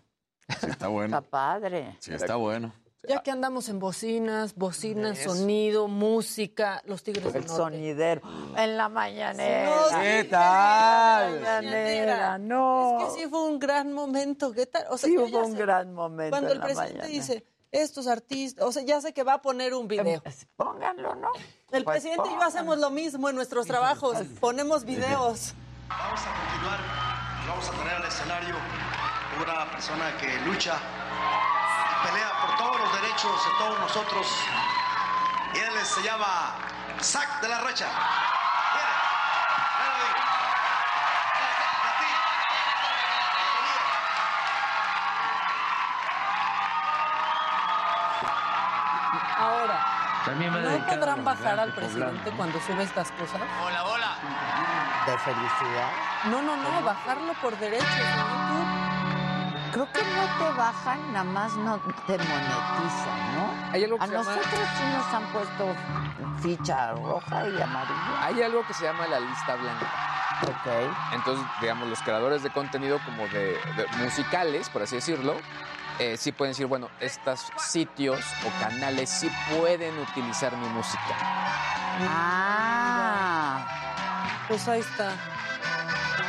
Sí. Está bueno. Está padre. Sí, está bueno. Ya que andamos en bocinas, bocinas, Eso. sonido, música, los tigres del El norte. sonidero. En la mañanera. Sí, ¿Qué tal? en la mañanera, no. Es que sí fue un gran momento. ¿Qué tal? O sea, Sí, hubo un sé, gran momento Cuando en el la presidente mañana. dice, estos artistas, o sea, ya sé que va a poner un video. Pónganlo, ¿no? El Pues presidente y yo hacemos lo mismo en nuestros trabajos. Ponemos videos. Vamos a continuar y vamos a traer al escenario una persona que lucha y pelea por todos los derechos de todos nosotros. Y él se llama Zac de la ti. Ahora, ¿no podrán bajar al presidente cuando sube estas cosas? Hola, hola. De felicidad. No, no, no, bajarlo por derechos YouTube. Creo que no te bajan, nada más no te monetizan, ¿no? Hay algo que A se llama- nosotros sí nos han puesto ficha roja y amarilla. Hay algo que se llama la lista blanca. Ok. Entonces, digamos, los creadores de contenido como de, de musicales, por así decirlo, eh, sí pueden decir, bueno, estos sitios o canales sí pueden utilizar mi música. Ah. Pues ahí está.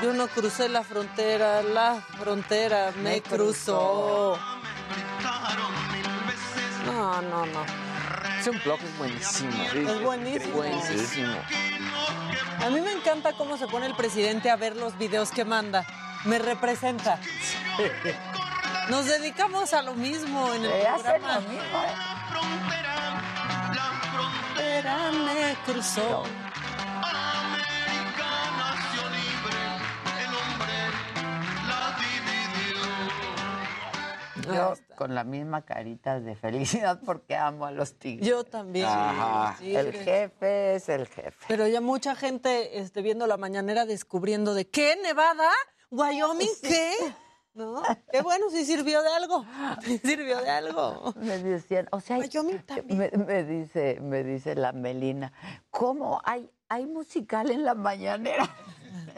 Yo no crucé la frontera, la frontera me, Me cruzó. No, no, no. Ese blog es buenísimo. Es buenísimo. Buenísimo. A mí me encanta cómo se pone el presidente a ver los videos que manda. Me representa. Nos dedicamos a lo mismo en el Eh, programa. lo mismo, ¿eh? Frontera me cruzó. Yo con la misma carita de felicidad porque amo a los tigres. Yo también. Ajá. Sí, El sí. jefe es el jefe. Pero ya mucha gente este, viendo la mañanera descubriendo de qué, Nevada, Wyoming, qué. ¿No? Qué bueno, sí sirvió de algo. Sí sirvió de algo. Me decían, o sea, Wyoming también. me, me dice, me dice la Melina, ¿cómo hay hay musical en la mañanera.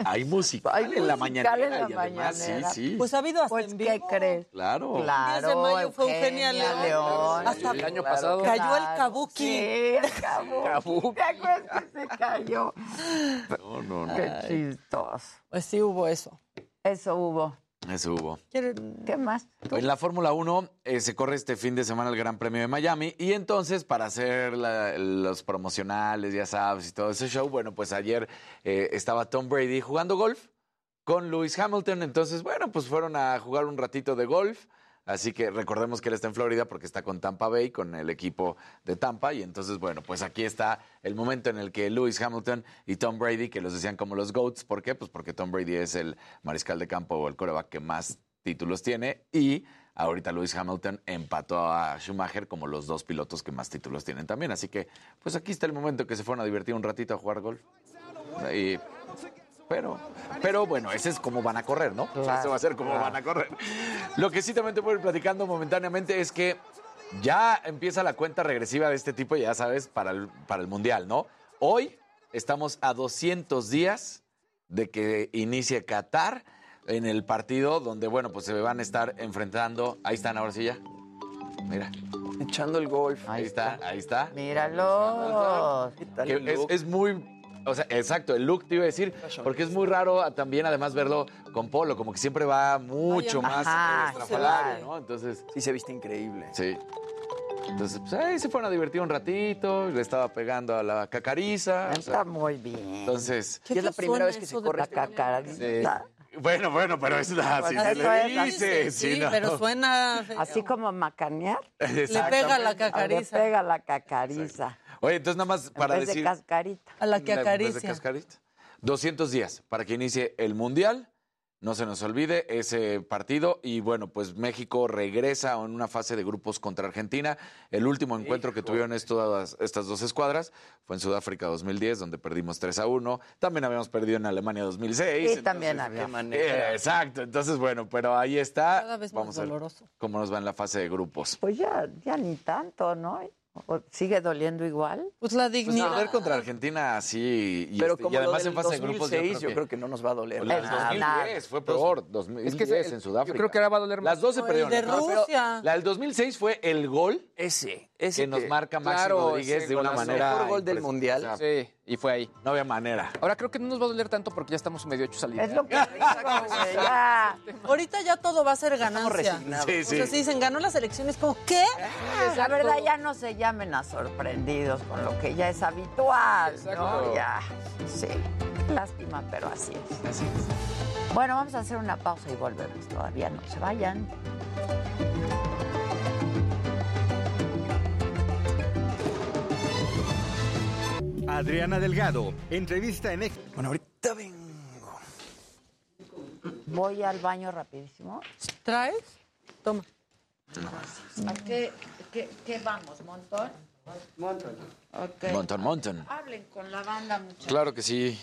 Hay música Hay en la musical mañanera. en la y además, mañanera. sí, sí. Pues ha habido hasta Pues, en ¿qué vivo. crees? claro. Claro, 10 de mayo fue Eugenia León. Hasta el año pasado. Cayó el kabuki. Sí, el kabuki. ¿Te acuerdas que se cayó? No, no, no. Qué chistoso. Pues sí hubo eso. Eso hubo. Eso hubo. ¿Qué más? En la Fórmula 1 eh, se corre este fin de semana el Gran Premio de Miami y entonces para hacer la- los promocionales, ya sabes, y todo ese show, bueno, pues ayer eh, estaba Tom Brady jugando golf con Lewis Hamilton, entonces, bueno, pues fueron a jugar un ratito de golf. Así que recordemos que él está en Florida porque está con Tampa Bay, con el equipo de Tampa. Y entonces, bueno, pues aquí está el momento en el que Lewis Hamilton y Tom Brady, que los decían como los GOATs, ¿por qué? Pues porque Tom Brady es el mariscal de campo o el coreback que más títulos tiene. Y ahorita Lewis Hamilton empató a Schumacher como los dos pilotos que más títulos tienen también. Así que, pues aquí está el momento que se fueron a divertir un ratito a jugar golf. Y pero, pero bueno, ese es como van a correr, ¿no? Claro, Ese va a ser como claro. van a correr. Lo que sí también te puedo ir platicando momentáneamente es que ya empieza la cuenta regresiva de este tipo, ya sabes, para el, para el Mundial, ¿no? Hoy estamos a 200 días de que inicie Qatar en el partido donde, bueno, pues se van a estar enfrentando. Ahí están, ahora sí ya. Mira. Echando el golf. Ahí está, ahí está. Míralo. Que es, es muy. O sea, exacto, el look te iba a decir, porque es muy raro también además verlo con polo, como que siempre va mucho Ay, más ajá, estrafalario. ¿no? Entonces. Sí, se viste increíble. Sí. Entonces, pues ahí se fueron a divertir un ratito, le estaba pegando a la cacariza. o sea, Está muy bien. entonces. Y es la primera vez que se corre la cacariza. Bueno, bueno, pero es la eso le dice. Sí, sí, ¿no? pero suena. Así como macanear. Le pega la Le cacariza. pega la cacariza. Oye, entonces nada más para en vez decir. de cascarita. A la que En vez de acaricia. cascarita. 200 días para que inicie el Mundial. No se nos olvide ese partido. Y bueno, pues México regresa en una fase de grupos contra Argentina. El último encuentro que tuvieron estas, estas dos escuadras fue en Sudáfrica 2010, donde perdimos 3 a 1. También habíamos perdido en Alemania 2006. Y también entonces, había. eh, exacto. Entonces, bueno, pero ahí está. Cada vez más Vamos a ver doloroso. cómo nos va en la fase de grupos. Pues ya, ya ni tanto, ¿no? ¿O ¿Sigue doliendo igual? Pues la Pues dignidad. perder contra Argentina así y, Pero este, como y además en fase de grupos 2006, yo creo que no nos va a doler. Nada. 2010 fue peor, 2010 Es que ese- en Sudáfrica. Yo creo que ahora va a doler más. Las dos se No, perdieron. No. La del 2006 fue el gol Ese, ese que nos marca Maxi Claro, Rodríguez de una manera. Mejor gol del Mundial. o sea, Sí, y fue ahí. no había manera. Ahora creo que no nos va a doler tanto porque ya estamos medio hechos al Es lo que ya. Ahorita ya todo va a ser ganancia. resignados. Sí, O sí. sea, si dicen ganó las elecciones, como ¿qué? La verdad, ya no se llamen a sorprendidos con lo que ya es habitual, ¿no? Exacto. Ya, sí. Lástima, pero así es. Bueno, vamos a hacer una pausa y volvemos. Todavía no se vayan. Adriana Delgado, entrevista en Ex. Bueno, ahorita vengo. Voy al baño rapidísimo. ¿Traes? Toma. ¿A qué, qué, qué vamos? ¿Montón? Montón. Ok. Montón, montón. Hablen con la banda, muchachos. Claro que sí.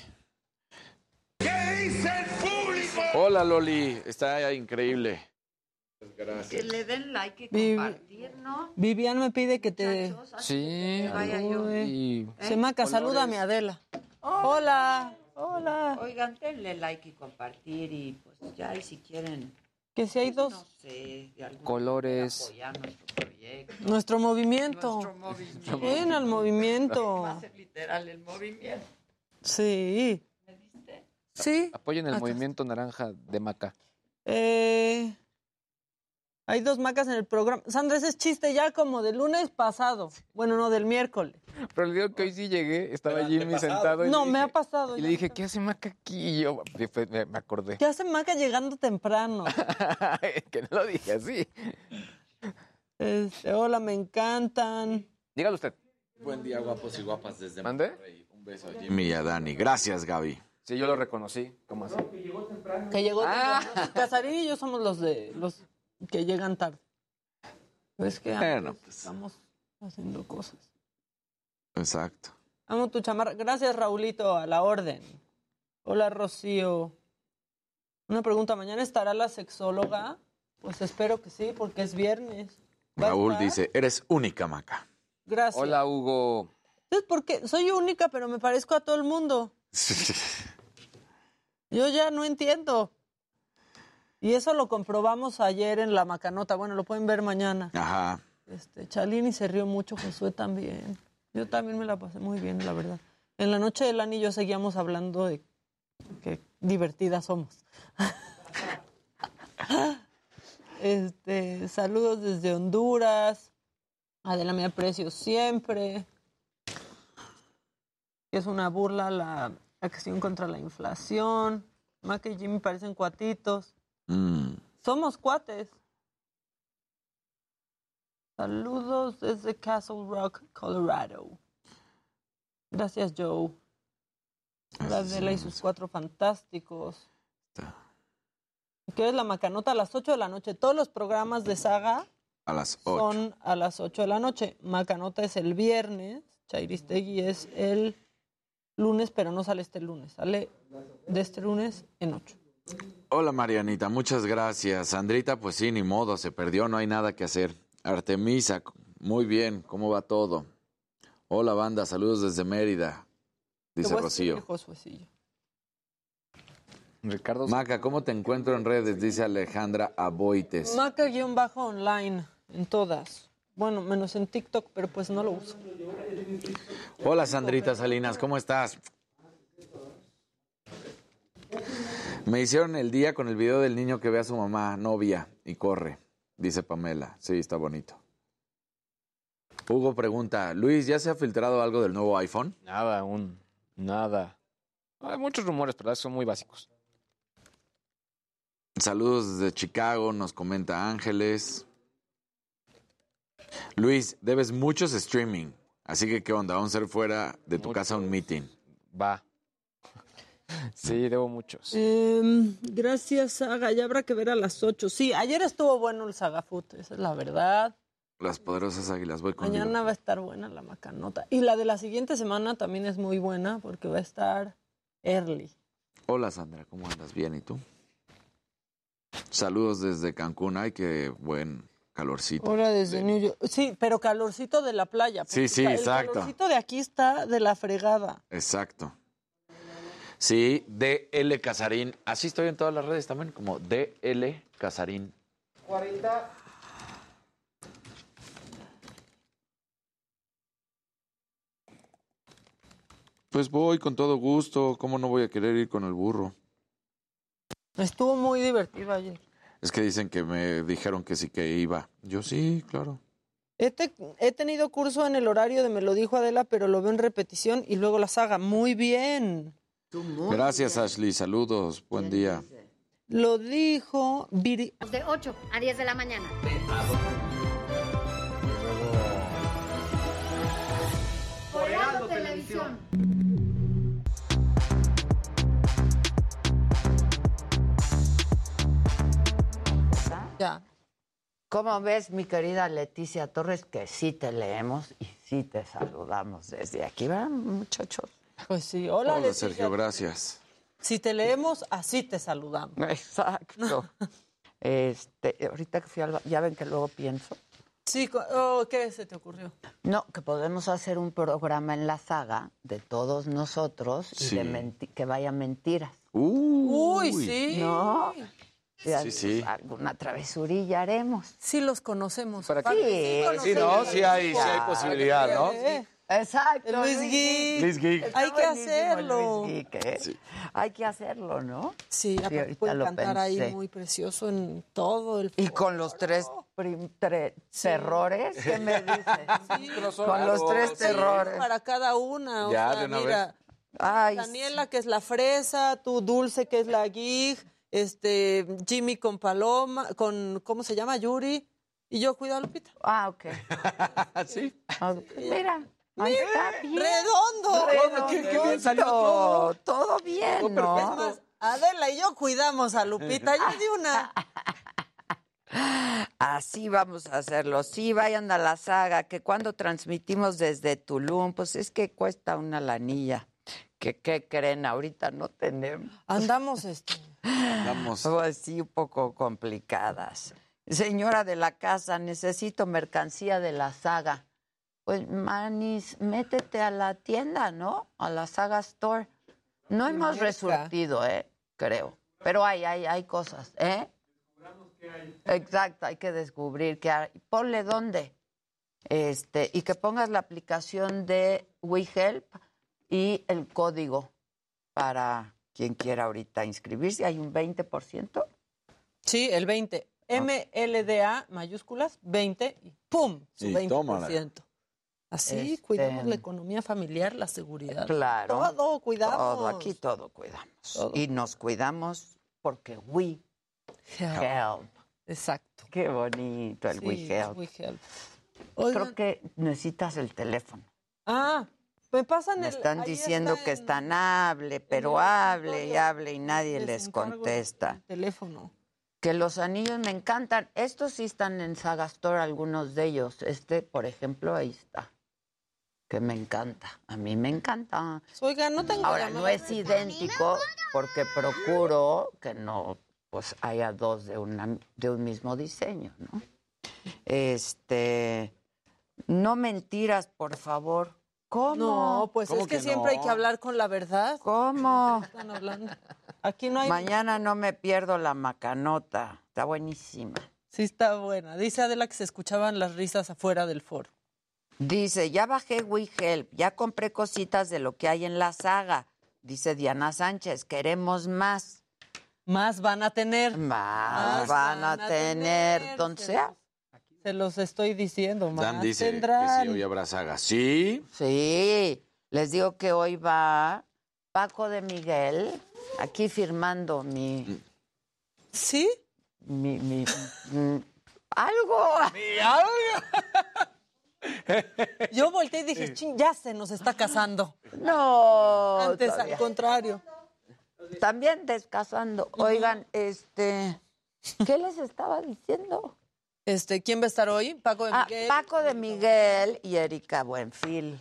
Hola Loli, está increíble. Que le den like y Vivi- compartir, ¿no? Vivian me pide que te. Muchachos, Sí. que vaya yo. Y Semaca, salúdame a Adela. Hola. Hola. Oigan, denle like y compartir y pues ya, y si quieren, Que si hay dos. no sé, de algún Colores. apoyar nuestro proyecto. Nuestro movimiento. Nuestro movimiento. Ven al movimiento. Va a ser literal el movimiento. Sí. ¿Me viste? Sí. apoyen el Hasta- movimiento naranja de Maca. Eh, hay dos macas en el programa. Sandra, ese es chiste ya como del lunes pasado. Bueno, no, del miércoles. Pero le digo que hoy sí llegué, estaba Jimmy sentado. y No, le me dije- ha pasado. Y le dije, ¿qué hace Maca aquí? Y yo me, acordé. ¿Qué hace Maca llegando temprano? que no lo dije así. Este, hola, me encantan. Dígalo usted. Buen día, guapos y guapas desde ¿Mande? Un beso a Jimmy y a Dani. Gracias, Gaby. Sí, yo lo reconocí. ¿Cómo así? Que llegó Ah. temprano. Casarín y yo somos los de los que llegan tarde. Es que Bueno, pues. estamos haciendo cosas. Exacto. Amo tu chamarra. Gracias, Raulito, a la orden. Hola, Rocío. Una pregunta, ¿mañana estará la sexóloga? Pues espero que sí, porque es viernes. ¿Va a Raúl dice, eres única, Maca. Gracias. Hola, Hugo. Es porque soy única, pero me parezco a todo el mundo. Yo ya no entiendo. Y eso lo comprobamos ayer en la macanota. Bueno, lo pueden ver mañana. Ajá. Este, Chalini se rió mucho, Josué también. Yo también me la pasé muy bien, la verdad. En la noche de Lani y yo seguíamos hablando de qué divertidas somos. Este, saludos desde Honduras. Adela me aprecio siempre. Es una burla la acción contra la inflación. Mac y Jimmy parecen cuatitos. Mm. Somos cuates. Saludos desde Castle Rock, Colorado. Gracias, Joe. La Adela y sus cuatro fantásticos. Que es la macanota a las 8 de la noche. Todos los programas de saga A las 8. son a las 8 de la noche. Macanota es el viernes. Chairistegui es el lunes, pero no sale este lunes. Sale de este lunes en 8. Hola Marianita, muchas gracias. Sandrita, pues sí, ni modo, se perdió, no hay nada que hacer. Artemisa, muy bien, ¿cómo va todo? Hola banda, saludos desde Mérida, dice Rocío. Ricardo. Maca, ¿cómo te encuentro en redes? Dice Alejandra Aboites. Maca-online en todas. Bueno, menos en TikTok, pero pues no lo uso. Hola Sandrita Salinas, ¿cómo estás? Me hicieron el día con el video del niño que ve a su mamá, novia, y corre, dice Pamela. Sí, está bonito. Hugo pregunta, Luis, ¿ya se ha filtrado algo del nuevo iPhone? Nada aún. Nada. Hay muchos rumores, pero son muy básicos. Saludos desde Chicago, nos comenta Ángeles. Luis, debes muchos streaming, así que ¿qué onda? Vamos a hacer fuera de tu casa un meeting. Va. Sí, debo muchos. Em, gracias, Saga. Ya habrá que ver a las 8. Sí, ayer estuvo bueno el Saga Food, esa es la verdad. Las poderosas águilas, voy contigo. Mañana va a estar buena la macanota. Y la de la siguiente semana también es muy buena porque va a estar early. Hola Sandra, ¿cómo andas? Bien, ¿y tú? Saludos desde Cancún, ay, qué buen calorcito. Ahora desde New York. Sí, pero calorcito de la playa. Sí, sí, el exacto. calorcito de aquí está de la fregada. Exacto. Sí, DL Casarín. Así estoy en todas las redes también, como DL Casarín. 40. Pues voy con todo gusto. ¿Cómo no voy a querer ir con el burro? Estuvo muy divertido ayer. Es que dicen que me dijeron que sí que iba. Yo sí, claro. He, te- he tenido curso en el horario de Me lo dijo Adela, pero lo veo en repetición y luego la saga. Muy bien. Gracias, Ashley. Saludos. Buen día. Lo dijo Viri. De 8 a 10 de la mañana. Por Heraldo Televisión. Ya. ¿Cómo ves, mi querida Leticia Torres, que sí te leemos y sí te saludamos desde aquí, ¿verdad, muchachos? Pues sí, hola, Hola, Leticia. Sergio. Gracias. Si te leemos, así te saludamos. Exacto. Este, ahorita que fui al ya ven que luego pienso. Sí, oh, ¿qué se te ocurrió? No, que podemos hacer un programa en la saga de todos nosotros y Sí. de que vaya mentiras. Uy, sí. ¿No? Sí, sí. Alguna travesurilla haremos. Sí los conocemos. ¿Para qué? Sí, no, sí hay, sí hay posibilidad, ¿no? Exacto. Luis Geek. Luis Geek. Hay que hacerlo. Luis Geek, ¿eh? Hay que hacerlo, ¿no? Sí, aparte ahorita puede lo cantar ahí muy precioso en todo el Y con los tres tre- terrores, ¿qué me dices? Con los tres Sí, terrores. para cada una. O Ya, sea, de una mira, Ay, Daniela, que es la fresa, tú Dulce, que es la gig, este, Jimmy con Paloma, con, ¿cómo se llama? Yuri. Y yo cuido a Lupita. Ah, ok. sí. Ah, Mira, está bien. ¡Redondo! Redondo. Qué- qué bien salió todo. Todo bien, ¿no? Es más, Adela y yo cuidamos a Lupita. Yo di una. Así vamos a hacerlo. Sí, vayan a la saga, que cuando transmitimos desde Tulum, pues es que cuesta una lanilla. que qué creen? Ahorita no tenemos. Andamos este. Vamos. Pues sí, un poco complicadas. Señora de la casa, necesito mercancía de la saga. Pues Manis, métete a la tienda, ¿no? A la Saga Store. No hemos marca. resurtido, ¿eh? Creo. Pero hay, hay, hay cosas, ¿eh? Exacto, hay que descubrir qué hay. Ponle dónde. Este, y que pongas la aplicación de WeHelp y el código para quien quiera ahorita inscribirse. Hay un 20%. Sí, el 20. MLDA mayúsculas, 20 y ¡pum! Su Y 20%. tómala. Así Este- cuidamos la economía familiar, la seguridad. Claro. Todo, cuidamos. Todo, aquí todo cuidamos. Y nos cuidamos porque we help. Exacto. Qué bonito el we help. we help. Creo que necesitas el teléfono. Ah, me pasan Me el- están diciendo está que en están hable, pero hable y hable y nadie les contesta. el teléfono. Que los anillos me encantan. Estos sí están en Saga Store, algunos de ellos. Este, por ejemplo, ahí está. Que me encanta. A mí me encanta. Oiga, no tengo Ahora, no es idéntico porque procuro que no pues haya dos de, una, de un mismo diseño, ¿no? Este, no mentiras, por favor. ¿Cómo? No, pues es que, siempre hay que hablar con la verdad. ¿Cómo? Están hablando. Aquí no hay. Mañana no me pierdo la macanota. Está buenísima. Sí, está buena. Dice Adela que se escuchaban las risas afuera del foro. Dice, ya bajé WeHelp, ya compré cositas de lo que hay en la saga. Dice Diana Sánchez, queremos más. Más van a tener. Más, van, a tener. Donde sea. Se los estoy diciendo, más Dan dice tendrán. que sí, hoy habrá saga. Sí. Sí, les digo que hoy va Paco de Miguel aquí firmando mi. ¿Sí? Mi. mi mm, algo. Yo volteé y dije, ching, ya se nos está casando. No. Antes, todavía. al contrario. También descasando. Oigan, este. ¿Qué les estaba diciendo? Este, ¿quién va a estar hoy? Paco de Ah, Miguel. Paco de Miguel y Erika Buenfil.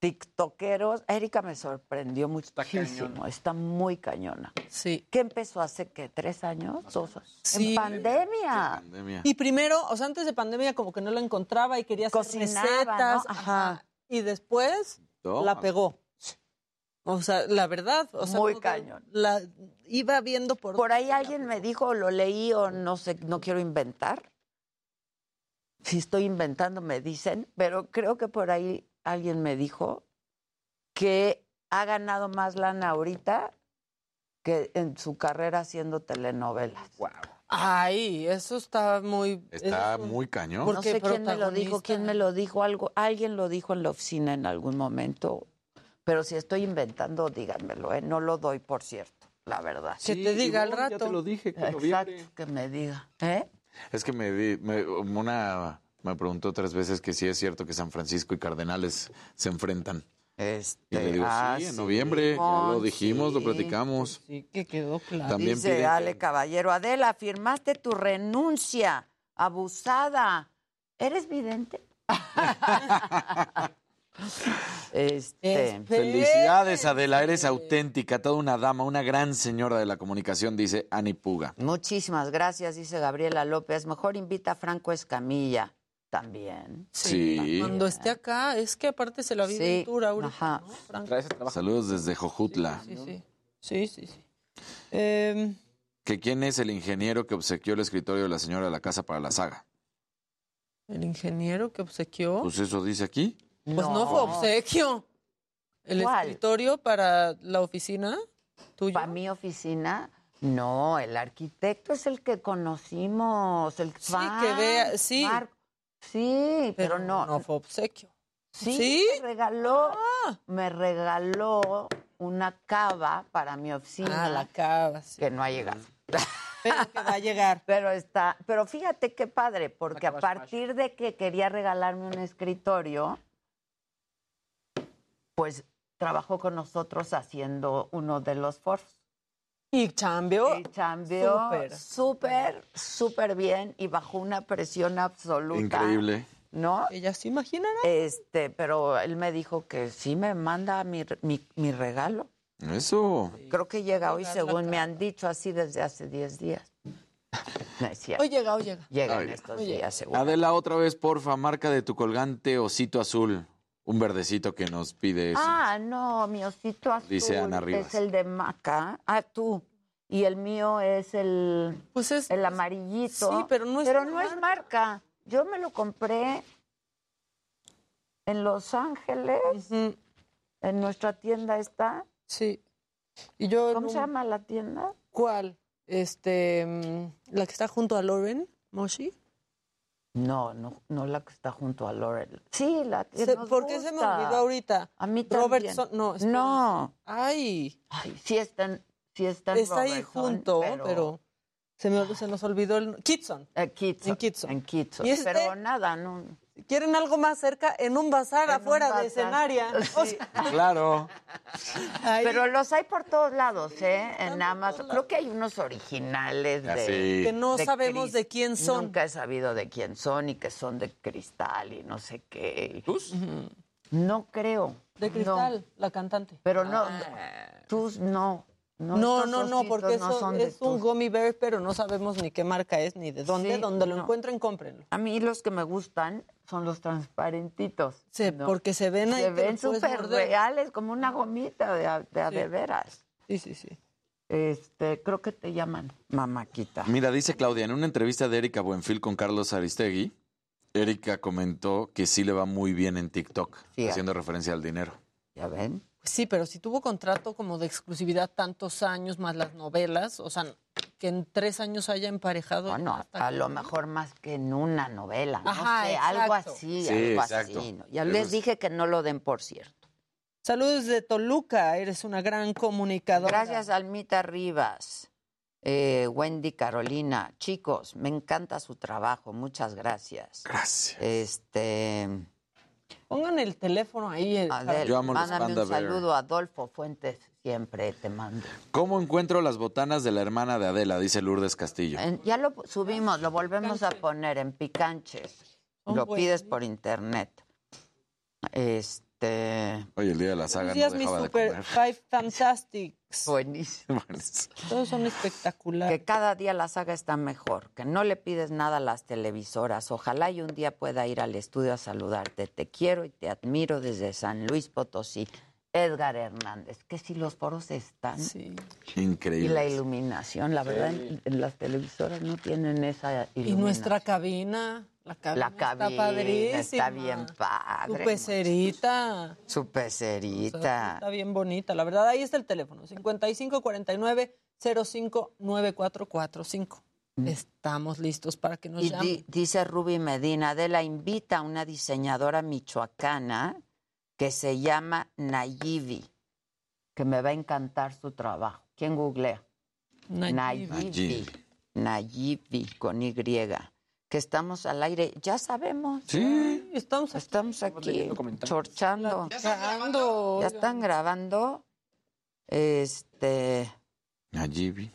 TikTokeros. Erika me sorprendió muchísimo. Está, muy cañona. Sí. ¿Qué empezó hace qué? ¿Tres años? ¿Dos? Sí. En pandemia. Y primero, o sea, antes de pandemia como que no la encontraba y quería hacer Cocinaba, recetas. ¿no? Ajá. Y después Toma. la pegó. O sea, la verdad, o sea, Muy cañón. La iba viendo por Por ahí alguien me dijo, lo leí o no sé, no quiero inventar. Si estoy inventando, me dicen, pero creo que por ahí alguien me dijo que ha ganado más lana ahorita que en su carrera haciendo telenovelas. Ay, eso está muy Está eso- muy cañón. ¿Por No sé quién me lo dijo, quién me lo dijo, algo, alguien lo dijo en la oficina en algún momento, pero si estoy inventando, díganmelo, ¿eh? no lo doy por cierto, la verdad. Que te diga al rato. Ya te lo dije, que Exacto, noviembre. que me diga. ¿Eh? Es que me, di- me- una me preguntó tres veces que si es cierto que San Francisco y Cardenales se enfrentan. Este, Y le digo, ah, sí, en sí, noviembre, ya lo dijimos, lo sí. platicamos. Sí, que quedó claro. También Dice Ale que- Caballero, Adela, firmaste tu renuncia, abusada. ¿Eres vidente? este, Felicidades, Adela, eres auténtica, toda una dama, una gran señora de la comunicación, dice Ani Puga. muchísimas gracias, dice Gabriela López. Mejor invita a Franco Escamilla también. Sí. Cuando esté acá, es que aparte se la vive Sí, en tour ahorita, ajá. Saludos desde Jojutla. Sí, sí. Sí, sí, sí. Em, ¿Que quién es el ingeniero que obsequió el escritorio de la señora de la casa para la saga? el ingeniero que obsequió. Pues eso dice aquí. Pues no, fue obsequio. El ¿Cuál? escritorio para la oficina tuyo. ¿Para mi oficina? No, el arquitecto es el que conocimos, el Sí, que vea, sí. Marco. Sí, pero, Pero no. no fue obsequio. Sí, ¿Sí? me regaló, Ah. me regaló una cava para mi oficina. Ah, la cava, sí. Que no ha llegado. Pero que va a llegar. Pero está, pero fíjate qué padre, porque a partir de que quería regalarme un escritorio, pues trabajó con nosotros haciendo uno de los foros. Y chambeó. Y chambeó Súper. súper, bien y bajo una presión absoluta. Increíble. ¿No? Ella se imaginará. Este, pero él me dijo que sí me manda mi, mi, mi regalo. Eso. Creo que llega hoy, según me han dicho, así desde hace 10 días. No es cierto. Hoy llega, hoy llega. Llega Ay. en estos días, seguro. Adela, otra vez, porfa, marca de tu colgante osito azul. Un verdecito que nos pide eso. Ah, no, mi osito azul Dice Ana Rivas. es el de maca. Ah, tú. Y el mío es el, Pues es el amarillito. Sí, pero no es Pero no es marca. Yo me lo compré en Los Ángeles. En nuestra tienda está. Sí. Y yo ¿Cómo un- se llama la tienda? ¿Cuál? Este, mm, la que está junto a Lauren, Moshi. No, no, no la que está junto a Laurel. Sí, la que Se- nos ¿Por qué se me gusta. olvidó ahorita? A mí también. Robertson, no, espera. No. Ay, Ay, sí están, sí están está ahí Robertson, junto, pero, se, me, se nos olvidó el... Kitson. Eh, Kitson, En Kitson. En Kitson. Y este- Pero nada, no. Quieren algo más cerca, en un bazar En un afuera bazar. de escenaria. O Sí. sea, Claro. ahí- Pero los hay por todos lados, ¿eh? En Amazon. Creo que hay unos originales de... Así. que no de sabemos cris- de quién son. Nunca he sabido de quién son y que son de cristal y no sé qué. ¿Tus? No creo. De No. cristal, la cantante. Pero no, Ah. tus no. No, no, no, porque no eso es un tus. gummy bear, pero no sabemos ni qué marca es ni de dónde. Sí, Donde lo no. encuentren, cómprenlo. A mí los que me gustan son los transparentitos. Sí, ¿no? porque se ven ahí. Se ven súper reales, como una gomita de, a- de, Sí. de veras. Sí, sí, sí. Este, creo que te llaman mamáquita. Mira, dice Claudia, en una entrevista de Erika Buenfil con Carlos Aristegui, Erika comentó que sí le va muy bien en TikTok, Sí, haciendo referencia al dinero. ¿Ya ven? Pues Sí, pero si tuvo contrato como de exclusividad tantos años más las novelas, o sea, que en tres años haya emparejado. Bueno, hasta a lo mejor más que en una novela, no Ajá, sé, algo así, Sí, algo exacto. así. ¿no? Ya les es- dije que no lo den por cierto. Saludos de Toluca, eres una gran comunicadora. Gracias, Almita Rivas. Eh, Wendy Carolina, chicos, me encanta su trabajo, muchas gracias. Gracias. Este, Pongan el teléfono ahí. eh, Adel, Yo amo los mándame Panda un Bear. saludo a Adolfo Fuentes, siempre te mando. ¿Cómo encuentro las botanas de la hermana de Adela? Dice Lourdes Castillo. En- ya lo subimos, lo volvemos a poner en Picanches. Son Lo pides por internet. Este, Oye, el día de la saga Buenos no días, mis dejaba de super comer. five fantastics. buenísimo. Todos son espectaculares. Que cada día la saga está mejor, que no le pides nada a las televisoras. Ojalá y un día pueda ir al estudio a saludarte. Te quiero y te admiro desde San Luis Potosí. Edgar Hernández, que si los foros están Sí. y Increíble. la iluminación, la verdad, en, en las televisoras no tienen esa Y iluminación. nuestra cabina, la cabina, La cabina está padrísima. está bien padre. Tu pecerita. Su O sea, pecerita. Está bien bonita, la verdad. Ahí está el teléfono, 5549-059445. Estamos listos para que nos Mm. Y llamen. di- dice Ruby Medina, de la invita a una diseñadora michoacana que se llama Nayivi, que me va a encantar su trabajo. ¿Quién googlea? Nayivi. Nayivi. Nayivi, con Y. Que estamos al aire. Ya sabemos. Sí. Estamos aquí. Estamos aquí leyendo comentarios. chorchando. Grabando. ¿Ya están grabando? Este... Nayibi.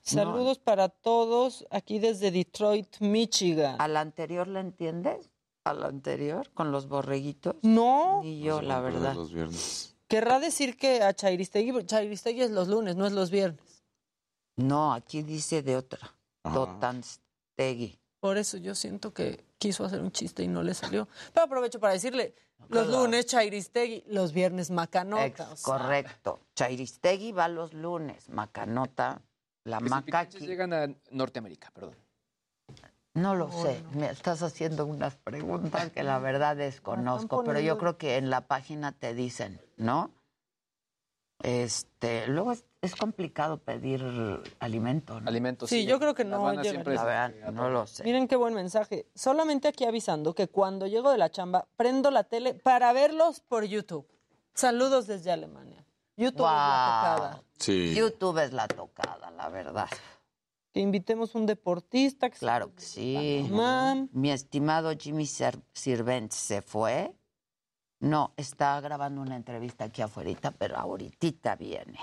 Saludos para todos aquí desde Detroit, Michigan. ¿Al anterior le entiendes? ¿Al anterior? ¿Con los borreguitos? No, Ni yo, la verdad. Los viernes. querrá decir que a Chairistegui, Chairistegui es los lunes, no es los viernes. No, aquí dice de otra. Ajá. Totanstegui. Por eso yo siento que quiso hacer un chiste y no le salió. Pero aprovecho para decirle, los Claro. lunes Chairistegui, los viernes Macanota. Ex- o sea, correcto. Chairistegui va los lunes. Macanota, la Que si maca llegan a Norteamérica, perdón. No lo sé. Me estás haciendo unas preguntas que la verdad desconozco, pero yo creo que en la página te dicen, ¿no? Este, luego es, es complicado pedir alimento, ¿no? Alimentos. Sí, yo creo que no llegan. La verdad, no lo sé. Miren qué buen mensaje. Solamente aquí avisando que cuando llego de la chamba, prendo la tele para verlos por YouTube. Saludos desde Alemania. YouTube es la tocada. Sí. YouTube es la tocada, la verdad. Que invitemos un deportista. Que Claro que sí. Mam. Mi estimado Jimmy Sir- Sirvent se fue. No, está grabando una entrevista aquí afuera, pero ahorita viene.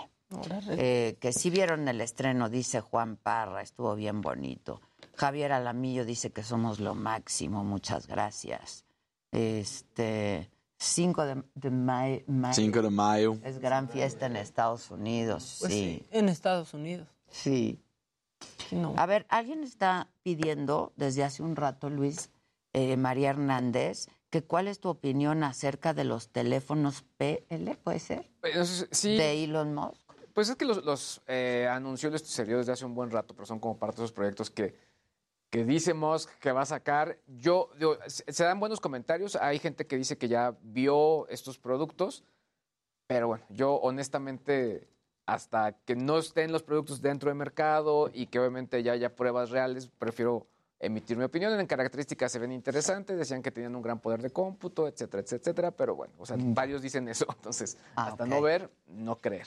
Eh, que sí vieron el estreno, dice Juan Parra, estuvo bien bonito. Javier Alamillo dice que somos lo máximo, muchas gracias. Este, 5 de, de mayo, 5 de mayo. es gran fiesta en Estados Unidos, Pues sí. sí, en Estados Unidos. Sí. A ver, alguien está pidiendo desde hace un rato, Luis eh, María Hernández, que cuál es tu opinión acerca de los teléfonos PL, ¿puede ser? Pues, sí. De Elon Musk. Pues es que los, los eh, anunció desde hace un buen rato, pero son como parte de esos proyectos que, que dice Musk que va a sacar. Yo, se dan buenos comentarios. Hay gente que dice que ya vio estos productos, pero bueno, yo honestamente, hasta que no estén los productos dentro del mercado y que obviamente ya haya pruebas reales, prefiero emitir mi opinión. En características se ven interesantes, decían que tenían un gran poder de cómputo, etcétera, etcétera, etcétera, pero bueno, o sea, varios dicen eso, entonces, hasta no ver, no creer,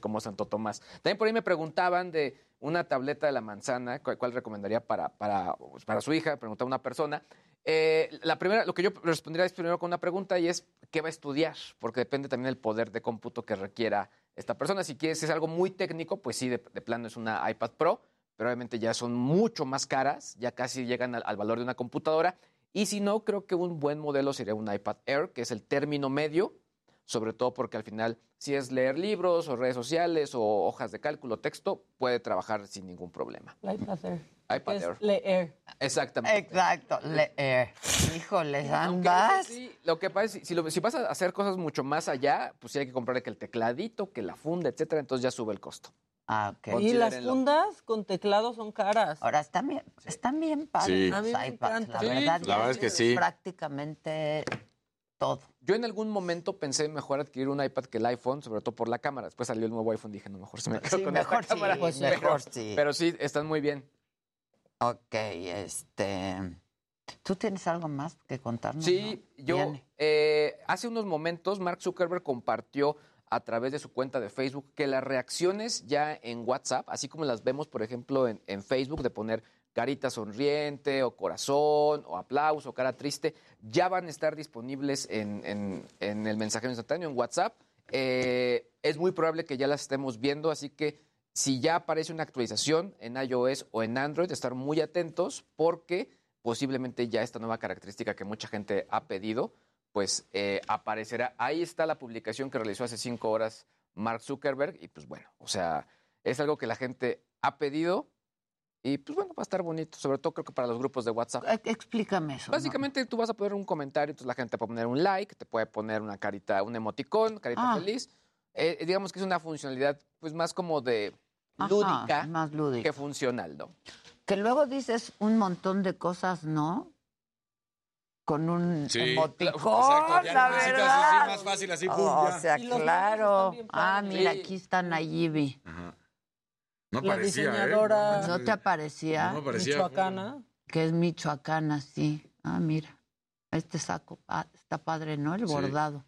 como Santo Tomás. También por ahí me preguntaban de una tableta de la manzana, cuál, cuál recomendaría para, para, pues, para su hija, preguntaba una persona. Eh, la primera, lo que yo respondería es primero con una pregunta y es ¿qué va a estudiar? Porque depende también del poder de cómputo que requiera esta persona. Si quieres, si es algo muy técnico, pues sí, de, de plano es una iPad Pro, pero obviamente ya son mucho más caras, ya casi llegan al, al valor de una computadora. Y si no, creo que un buen modelo sería un iPad Air, que es el término medio, sobre todo porque al final, si es leer libros o redes sociales o hojas de cálculo, texto, puede trabajar sin ningún problema. IPad Air. iPad Es Air. leer. Exactamente. Exacto, leer. Andas. eso sí, lo que pasa es, si, si lo- si vas a hacer cosas mucho más allá, pues sí hay que comprarle que el tecladito, que la funda, etcétera, entonces ya sube el costo. Ah, ok. Y las fundas con teclado son caras. Ahora están bien, están bien padres Sí. los A mí me iPads, encanta. La Sí, verdad, la verdad es que sí. Prácticamente todo. Yo en algún momento pensé mejor adquirir un iPad que el iPhone, sobre todo por la cámara. Después salió el nuevo iPhone, dije, no, mejor se me quedo Sí, con mejor esta sí, cámara. pues pero, mejor sí. Pero sí, están muy bien. Ok, este. ¿Tú tienes algo más que contarnos? Sí, no? yo eh, hace unos momentos Mark Zuckerberg compartió a través de su cuenta de Facebook que las reacciones ya en WhatsApp, así como las vemos, por ejemplo, en, en Facebook, de poner carita sonriente o corazón o aplauso o cara triste, ya van a estar disponibles en, en- en el mensajero instantáneo, en WhatsApp. Eh, es muy probable que ya las estemos viendo, así que si ya aparece una actualización en iOS o en Android, estar muy atentos porque posiblemente ya esta nueva característica que mucha gente ha pedido, pues eh, aparecerá. Ahí está la publicación que realizó hace cinco horas Mark Zuckerberg y pues bueno, o sea, es algo que la gente ha pedido y pues bueno, va a estar bonito, sobre todo creo que para los grupos de WhatsApp. Explícame eso. ¿no? Básicamente tú vas a poner un comentario, entonces la gente te puede poner un like, te puede poner una carita, un emoticón, carita Ah. feliz. Eh, digamos que es una funcionalidad pues más como de Ajá, lúdica más lúdica. que funcional, ¿no? Que luego dices un montón de cosas, ¿no? Con un Sí. emoticón, Exacto, ya la no necesitas verdad. así más fácil, así, pum, O sea, claro. Ah, mira, aquí está Nayibi. No La parecía, ¿eh? diseñadora ¿No te aparecía? No me parecía. michoacana. Que es michoacana, sí. Ah, mira. Este saco ah, está padre, ¿no? El Sí. bordado.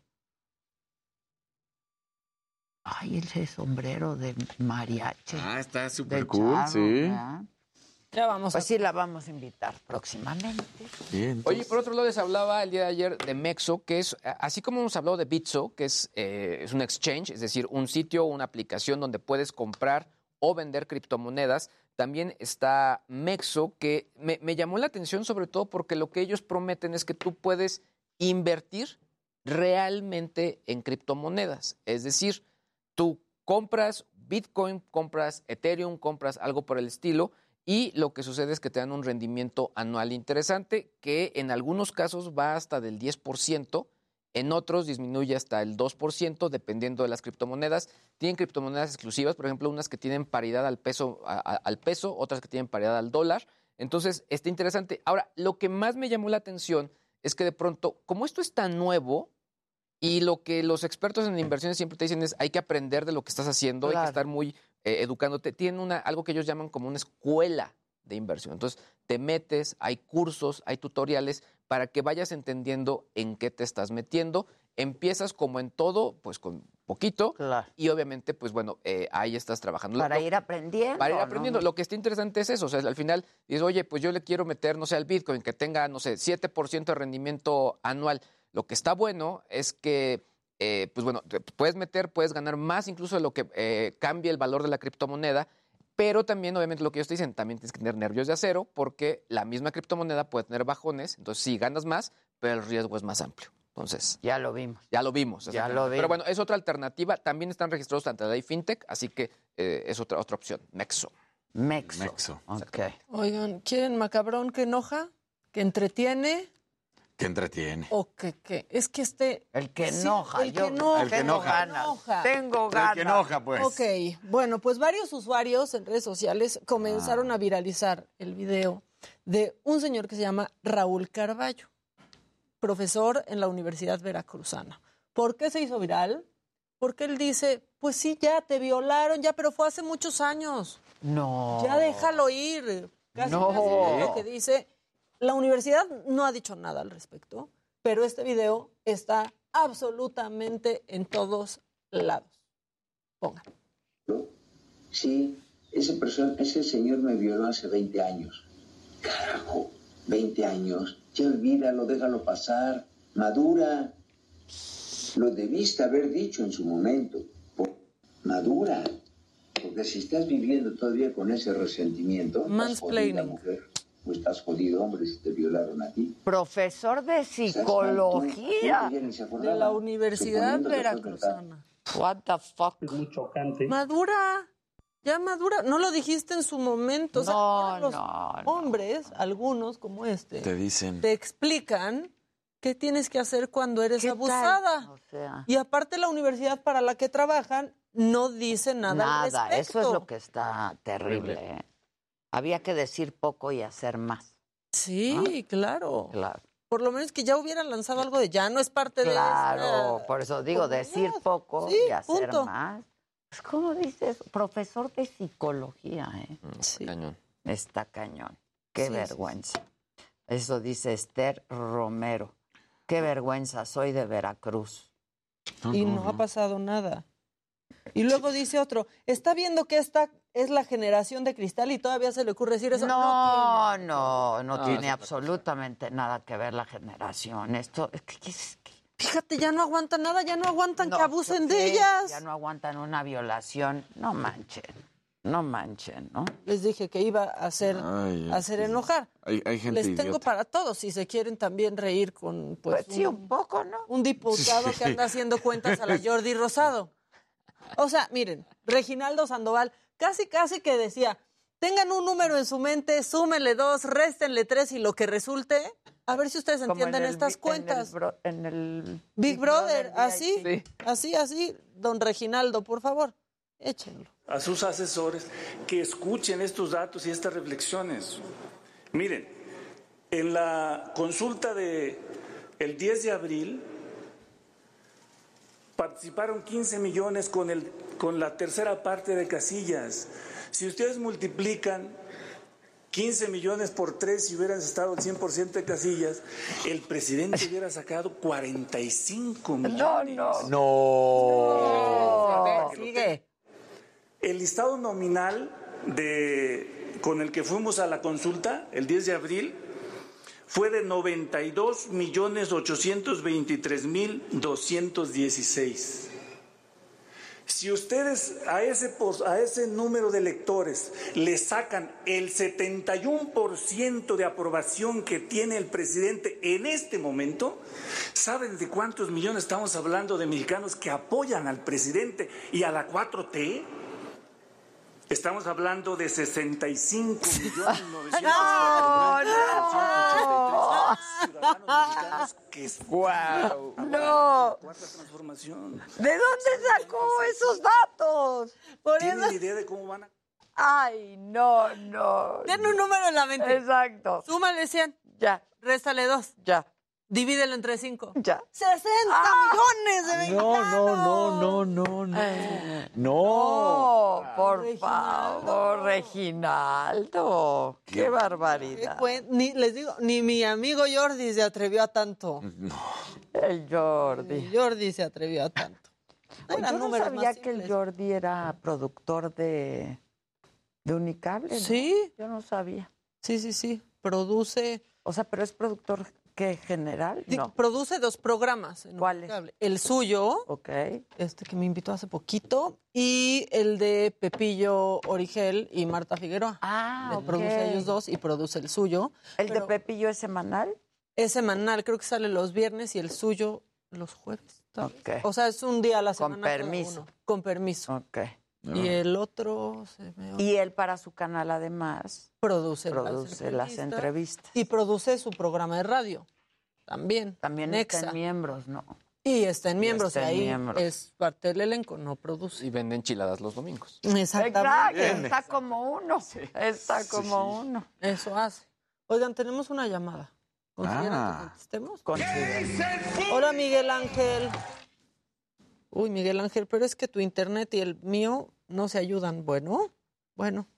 Ay, ese sombrero de mariachi. Ah, está súper cool, sí. ¿verdad? Ya vamos Pues sí, la vamos a invitar próximamente. Oye, por otro lado les hablaba el día de ayer de Mexo, que es, a- así como hemos hablado de Bitso, que es, eh, es un exchange, es decir, un sitio o una aplicación donde puedes comprar o vender criptomonedas, también está Mexo, que me, me llamó la atención sobre todo porque lo que ellos prometen es que tú puedes invertir realmente en criptomonedas. Es decir, tú compras Bitcoin, compras Ethereum, compras algo por el estilo y lo que sucede es que te dan un rendimiento anual interesante que en algunos casos va hasta del 10%, en otros disminuye hasta el 2% dependiendo de las criptomonedas. Tienen criptomonedas exclusivas, por ejemplo, unas que tienen paridad al peso, al peso, otras que tienen paridad al dólar. Entonces, está interesante. Ahora, lo que más me llamó la atención es que de pronto, como esto es tan nuevo, y lo que los expertos en inversiones siempre te dicen es hay que aprender de lo que estás haciendo, hay Claro. que estar muy eh, educándote. Tienen una, algo que ellos llaman como una escuela de inversión. Entonces, te metes, hay cursos, hay tutoriales para que vayas entendiendo en qué te estás metiendo. Empiezas como en todo, pues con poquito. Y obviamente, pues bueno, eh, ahí estás trabajando. Para lo- ir aprendiendo. para ir ¿no? aprendiendo. Lo que está interesante es eso. O sea, al final dices, oye, pues yo le quiero meter, no sé, al Bitcoin que tenga, no sé, 7% de rendimiento anual. Lo que está bueno es que, eh, pues bueno, te puedes meter, puedes ganar más incluso de lo que eh, cambie el valor de la criptomoneda. Pero también, obviamente, lo que ellos te dicen, también tienes que tener nervios de acero porque la misma criptomoneda puede tener bajones. Entonces, sí, ganas más, pero el riesgo es más amplio. Entonces. Ya lo vimos. Ya lo vimos. Ya lo Pero vimos. bueno, es otra alternativa. También están registrados ante la FinTech, así que eh, es otra, otra opción. Nexo. Mexo. Mexo. Ok. Oigan, ¿quieren macabrón que enoja? ¿Que entretiene? Que entretiene. ¿O que qué? Es que este... El que Sí, enoja. el que enoja. El que tengo enoja. ganas. Enoja. Tengo ganas. El que enoja, pues. Ok, bueno, pues varios usuarios en redes sociales comenzaron Ah. a viralizar el video de un señor que se llama Raúl Carballo, profesor en la Universidad Veracruzana. ¿Por qué se hizo viral? Porque él dice, pues sí, ya te violaron, ya, pero fue hace muchos años. No. Ya déjalo ir. Casi, No. casi lo que dice. La universidad no ha dicho nada al respecto, pero este video está absolutamente en todos lados. Pongan. Sí, ese, persona, ese señor me violó hace 20 años. Carajo, 20 años. Ya olvídalo, déjalo pasar. Madura. Lo debiste haber dicho en su momento. Madura. Porque si estás viviendo todavía con ese resentimiento, Mansplaining. mujer. O estás jodido, hombre, si te violaron a ti. Profesor de psicología. De la Universidad Veracruzana. What the fuck? Es muy chocante. Madura. Ya madura. No lo dijiste en su momento. O sea, No, los no, no. hombres, algunos como este, Te dicen. te explican qué tienes que hacer cuando eres abusada. O sea, Y aparte la universidad para la que trabajan no dice nada, al nada. Eso respecto. es lo que está terrible. Había que decir poco y hacer más. Sí, claro. Claro. Por lo menos que ya hubieran lanzado algo de ya no es parte de Claro, por eso digo, decir poco Sí, y hacer punto. más. Pues, ¿Cómo dices? Profesor de psicología, ¿eh? Sí. Cañón. Está cañón. Qué Sí, sí, vergüenza. Eso dice Esther Romero. Qué vergüenza, soy de Veracruz. y no ha pasado nada. Y luego dice otro, está viendo que esta es la generación de cristal y todavía se le ocurre decir eso. No, tiene. no, no No, tiene absolutamente nada que ver la generación. Esto, es que- que es que- Fíjate, ya no aguantan nada, ya no aguantan no, que abusen de ellas. Ya no aguantan una violación. No manchen, no manchen, ¿no? Les dije que iba a hacer, Ay, a hacer enojar. Hay, hay gente Les tengo idiota. para todos, si se quieren también reír con pues, Pues sí, un poco, ¿no? un diputado que anda haciendo cuentas a la Jordi Rosado. O sea, miren, Reginaldo Sandoval casi casi que decía, tengan un número en su mente, súmenle dos, réstenle tres y lo que resulte, a ver si ustedes Como entienden en el estas bi- en el cuentas. bro- En el, Big Brother, así, así, así, don Reginaldo, por favor, échenlo. a sus asesores que escuchen estos datos y estas reflexiones. Miren, en la consulta de el 10 de abril participaron 15 millones con el con la tercera parte de casillas. Si ustedes multiplican 15 millones por 3 si hubieran estado el 100% de casillas, el presidente hubiera sacado 45 millones. No. Sigue. El listado nominal de, con el que fuimos a la consulta el 10 de abril fue de 92 millones 823 mil 216. Si ustedes a ese, a ese número de electores le sacan el 71% de aprobación que tiene el presidente en este momento, ¿saben de cuántos millones estamos hablando de mexicanos que apoyan al presidente y a la 4T? Estamos hablando de 65 millones 944 ciudadanos mexicanos que apoyan ¡No! cuarta transformación. ¿De dónde sacó esos datos? Por ¿Tienen eso, idea de cómo van a Ay, no, no. tiene un número en la mente. Exacto. Súmale 100, Ya, réstale 2, ya, divídelo entre 5. ya. 60 millones de No, mexicanos. no, no, no, no, no. No. Oh, por Reginaldo. favor, Reginaldo. Qué Qué barbaridad. Ni, les digo, ni mi amigo Jordi se atrevió a tanto. El Jordi. Jordi se atrevió a tanto. Oye, Yo no sabía que el. Jordi era productor de, de Unicable. ¿no? Sí. Yo no sabía. Sí, sí, sí. Produce, O sea, pero es productor que general. No. produce dos programas. ¿Cuáles? El suyo, Ok. este que me invitó hace poquito, y el de Pepillo Origel y Marta Figueroa. Ah, Le produce ellos dos y produce el suyo. ¿El de Pepillo es semanal? Es semanal, creo que sale los viernes y el suyo los jueves. tal vez. Ok. O sea, es un día a la Con semana. cada permiso. Con permiso. Y el otro se me Y él para su canal además produce, produce las entrevistas. Y produce su programa de radio. También. También Nexa. está en miembros, ¿no? Y está en miembros. está en y ahí miembros. es parte del elenco, no produce. Y vende enchiladas los domingos. Exactamente. Exacto, está como uno. Está como uno. Eso hace. Oigan, tenemos una llamada. ¿Consideran que Ah. contestemos? Considero. Hola, Miguel Ángel. Uy, Miguel Ángel, pero es que tu internet y el mío no se ayudan. Bueno, bueno.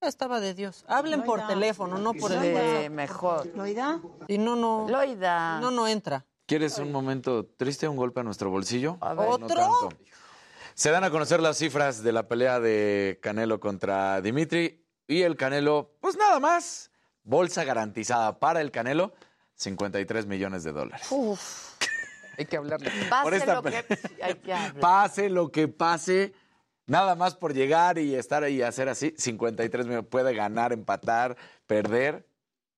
Estaba de Dios. Hablen por teléfono, no por el WhatsApp. mejor. ¿Loida? Y no, no. Loida. No, no entra. ¿Quieres un momento triste, un golpe a nuestro bolsillo? ver. No ¿Otro? tanto. Se dan a conocer las cifras de la pelea de Canelo contra Dimitri y el Canelo, pues nada más, bolsa garantizada para el Canelo, 53 millones de dólares. Uf. Hay que hablarle. Por Pase esta lo que, pelea. hay que hablar. Pase lo que pase, nada más por llegar y estar ahí y hacer así, 53 millones. Puede ganar, empatar, perder,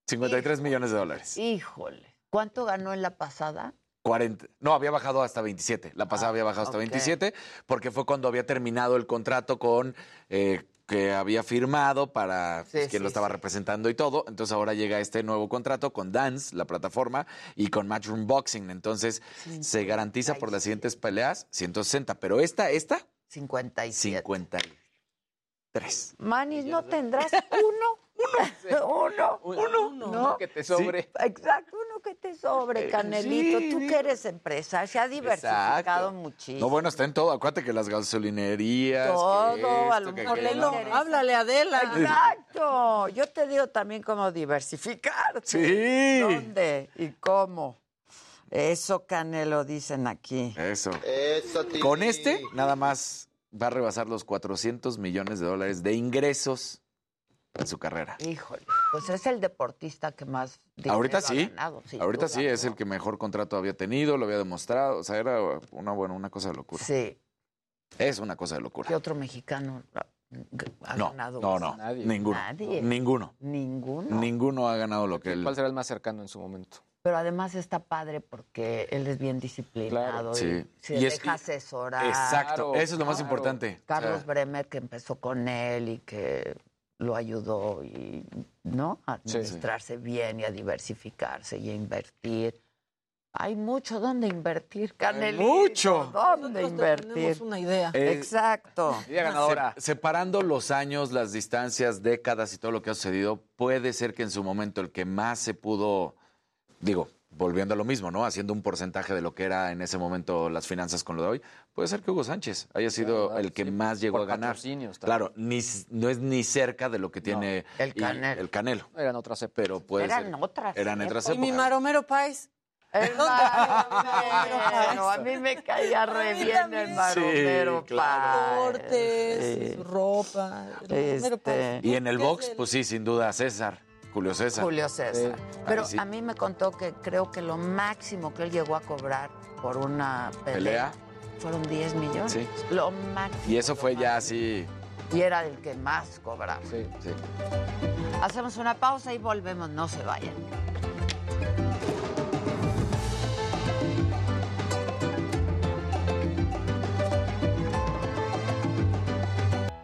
53 millones de dólares. Híjole. ¿Cuánto ganó en la pasada? 40. No, había bajado hasta 27. La pasada había bajado hasta ok. 27 porque fue cuando había terminado el contrato con eh, que había firmado para pues, Sí, quien lo estaba sí. representando y todo. Entonces ahora llega este nuevo contrato con Dance, la plataforma, y con Matchroom Boxing. Entonces se garantiza por las siguientes peleas 160. Pero esta, esta, 57. 53. Manis, ¿no tendrás uno? Uno. Uno. ¿no? Que te sobre. Exacto, uno que te sobre, Eh, Canelito. sí, Tú sí. que eres empresa, se ha diversificado Exacto. muchísimo. No, bueno, está en todo. Acuérdate que las gasolinerías. que Todo, esto, a lo que mejor le aquello. interesa. Háblale a Adela. Exacto. Yo te digo también cómo diversificar. Sí. ¿Dónde y cómo? Eso, Canelo, dicen aquí. Eso. Con este, nada más va a rebasar los 400 millones de dólares de ingresos en su carrera. Híjole, pues es el deportista que más dinero Ahorita ha sí. ganado, sin Ahorita duda. sí, es el que mejor contrato había tenido, lo había demostrado. O sea, era una, bueno, una cosa de locura. Sí. Es una cosa de locura. ¿Qué otro mexicano ha No, ganado? no, no. Nadie. Ninguno. Nadie. Ninguno. Ninguno. Ninguno ha ganado lo que él. ¿Cuál será el más cercano en su momento? Pero además está padre porque él es bien disciplinado Claro. Sí. y se Y es- deja asesorar. Exacto, eso es lo más claro. importante. Carlos O sea, Bremer que empezó con él y que lo ayudó y no a Sí. administrarse bien y a diversificarse y a invertir. Hay mucho donde invertir, Canelito. mucho. ¿Dónde Nosotros invertir? tenemos una idea. Eh, Exacto. Idea ganadora. Se- separando los años, las distancias, décadas y todo lo que ha sucedido, puede ser que en su momento el que más se pudo, digo, volviendo a lo mismo, ¿no? Haciendo un porcentaje de lo que era en ese momento las finanzas con lo de hoy, puede ser que Hugo Sánchez haya sido el que sí, más llegó por a ganar. Claro, ni, no es ni cerca de lo que tiene el y- Canelo. el Canelo, Eran otras épocas. pero puede Eran ser. otras Eran otras Y mi épocas. Maromero Pais. El maromero, a mí me caía re bien el maromero, Sí, claro. Cortes, Sí. su ropa. el Maromero Este, Páez. Y en el ¿Qué es box, pues sí, sin duda, César, Julio César. Julio César. Sí. Pero sí. a mí me contó que creo que lo máximo que él llegó a cobrar por una pelea, Pelea. fueron 10 millones. Sí. Lo máximo. Y eso fue ya así. Y era el que más cobraba. Sí. Sí. Hacemos una pausa y volvemos, no se vayan.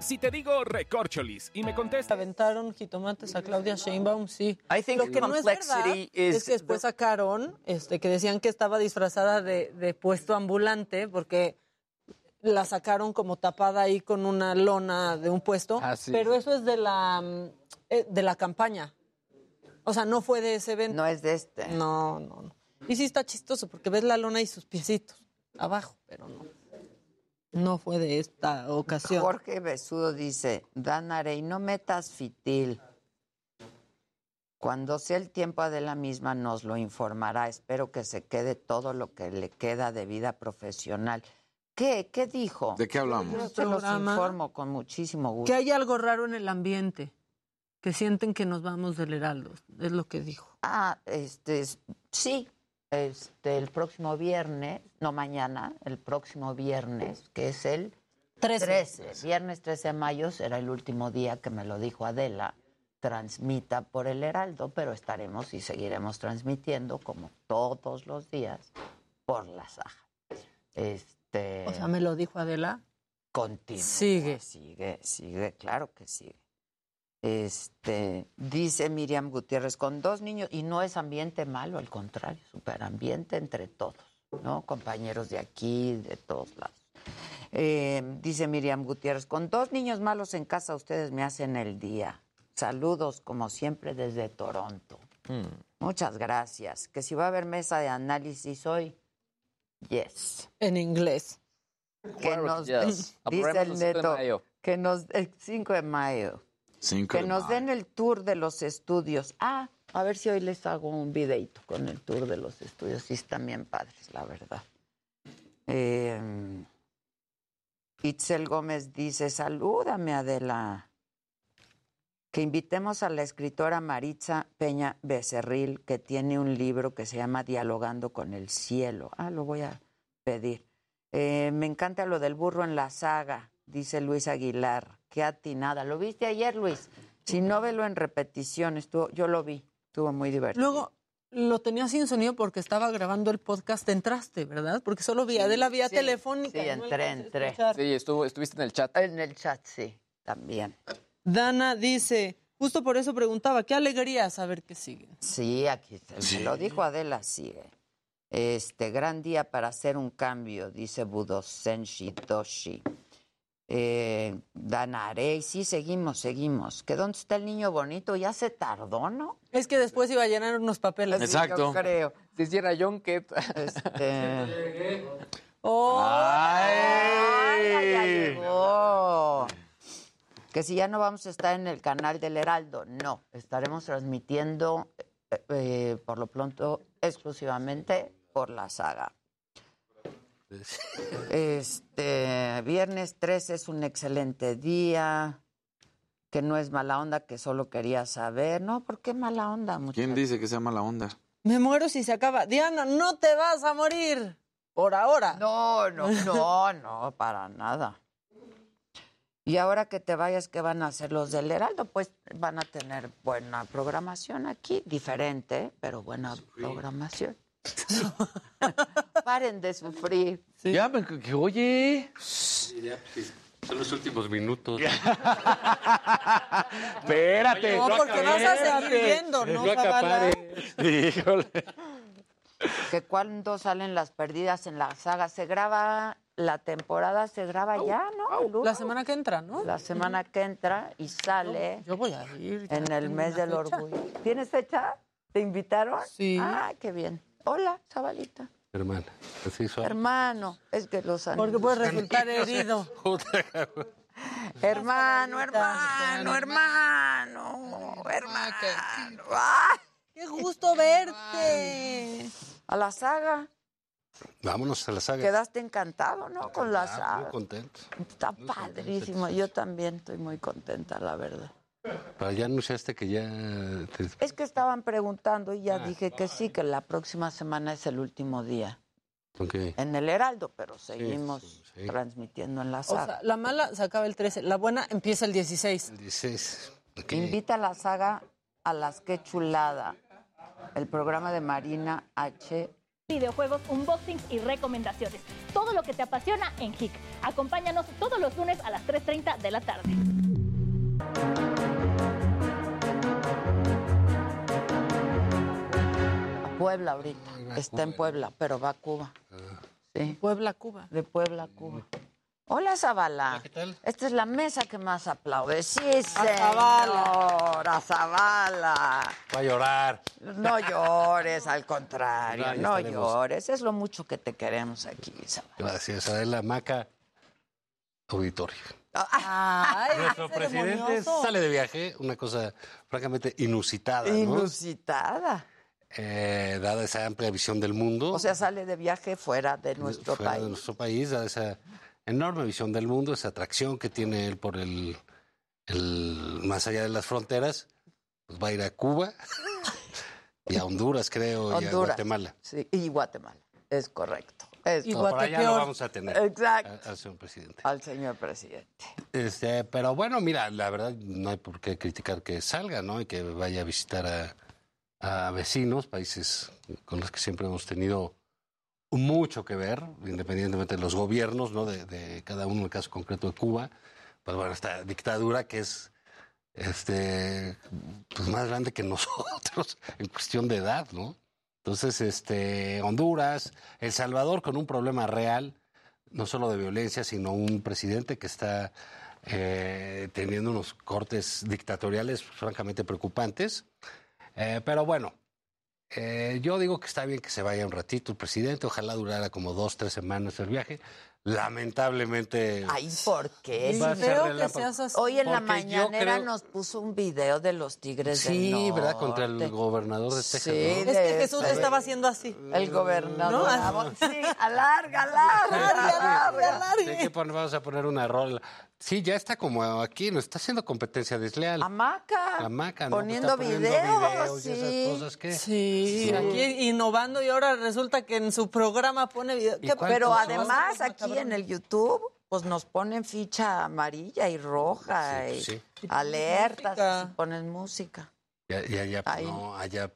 Si te digo recorcholis y me contestas. Aventaron jitomates a Claudia Sheinbaum, sí. I think Lo que no es verdad complexity es is que después sacaron este, que decían que estaba disfrazada de, de puesto ambulante porque la sacaron como tapada ahí con una lona de un puesto. Ah, sí. Pero eso es de la, eh, de la campaña. O sea, no fue de ese evento. No es de este. No, no, no. Y sí está chistoso porque ves la lona y sus piecitos abajo, pero no. No fue de esta ocasión. Jorge Besudo dice, Dan Arey, no metas fitil. Cuando sea el tiempo de la misma nos lo informará. Espero que se quede todo lo que le queda de vida profesional. ¿Qué? ¿Qué dijo? ¿De qué hablamos? Yo se los Programa. informo con muchísimo gusto. Que hay algo raro en el ambiente, que sienten que nos vamos del Heraldo, es lo que dijo. Ah, este, es- sí, este, el próximo viernes, no mañana, el próximo viernes, que es el 13. 13, viernes 13 de mayo, será el último día que me lo dijo Adela, transmita por el Heraldo, pero estaremos y seguiremos transmitiendo como todos los días por la Saja. Este, O sea, me lo dijo Adela. Continúa. Sigue. Sigue, sigue, claro que sigue. Este, dice Miriam Gutiérrez, con dos niños, y no es ambiente malo, al contrario, superambiente entre todos, ¿no? Compañeros de aquí, de todos lados. Eh, dice Miriam Gutiérrez, con dos niños malos en casa, ustedes me hacen el día. Saludos, como siempre, desde Toronto. Muchas gracias. Que si va a haber mesa de análisis hoy, yes. En inglés. Que nos, yes. dice el el 5 de neto, mayo. que nos, el 5 de mayo, Cinco que de nos mayo. den el tour de los estudios. Ah, a ver si hoy les hago un videito con el tour de los estudios. Sí, están bien padres, la verdad. Eh, Itzel Gómez dice, salúdame Adela. Que invitemos a la escritora Maritza Peña Becerril, que tiene un libro que se llama Dialogando con el cielo. Ah, lo voy a pedir. Eh, me encanta lo del burro en la saga, dice Luis Aguilar. Qué atinada. ¿Lo viste ayer, Luis? Si no velo en repetición, estuvo, yo lo vi. Estuvo muy divertido. Luego lo tenía sin sonido porque estaba grabando el podcast. Entraste, ¿verdad? Porque solo vi a Adela vía Sí, telefónica. Sí, no entré, entré. Sí, estuvo, estuviste en el chat. En el chat, sí, también. Dana dice, justo por eso preguntaba, qué alegría saber que sigue. Sí, aquí se- me lo dijo Adela, sigue. Este, gran día para hacer un cambio, dice Budosenshi Doshi. Eh, Danarey, sí, seguimos, seguimos. ¿Que dónde está el niño bonito? Ya se tardó, ¿no? Es que después iba a llenar unos papeles. Sí, yo creo. Si hiciera John Ket. Este... ¡Oh! ¡Ay! ya llegó! Que si ya no vamos a estar en el canal del Heraldo, no. Estaremos transmitiendo, eh, eh, por lo pronto, exclusivamente por la saga. Este, viernes 13 es un excelente día, que no es mala onda, que solo quería saber. No, ¿por qué mala onda, muchachos? ¿Quién dice que sea mala onda? Me muero si se acaba. Diana, no te vas a morir. Por ahora. No, no, no, no, para nada. Y ahora que te vayas, ¿qué van a hacer los del Heraldo? Pues van a tener buena programación aquí, diferente, pero buena programación. Paren de sufrir. Ya, me- que, oye. Son los últimos minutos. Espérate. No, porque vas a seguir viendo, ¿no, Zavala? Híjole. Que cuando salen las perdidas en la saga, se graba, la temporada se graba ya, ¿no? La semana que entra, ¿no? La semana que entra y sale Yo voy a ir. en el mes del fecha. orgullo. ¿Tienes fecha? ¿Te invitaron? Sí. Ah, qué bien. Hola, chavalita. Hermana, así son. Hermano, es que los Porque anillos- puedes resultar herido. Hermano, hermano, hermano, hermano. ¡Ah! ¡Qué gusto verte! A la saga. Vámonos a la saga. Quedaste encantado, ¿no? Con la Ah, Muy saga. contento. Está padrísimo. Yo también estoy muy contenta, la verdad. Pero ya anunciaste que ya... te- Es que estaban preguntando y ya dije que sí, que la próxima semana es el último día Ok. en el Heraldo, pero seguimos sí. transmitiendo en la O saga. sea, la mala se acaba el 13, la buena empieza el 16. El 16. Ok. Invita a la saga a las que chulada. El programa de Marina H. videojuegos, unboxings y recomendaciones. Todo lo que te apasiona en HIC. Acompáñanos todos los lunes a las 3.30 de la tarde. Puebla ahorita. Está en Puebla, pero va a Cuba. Sí. Puebla, Cuba. De Puebla a Cuba. Hola, Zavala. ¿Qué tal? Esta es la mesa que más aplaude. Sí, Zavala. señor, a Zavala. Va a llorar. No llores, al contrario, No, ya no estaremos. llores. Es lo mucho que te queremos aquí, Zavala. Gracias, Adela Maca. Auditorio. Ay, Nuestro presidente ceremonioso. sale de viaje, una cosa francamente inusitada, ¿no? Inusitada. Eh, dada esa amplia visión del mundo. O sea, sale de viaje fuera de nuestro fuera país. de nuestro país, dada esa enorme visión del mundo, esa atracción que tiene él por el, el más allá de las fronteras, pues va a ir a Cuba y a Honduras, creo, y a. Guatemala. Sí, y Guatemala. Es correcto. Es Y por allá lo vamos a tener. Exacto. Al señor presidente. Al señor presidente. Este, pero bueno, mira, la verdad no hay por qué criticar que salga, ¿no? Y que vaya a visitar a, a vecinos, países con los que siempre hemos tenido mucho que ver, independientemente de los gobiernos, ¿no? De, de cada uno, en el caso concreto de Cuba, pues bueno, esta dictadura que es este pues más grande que nosotros en cuestión de edad, ¿no? Entonces, este, Honduras, El Salvador con un problema real, no solo de violencia, sino un presidente que está eh, teniendo unos cortes dictatoriales francamente preocupantes. Eh, pero bueno, eh, yo digo que está bien que se vaya un ratito el presidente, ojalá durara como dos, tres semanas el viaje. Lamentablemente. Ay, ¿por qué? Va a ser relámpago. Hoy en la Porque mañanera creo- nos puso un video de los Tigres del Sí, Norte. ¿verdad? Contra el gobernador de Texas. Sí, ¿no? Es que Jesús estaba haciendo así. El gobernador. ¿No? Sí, alarga, alarga, alarga. Sí, que poner- vamos a poner una rola. Sí, ya está como aquí, nos está haciendo competencia desleal. Hamaca. Hamaca, ¿no? Poniendo Está poniendo videos, videos y sí. esas cosas que... Sí, aquí innovando y ahora resulta que en su programa pone video. ¿Qué- Pero además aquí en el YouTube, pues nos ponen ficha amarilla y roja y sí. alertas, y ponen música. Ya, ya, ya, pues, Ahí. no, allá,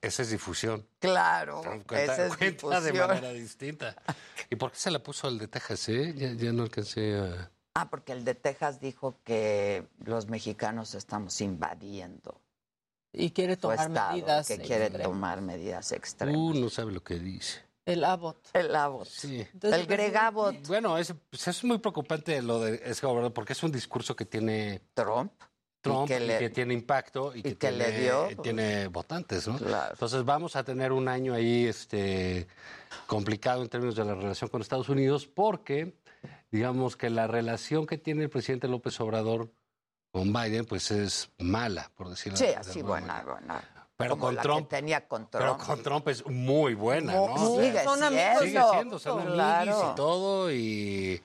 esa es difusión. Claro, Cuenta, esa es cuenta de difusión. manera distinta. ¿Y por qué se la puso al de Texas, eh? Ya, ya no alcancé a... Ah, porque el de Texas dijo que los mexicanos estamos invadiendo Y quiere tomar estado, medidas. que quiere extremas. tomar medidas extremas. Uh, no sabe lo que dice. El Abbott. El Abbott. Sí. Entonces, el Gregabot. Bueno, es, pues, es muy preocupante lo de ese gobernador porque es un discurso que tiene Trump. Trump Y que y le- que tiene impacto y, y que, que tiene, le dio. tiene votantes, ¿no? Claro. Entonces vamos a tener un año ahí este, complicado en términos de la relación con Estados Unidos porque digamos que la relación que tiene el presidente López Obrador con Biden pues es mala, por decirlo Sí, de así buena, buena. Pero Como con la Trump, que tenía con Trump. pero con Trump es muy buena, ¿no? Mu- O sea, sigue Son amigos, siendo. Sigue siendo, son Claro. y todo, y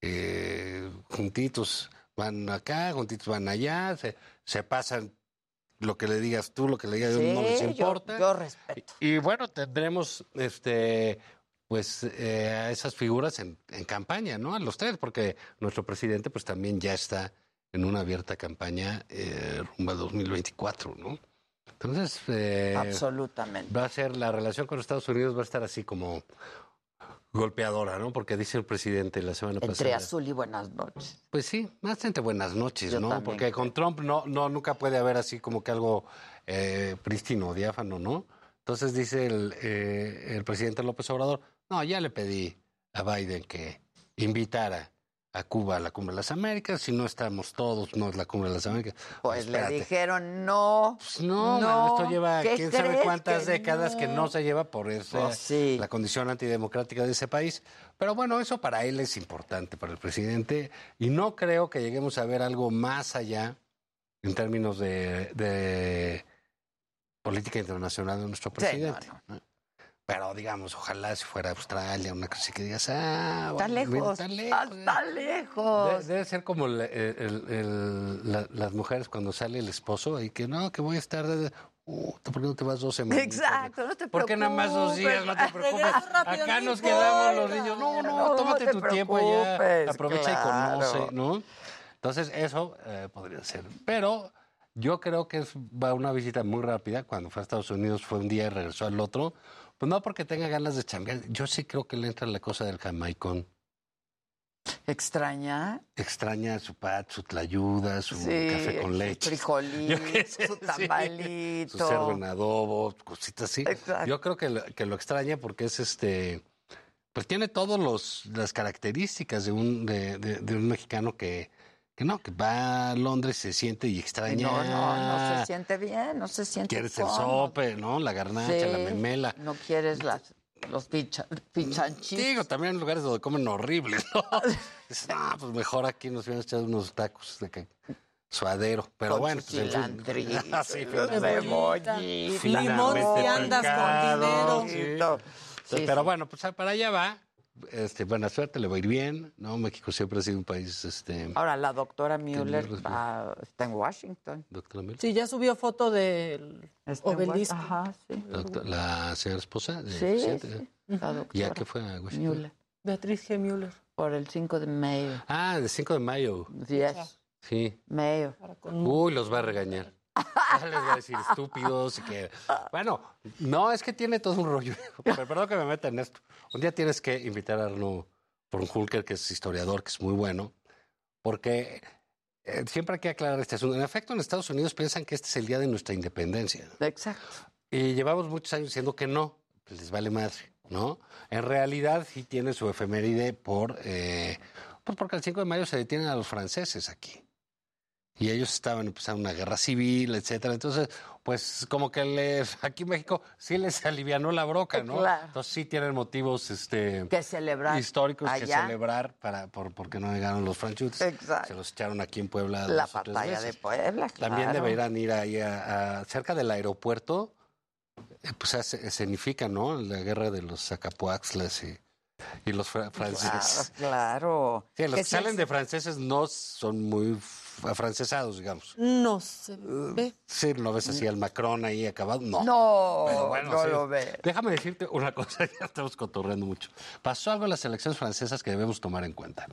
eh, juntitos van acá, juntitos van allá, se, se pasan lo que le digas tú, lo que le digas yo, no les Sí, yo- importa. yo respeto. Y, y bueno, tendremos este pues eh, a esas figuras en, en campaña, ¿no? A los tres, porque nuestro presidente pues también ya está en una abierta campaña eh, rumbo a 2024, ¿no? Entonces, eh, Absolutamente. va a ser la relación con Estados Unidos va a estar así como golpeadora, ¿no? Porque dice el presidente la semana Entre pasada. azul y buenas noches. Pues sí, más entre buenas noches, Yo ¿no? también Porque con Trump no, no, nunca puede haber así como que algo eh, prístino, diáfano, ¿no? Entonces dice el, eh, el presidente López Obrador, no, ya le pedí a Biden que invitara a Cuba a la Cumbre de las Américas, si no estamos todos, no es la Cumbre de las Américas. Pues le espérate. dijeron no. Pues no, mano, esto lleva ¿qué quién sabe cuántas que décadas que no? no se lleva por esa, Pues sí. la condición antidemocrática de ese país. Pero bueno, eso para él es importante, para el presidente, y no creo que lleguemos a ver algo más allá en términos de, de política internacional de nuestro presidente. no, ¿no? Pero digamos, ojalá si fuera Australia, una cosa que digas, ah, Está bueno, lejos. está lejos. Está lejos. debe ser como el- el- el- el- la- las mujeres cuando sale el esposo y que no, que voy a estar. de- Uh, ¿Por qué no te vas dos semanas? Exacto, no te ¿Por qué nada más dos días? No te preocupes. Acá no nos quedamos los niños. No, no, No, tómate no tu tiempo allá. preocupes, Aprovecha claro. y conoce, ¿no? Entonces, eso eh, podría ser. Pero yo creo que es, va una visita muy rápida. Cuando fue a Estados Unidos fue un día y regresó al otro. Pues no porque tenga ganas de chambear. Yo sí creo que le entra la cosa del jamaicón. ¿Extraña? Extraña su pat, su tlayuda, su Sí, café con su leche. frijolito, qué sé, su sí. tamalito. Su cerdo en adobo, cositas así. Exacto. Yo creo que lo, que lo extraña porque es este. Pues tiene todas las características de un, de, de- de un mexicano que, que no, que va a Londres, se siente y extraña. No, no, no se siente bien, no se siente Quieres el sope, ¿no? La garnacha, la memela. No quieres las, los picha, pichanchitos. Digo, también en lugares donde comen horribles, ¿no? Dices, "Ah, pues mejor aquí nos hubieran echado unos tacos de que suadero. Pero Con bueno, pues en fin. cilantrito, sí, los finalmente. cebollitas. Limón si andas con sí. dinero. Sí, Pero sí. bueno, pues para allá va. Este, buena suerte, le va a ir bien, ¿no? México siempre ha sido un país, este, Ahora la doctora Müller va- está en Washington. doctora Sí, ya subió foto del obelisco. Ajá, sí. la, doctora- la señora esposa. de Sí, sí, ¿eh? la doctora ¿Ya que fue a Washington? Müller. Beatriz G. Müller. Por el 5 de mayo. Ah, de 5 de mayo. Yes, Sí. mayo. Uy, los va a regañar. Ya les voy a decir estúpidos y que... Bueno, no, es que tiene todo un rollo. Pero perdón que me meta en esto. Un día tienes que invitar a Arno Hulker, que es historiador, que es muy bueno, porque eh, siempre hay que aclarar este asunto. En efecto, en Estados Unidos piensan que este es el día de nuestra independencia. Exacto. Y llevamos muchos años diciendo que no, pues les vale madre, ¿no? En realidad sí tiene su efeméride por, eh, pues porque el 5 de mayo se detienen a los franceses aquí. Y ellos estaban empezando una guerra civil, etcétera. Entonces, pues como que les, aquí en México sí les alivianó la broca, ¿no? Claro. Entonces sí tienen motivos este, Que celebrar históricos que celebrar para, por, porque no llegaron los franchutes. Exacto. Se los echaron aquí en Puebla. La dos o tres batalla de. Puebla, También deberían ir ahí a, a- cerca del aeropuerto, eh, pues se escenifica, ¿no? La guerra de los Zacapuaxlas y, y los fra- franceses. Claro. Sí, los Que salen es- de franceses no son muy afrancesados, digamos. No se ve. Sí, no ves así al Macron ahí acabado, no. No, Pero bueno, no sí. lo ve. Déjame decirte una cosa, ya estamos cotorreando mucho. Pasó algo en las elecciones francesas que debemos tomar en cuenta.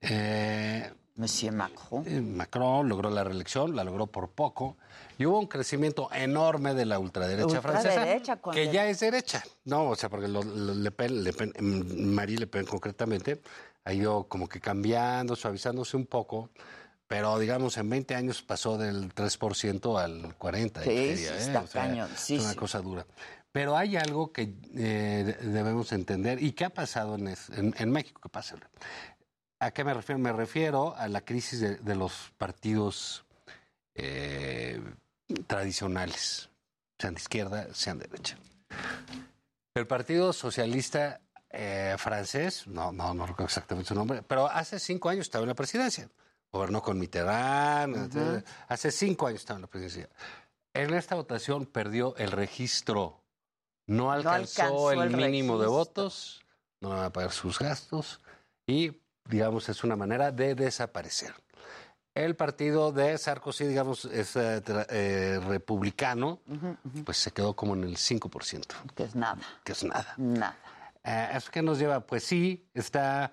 Eh, Monsieur Macron. eh, Macron logró la reelección, la logró por poco, y hubo un crecimiento enorme de la ultraderecha, Ultraderecha, francesa, que el- ya es derecha. No, o sea, porque lo- lo- Le Pen, Le Pen, mm, Marie Le Pen concretamente, ha ido como que cambiando, suavizándose un poco, pero digamos en 20 años pasó del 3% al 40%. Sí, diría, sí, ¿eh? está O sea, cañón, sí, es una sí. cosa dura. Pero hay algo que eh, de- debemos entender y que ha pasado en, es- en- en México, que pasa. ¿A qué me refiero? Me refiero a la crisis de, de los partidos eh, tradicionales, sean de izquierda, sean de derecha. El Partido Socialista francés, no, no, no recuerdo exactamente su nombre, pero hace cinco años estaba en la presidencia. Gobernó con Mitterrand, etcétera. hace cinco años estaba en la presidencia. En esta votación perdió el registro. No alcanzó, alcanzó el, el mínimo de votos, no van a pagar sus gastos y, digamos, es una manera de desaparecer. El partido de Sarkozy, digamos, es eh, eh, republicano, pues se quedó como en el 5%. Que es nada. Que es nada. Nada. Eh, ¿Eso qué nos lleva? Pues sí, está,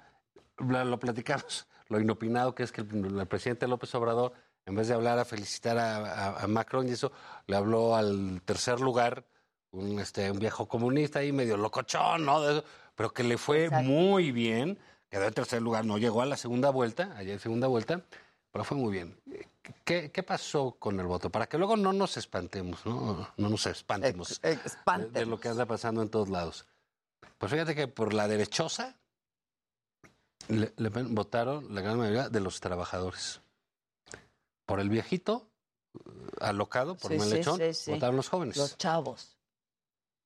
lo platicamos, lo inopinado que es que el, el presidente López Obrador, en vez de hablar a felicitar a, a- a Macron y eso, le habló al tercer lugar, un, este, un viejo comunista ahí medio locochón, ¿no? De eso, pero que le fue muy bien, quedó en tercer lugar, no llegó a la segunda vuelta, en segunda vuelta, pero fue muy bien. ¿Qué, qué pasó con el voto? Para que luego no nos espantemos, ¿no? No nos espantemos de, de lo que anda pasando en todos lados. Pues fíjate que por la derechosa le, Le Pen votaron la gran mayoría de los trabajadores. Por el viejito, eh, alocado por Sí, sí, Melechón, sí, sí. votaron los jóvenes. Los chavos.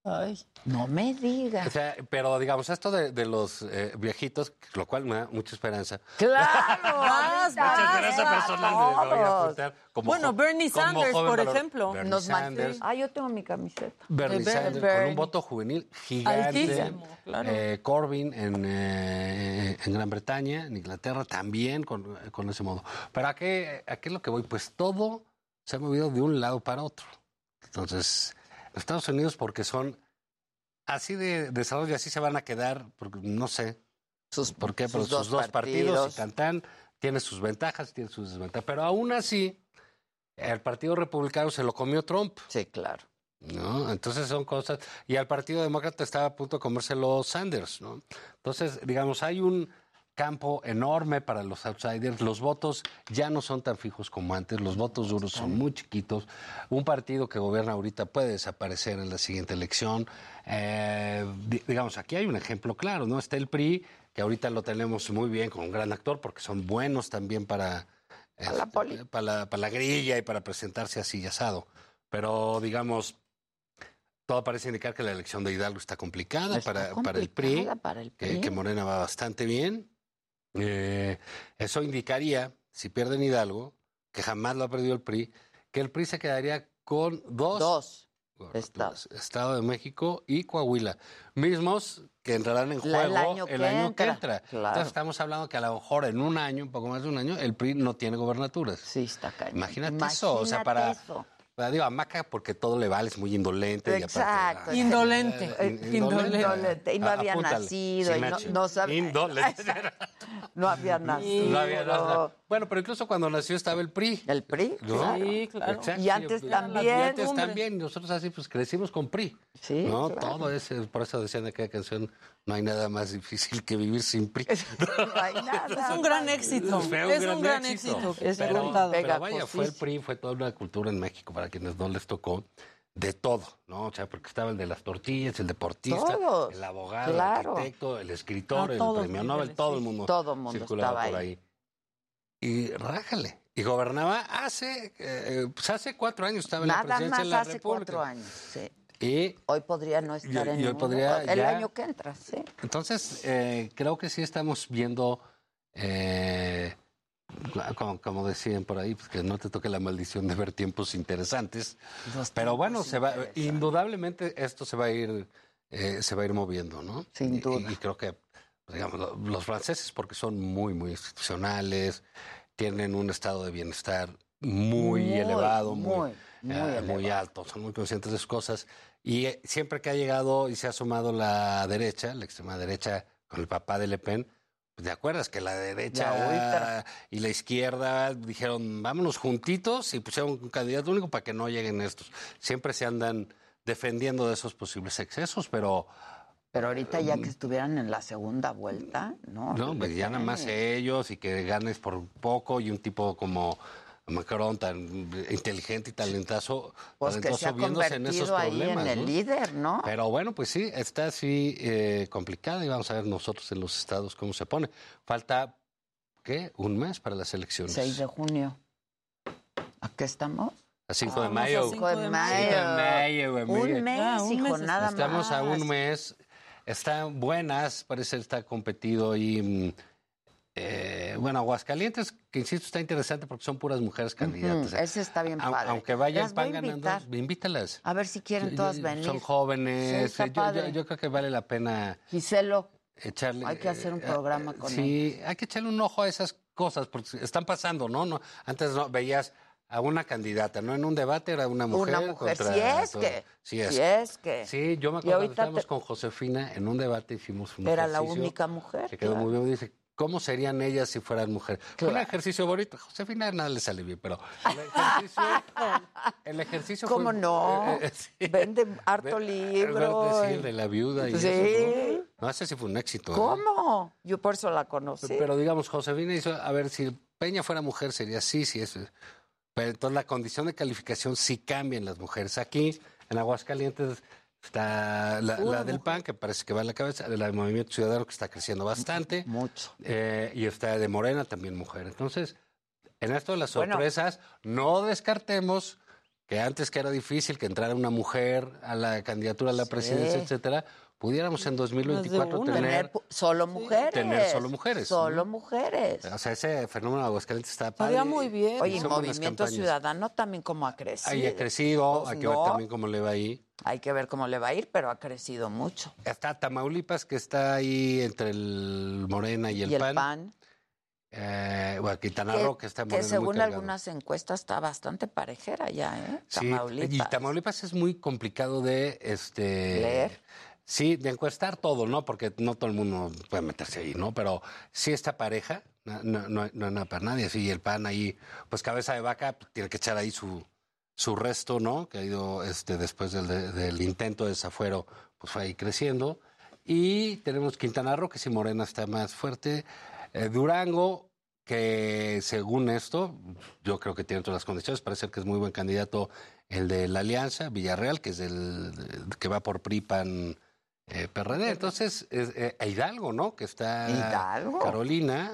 Ay. No me digas. O sea, pero digamos, esto de, de los eh, viejitos, lo cual me da mucha esperanza. Claro. Más, Mucha esperanza personal me voy a apuntar como Bueno, Bernie como Sanders, joven por valor- ejemplo. Bernie Nos Sanders. Ah, yo tengo mi camiseta. Bernie De Ber- Sanders, con un voto juvenil gigante. Altísimo, claro. Eh, Corbyn en, eh, en Gran Bretaña, en Inglaterra también con, con ese modo. Pero ¿a qué, ¿a qué es lo que voy? Pues todo se ha movido de un lado para otro. Entonces, los Estados Unidos, porque son así de desarrollo, y así se van a quedar, porque no sé por qué, pero sus sus, dos dos partidos, partidos. y Cantán tiene sus ventajas, tiene sus desventajas. Pero aún así, el Partido Republicano se lo comió Trump. Sí, claro. ¿no? Entonces son cosas. Y al Partido Demócrata estaba a punto de comérselo Sanders, ¿no? Entonces, digamos, hay un campo enorme para los outsiders. Los votos ya no son tan fijos como antes. Los votos duros son muy chiquitos. Un partido que gobierna ahorita puede desaparecer en la siguiente elección. Eh, di- digamos, aquí hay un ejemplo claro, ¿no? Está el PRI, que ahorita lo tenemos muy bien con un gran actor, porque son buenos también para, este, para, la, para la grilla y para presentarse así y asado. Pero, digamos, todo parece indicar que la elección de Hidalgo está complicada Está para, para el PRI, para el que- PRI. Que, Morena va bastante bien. Eh, eso indicaría, si pierden Hidalgo, que jamás lo ha perdido el PRI, que el PRI se quedaría con dos, Dos estados. Estado de México y Coahuila, mismos que entrarán en juego el año que entra, claro. Entonces estamos hablando que a lo mejor en un año, un poco más de un año, el PRI no tiene gobernaturas. Sí, está cañón. Imagínate, eso, o sea, para... eso. Digo, a Maca porque todo le vale, es muy indolente. y aparte- Exacto. Ah, Indolente. eh, Indolente. Y no había apúntale, nacido. y no, no sabía. Indolente. No había nacido. No había nada. Bueno, pero incluso cuando nació estaba el PRI. El PRI, ¿no? claro. Sí, claro. Exacto, Y antes sí, también, Y antes hombre. también. Nosotros así pues crecimos con PRI. Sí, ¿no? claro. Todo ese, por eso decían de aquella canción, no hay nada más difícil que vivir sin PRI. No hay nada. Es un gran éxito. Fue Es un gran éxito. ha Pero, pero vaya, fue el PRI, fue toda una cultura en México para quienes no les tocó de todo, ¿no? O sea, porque estaba el de las tortillas, el deportista, Todos, el abogado, claro. el arquitecto, el escritor, A el premio Nobel, todo el mundo, Todo el mundo circulaba estaba por ahí. Y rájale. Y gobernaba hace, eh, pues hace cuatro años estaba en la presidencia más de la hace República. cuatro años, sí. Y Hoy podría no estar en podría. El ya- año que entra, sí. Entonces, eh, creo que sí estamos viendo, eh, como, como decían por ahí, pues que no te toque la maldición de ver tiempos interesantes. Pero bueno, se va, indudablemente esto se va a ir, eh, se va a ir moviendo, ¿no? Sin Y- duda. Y, creo que, digamos, lo- los franceses, porque son muy, muy institucionales, tienen un estado de bienestar muy, Muy, elevado, muy, muy, eh, muy alto, son muy conscientes de sus cosas. Y eh, siempre que ha llegado y se ha sumado la derecha, la extrema derecha, con el papá de Le Pen, pues, ¿te acuerdas que la derecha La y la izquierda dijeron, vámonos juntitos y pusieron un candidato único para que no lleguen estos? Siempre se andan defendiendo de esos posibles excesos, pero Pero ahorita ya que estuvieran en la segunda vuelta, ¿no? no, pues ya nada más ellos y que ganes por poco y un tipo como Macron tan inteligente y talentazo, Pues que se talentoso ha viéndose en esos convertido ahí problemas. en el ¿no? líder, ¿no? Pero bueno, pues sí, está así eh, complicada y vamos a ver nosotros en los estados cómo se pone. Falta, ¿qué? Un mes para las elecciones. 6 de junio. ¿A qué estamos? A 5 de Vamos a mayo. 5 de mayo. 5 de mayo, güey, Un mes, Ah, un hijo, mes nada Estamos a más. un mes. Están buenas, parece está competido y. mm, eh, bueno, Aguascalientes, que insisto, está interesante porque son puras mujeres candidatas. Ese está bien padre. Aunque vayan pan ganando, invítalas. A ver si quieren todas venir. Son jóvenes. Sí, eh, yo- yo, yo creo que vale la pena Giselo, echarle. hay que hacer un eh, programa eh, con Sí, hay que echarle un ojo a esas cosas porque están pasando, ¿no? no antes no veías a una candidata, ¿no? En un debate era una mujer. Una mujer, contra si es todo. que. Sí es. Si es que. Sí, yo me acuerdo ahorita estábamos te- con Josefina en un debate, hicimos un Era la única mujer. que quedó claro. muy bien. Dice, ¿cómo serían ellas si fueran mujeres? Fue un ejercicio bonito. Josefina nada le sale bien, pero el ejercicio, el ejercicio ¿Cómo fue- no? eh, eh, sí. Vende harto libro. Sí, el de la viuda y Sí. eso. ¿no? No, ese sí fue un éxito. ¿eh? ¿Cómo? Yo por eso la conocí. Pero digamos, Josefina hizo, a ver, si Peña fuera mujer sería sí, sí, eso. Pero entonces la condición de calificación sí cambia en las mujeres. Aquí, en Aguascalientes, está la, del PAN, que parece que va a la cabeza, la del Movimiento Ciudadano, que está creciendo bastante. Mucho. Eh, y está de Morena, también mujer. Entonces, en esto de las Bueno. sorpresas, no descartemos que antes que era difícil que entrara una mujer a la candidatura a la Sí. presidencia, etcétera, pudiéramos en 2024 una. tener, solo mujeres. tener solo mujeres, Solo ¿no? mujeres. o sea, ese fenómeno de Aguascalientes está padre. Estaría muy bien. Oye, buenas Movimiento. Ciudadano también como ha crecido. Ahí ha crecido, Pues hay que ver también cómo le va ahí. Hay que ver cómo le va a ir, pero ha crecido mucho. Está Tamaulipas, que está ahí entre el Morena y el, y el PAN. PAN. Eh, bueno, Quintana que, Roo, que está que muy según algunas encuestas está bastante parejera ya, ¿eh? Sí, Tamaulipas. y Tamaulipas es muy complicado de este Leer. Sí, de encuestar todo, ¿no? Porque no todo el mundo puede meterse ahí, ¿no? Pero sí está pareja, no, no, nada para nadie. Sí, el PAN ahí, pues cabeza de vaca, pues, tiene que echar ahí su, su resto, ¿no? Que ha ido este, después del, de- del intento de desafuero, pues fue ahí creciendo. Y tenemos Quintana Roo, que si Morena está más fuerte. Eh, Durango, que según esto, yo creo que tiene todas las condiciones, parece que es muy buen candidato el de la Alianza, Villarreal, que es el que va por PRI, PAN, eh, PRD. Entonces, es, eh, e Hidalgo, ¿no? Que está Hidalgo. Carolina,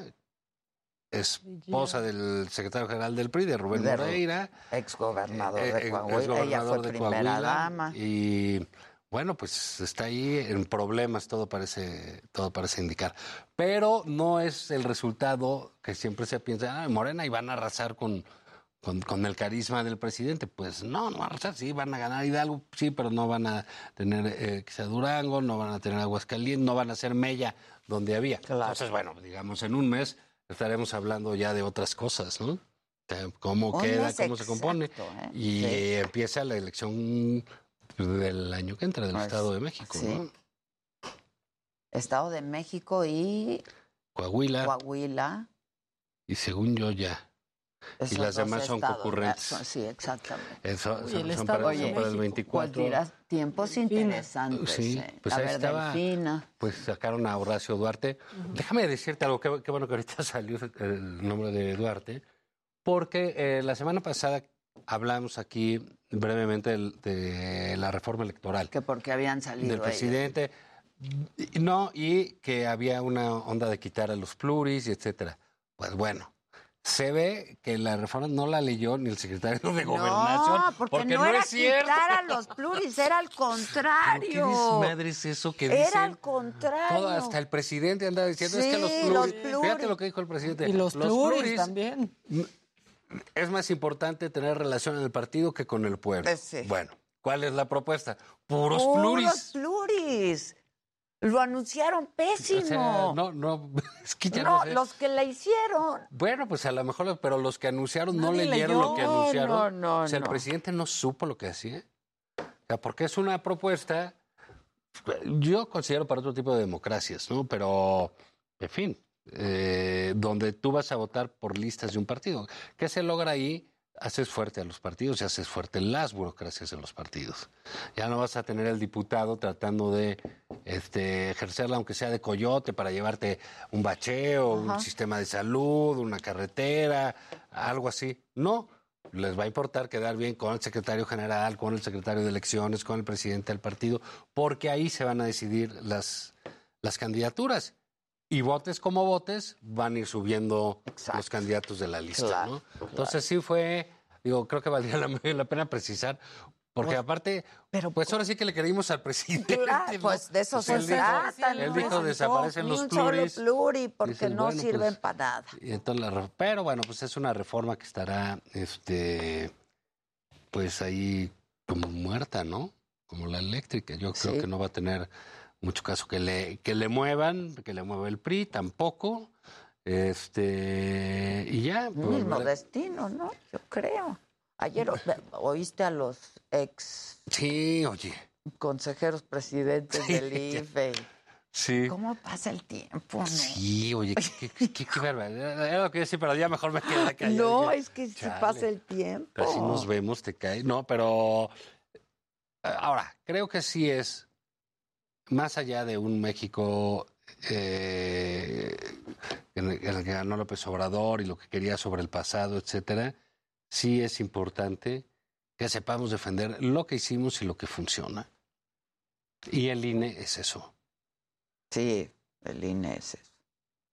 esposa del secretario general del PRI, de Rubén De Moreira. Exgobernador Eh, de eh, Coahuila. Ella exgobernador fue de primera Coahuila. dama. Y bueno, pues está ahí en problemas, todo parece, todo parece indicar. Pero no es el resultado que siempre se piensa, ah, Morena y van a arrasar con, con, con el carisma del presidente. Pues no, no van a arrasar, sí, van a ganar Hidalgo, sí, pero no van a tener eh, quizá Durango, no van a tener Aguascalientes, no van a ser Mella donde había. Entonces, bueno, digamos, en un mes estaremos hablando ya de otras cosas, ¿no? Cómo Un queda, cómo se compone. ¿eh? Y Sí. empieza la elección del año que entra del Pues, Estado de México, sí. ¿no? Estado de México y Coahuila Coahuila. y según yo ya. Y las demás son estados, concurrentes. Sí, exactamente. Eso, Uy, son, el son para, de son para el México. 24. Pues dirás, tiempos interesantes. Sí, eh. pues La ahí estaba. Pues sacaron a Horacio Duarte. Déjame decirte algo, qué, qué bueno que ahorita salió el nombre de Duarte, porque eh, la semana pasada hablamos aquí brevemente del- de la reforma electoral. Que porque habían salido Del presidente. Y- No, y que había una onda de quitar a los pluris y etcétera. Pues bueno, se ve que la reforma no la leyó ni el secretario de Gobernación. No, porque, no, era es cierto. quitar a los pluris, era al ¿Qué contrario. desmadre es eso que dicen? Era al contrario. Todo, hasta el presidente anda diciendo, es que los pluris, los pluris. fíjate lo que dijo el presidente. Y los, pluris, también. Es más importante tener relación en el partido que con el pueblo. Bueno, ¿cuál es la propuesta? Puros Puros pluris. pluris. Lo anunciaron pésimo. O sea, no, no, es que ya no, no sé. los que la hicieron. Bueno, pues a lo mejor, pero los que anunciaron no leyeron leyó. lo que anunciaron. no, no, o sea, el presidente no supo lo que hacía. O sea, porque es una propuesta, yo considero para otro tipo de democracias, ¿no? Pero, en fin, eh, donde tú vas a votar por listas de un partido. ¿Qué se logra ahí? Haces fuerte a los partidos y haces fuerte las burocracias de los partidos. Ya no vas a tener el diputado tratando de este, ejercerla, aunque sea de coyote, para llevarte un bacheo, Ajá. un sistema de salud, una carretera, algo así. No, les va a importar quedar bien con el secretario general, con el secretario de elecciones, con el presidente del partido, porque ahí se van a decidir las, las candidaturas. Y votes como votes, van a ir subiendo los candidatos de la lista, Claro, ¿no? Entonces sí fue, digo, creo que valdría la, la pena precisar, porque aparte, pues ahora sí que le creímos al presidente. Claro, ¿no? pues de eso Pues se él dijo- trata. Él ¿no? dijo, desaparecen Ni los un solo pluris. pluri, porque no bueno, sirven pues, para nada. y entonces pero bueno, pues es una reforma que estará, este, pues ahí como muerta, ¿no? Como la eléctrica. Yo creo Sí. que no va a tener mucho caso que le, que le muevan, que le mueva el PRI, tampoco. Este, y ya. pues, Mismo vale. destino, ¿no? Yo creo. Ayer oíste a los ex Sí, oye. consejeros presidentes Sí, del. IFE. Sí. ¿Cómo pasa el tiempo, no? Sí, oye, qué, qué, qué. Era lo que yo decía, pero ya mejor me quedé callado. No, es que se chale. pasa el tiempo. Así nos vemos, te cae. No, pero eh, ahora, creo que sí es, más allá de un México eh, en, el, que ganó López Obrador y lo que quería sobre el pasado, etcétera, sí es importante que sepamos defender lo que hicimos y lo que funciona. Y el INE es eso. Sí, el INE es eso.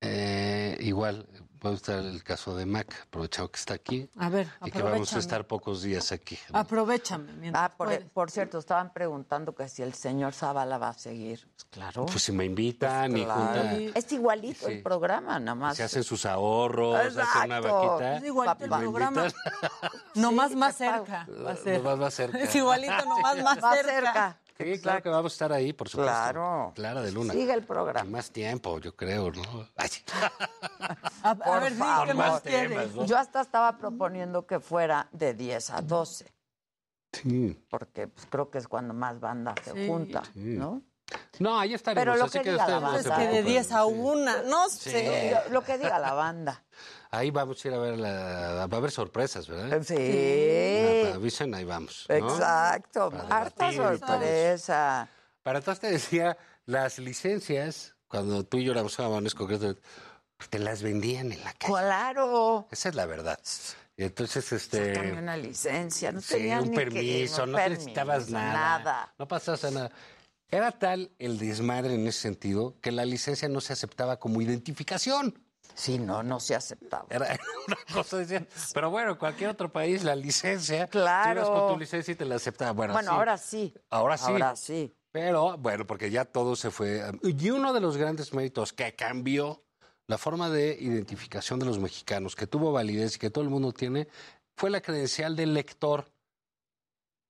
Eh, igual, va a estar el caso de Mac, aprovechado que está aquí. A ver, Y que vamos a estar pocos días aquí. Aprovechame. mientras Ah, por, cierto, estaban preguntando que si el señor Zavala va a seguir. Pues claro. Pues si me invitan y Claro. juntan, Es igualito Sí. el programa, nada más. se hacen sus ahorros, hacen una Exacto. vaquita. Es igualito el programa. Nomás más cerca. Va a ser. Nomás más cerca. Es igualito, nomás más, Más cerca. cerca. Sí, claro que vamos a estar ahí, por supuesto. Claro. Clara de Luna. Sigue el programa. Y más tiempo, yo creo, ¿no? Ay. A, a Por ver, sí, favor. ¿qué más? ¿no? Yo hasta estaba proponiendo que fuera de 10 a 12, Sí. porque pues, creo que es cuando más banda se Sí. junta, Sí. ¿no? No, ahí estaremos. Pero lo así que que diga la no banda. Es que de preocupen, 10 a sí. 1, no Sí. sé. Yo- Lo que diga la banda. Ahí vamos a ir a ver, la, va a haber sorpresas, ¿verdad? Sí. Ah, avisen, ahí vamos. ¿no? Exacto. Para Harta sorpresa. Para atrás te decía, las licencias, cuando tú y yo éramos jóvenes, concreto, pues te las vendían en la calle. Claro. Esa es la verdad. Y entonces, este... una licencia. No Sí, tenía un ni que- permiso, no, permiso, necesitabas nada. Nada. No pasabas a nada. Era tal el desmadre en ese sentido que la licencia no se aceptaba como identificación. Sí, no, no se aceptaba. Era una cosa, decían. Pero bueno, en cualquier otro país, la licencia, Claro. tú ibas con tu licencia y te la aceptaban. Bueno, Bueno, sí. ahora sí. Ahora sí. Ahora sí. Pero bueno, porque ya todo se fue. Y uno de los grandes méritos que cambió la forma de identificación de los mexicanos, que tuvo validez y que todo el mundo tiene, fue la credencial del lector,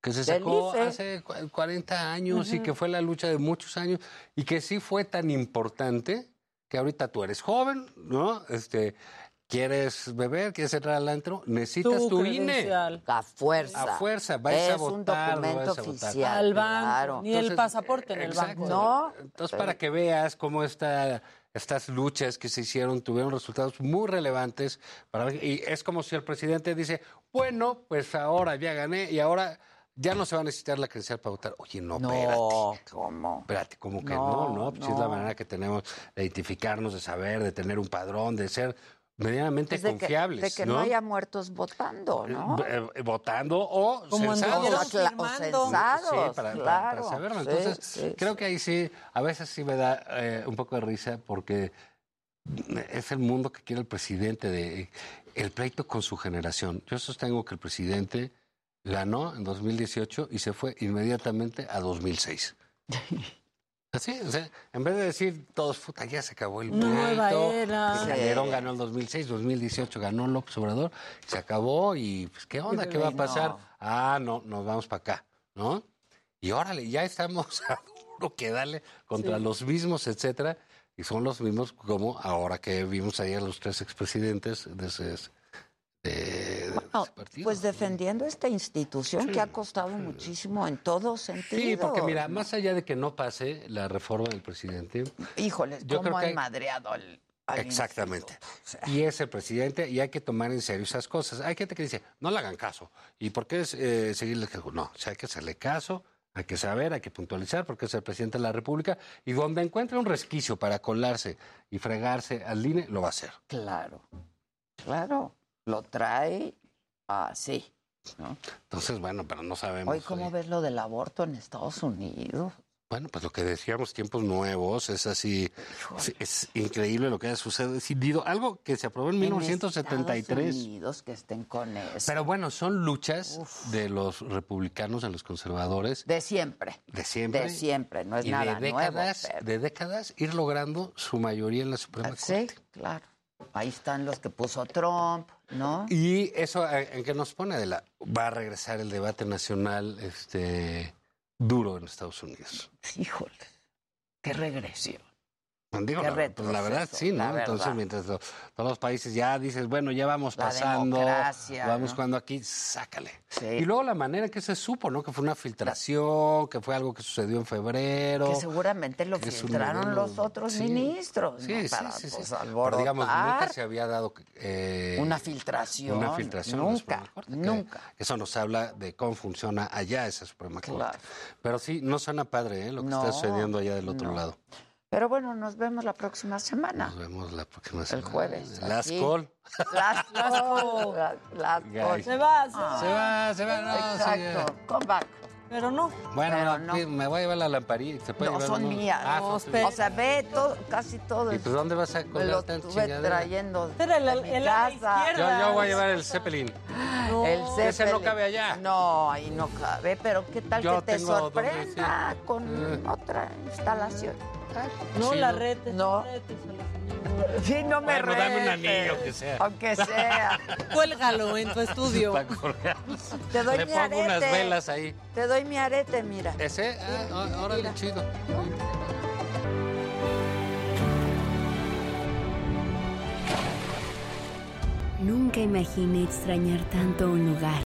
que se sacó hace cu- 40 años y que fue la lucha de muchos años y que sí fue tan importante que ahorita tú eres joven, ¿no? Este, ¿Quieres beber? ¿Quieres entrar al antro? Necesitas tu, INE. credencial. A fuerza. A fuerza, vais es a votar. un documento oficial. Al banco. claro. Ni el pasaporte en el Exacto. banco. No. Entonces, para que veas cómo esta, estas luchas que se hicieron tuvieron resultados muy relevantes. Para, y es como si el presidente dice, bueno, pues ahora ya gané y ahora ya no se va a necesitar la credencial para votar. Oye, no, No, espérate. ¿cómo? Espérate, ¿cómo que No, no? No, pues es la manera que tenemos de identificarnos, de saber, de tener un padrón, de ser medianamente Pues de que, confiables. de que no haya muertos votando, ¿no? Eh, eh, votando o Como en censados. O, censados, Sí, para, para- claro. para saberlo. Sí, Entonces, sí, creo sí. que ahí sí, a veces sí me da eh, un poco de risa porque es el mundo que quiere el presidente, de el pleito con su generación. Yo sostengo que el presidente ganó en 2018 y se fue inmediatamente a 2006. Así, o sea, en vez de decir todos, puta, ya se acabó el Nueva pleito, era. que Calderón ganó el 2006, 2018 ganó López Obrador, se acabó y pues, ¿qué onda? ¿Qué va a No. pasar? Ah, no, nos vamos para acá, ¿no? Y órale, ya estamos a duro que dale contra Sí. los mismos, etcétera, y son los mismos como ahora que vimos ayer los tres expresidentes de ese, de- de Bueno, ese partido. pues defendiendo esta institución que ha costado muchísimo en todo sentido. Sí, porque mira, más allá de que no pase la reforma del presidente, Híjoles, yo cómo han hay- madreado al, al Exactamente. instituto. O sea, Y es el presidente y hay que tomar en serio esas cosas. Hay gente que dice, no le hagan caso. ¿Y por qué eh, seguirle? No, o sea, hay que hacerle caso, hay que saber, hay que puntualizar porque es el presidente de la República y donde encuentre un resquicio para colarse y fregarse al INE, lo va a hacer. Claro, claro, lo trae así. ¿no? Entonces, bueno, pero no sabemos. Hoy, ¿cómo eh, ves lo del aborto en Estados Unidos? Bueno, pues lo que decíamos, tiempos nuevos, es así, es, es increíble lo que ha sucedido. Algo que se aprobó en En 1973. Estados Unidos que estén con eso. Pero bueno, son luchas de los republicanos, de los conservadores, de siempre. de siempre. De siempre, no es y nada de décadas, nuevo. pero- de décadas ir logrando su mayoría en la Suprema Sí, Corte. claro. Ahí están los que puso Trump, ¿no? Y eso eh, en qué nos pone de la va a regresar el debate nacional este duro en Estados Unidos. Híjole, qué regresión. Digo, la, pues, la verdad sí, ¿no? Entonces, mientras lo- todos los países ya dices, bueno, ya vamos La pasando, vamos ¿no? jugando aquí, sácale. Sí. Y luego la manera en que se supo, ¿no? Que fue una filtración, que fue algo que sucedió en febrero. Que seguramente lo que filtraron los otros Sí. ministros, Sí, ¿no? sí, Para, sí, sí. pues, Pero digamos, nunca se había dado eh, Una filtración. Una filtración. Nunca, Corte, que nunca. Eso nos habla de cómo funciona allá esa Suprema Corte. Claro. Pero sí, no suena padre ¿eh? lo que No, está sucediendo allá del otro lado. Pero bueno, nos vemos la próxima semana. Nos vemos la próxima El semana. jueves. Last aquí. call. Last call. Guys. call. Se va, se Se va. va, se va, no, sí, Exacto. Come back. Pero no. Bueno, Pero no, no. me voy a llevar la lamparilla. ¿Se puede No, llevar son mías. Ah, No, son. O sea, ve todo, casi todo. ¿Y pues dónde vas a colgar lo tan estuve chingadera? trayendo Era el- el- el casa. Yo, izquierda. yo voy a llevar el Zeppelin. El Ese Zeppelin. no cabe allá. No, ahí no cabe. Pero qué tal Yo que te sorprenda con Eh. otra instalación. No, Sí, la retes. No. retes a la señora. Sí, no me Bueno, dame un retes. anillo, que sea. Aunque sea. Cuélgalo en tu estudio. Para colgar. Te doy Le mi pongo unas arete. velas ahí. Te doy mi arete, mira. ¿Ese? Ah, ah, órale, chido. Nunca imaginé extrañar tanto un lugar.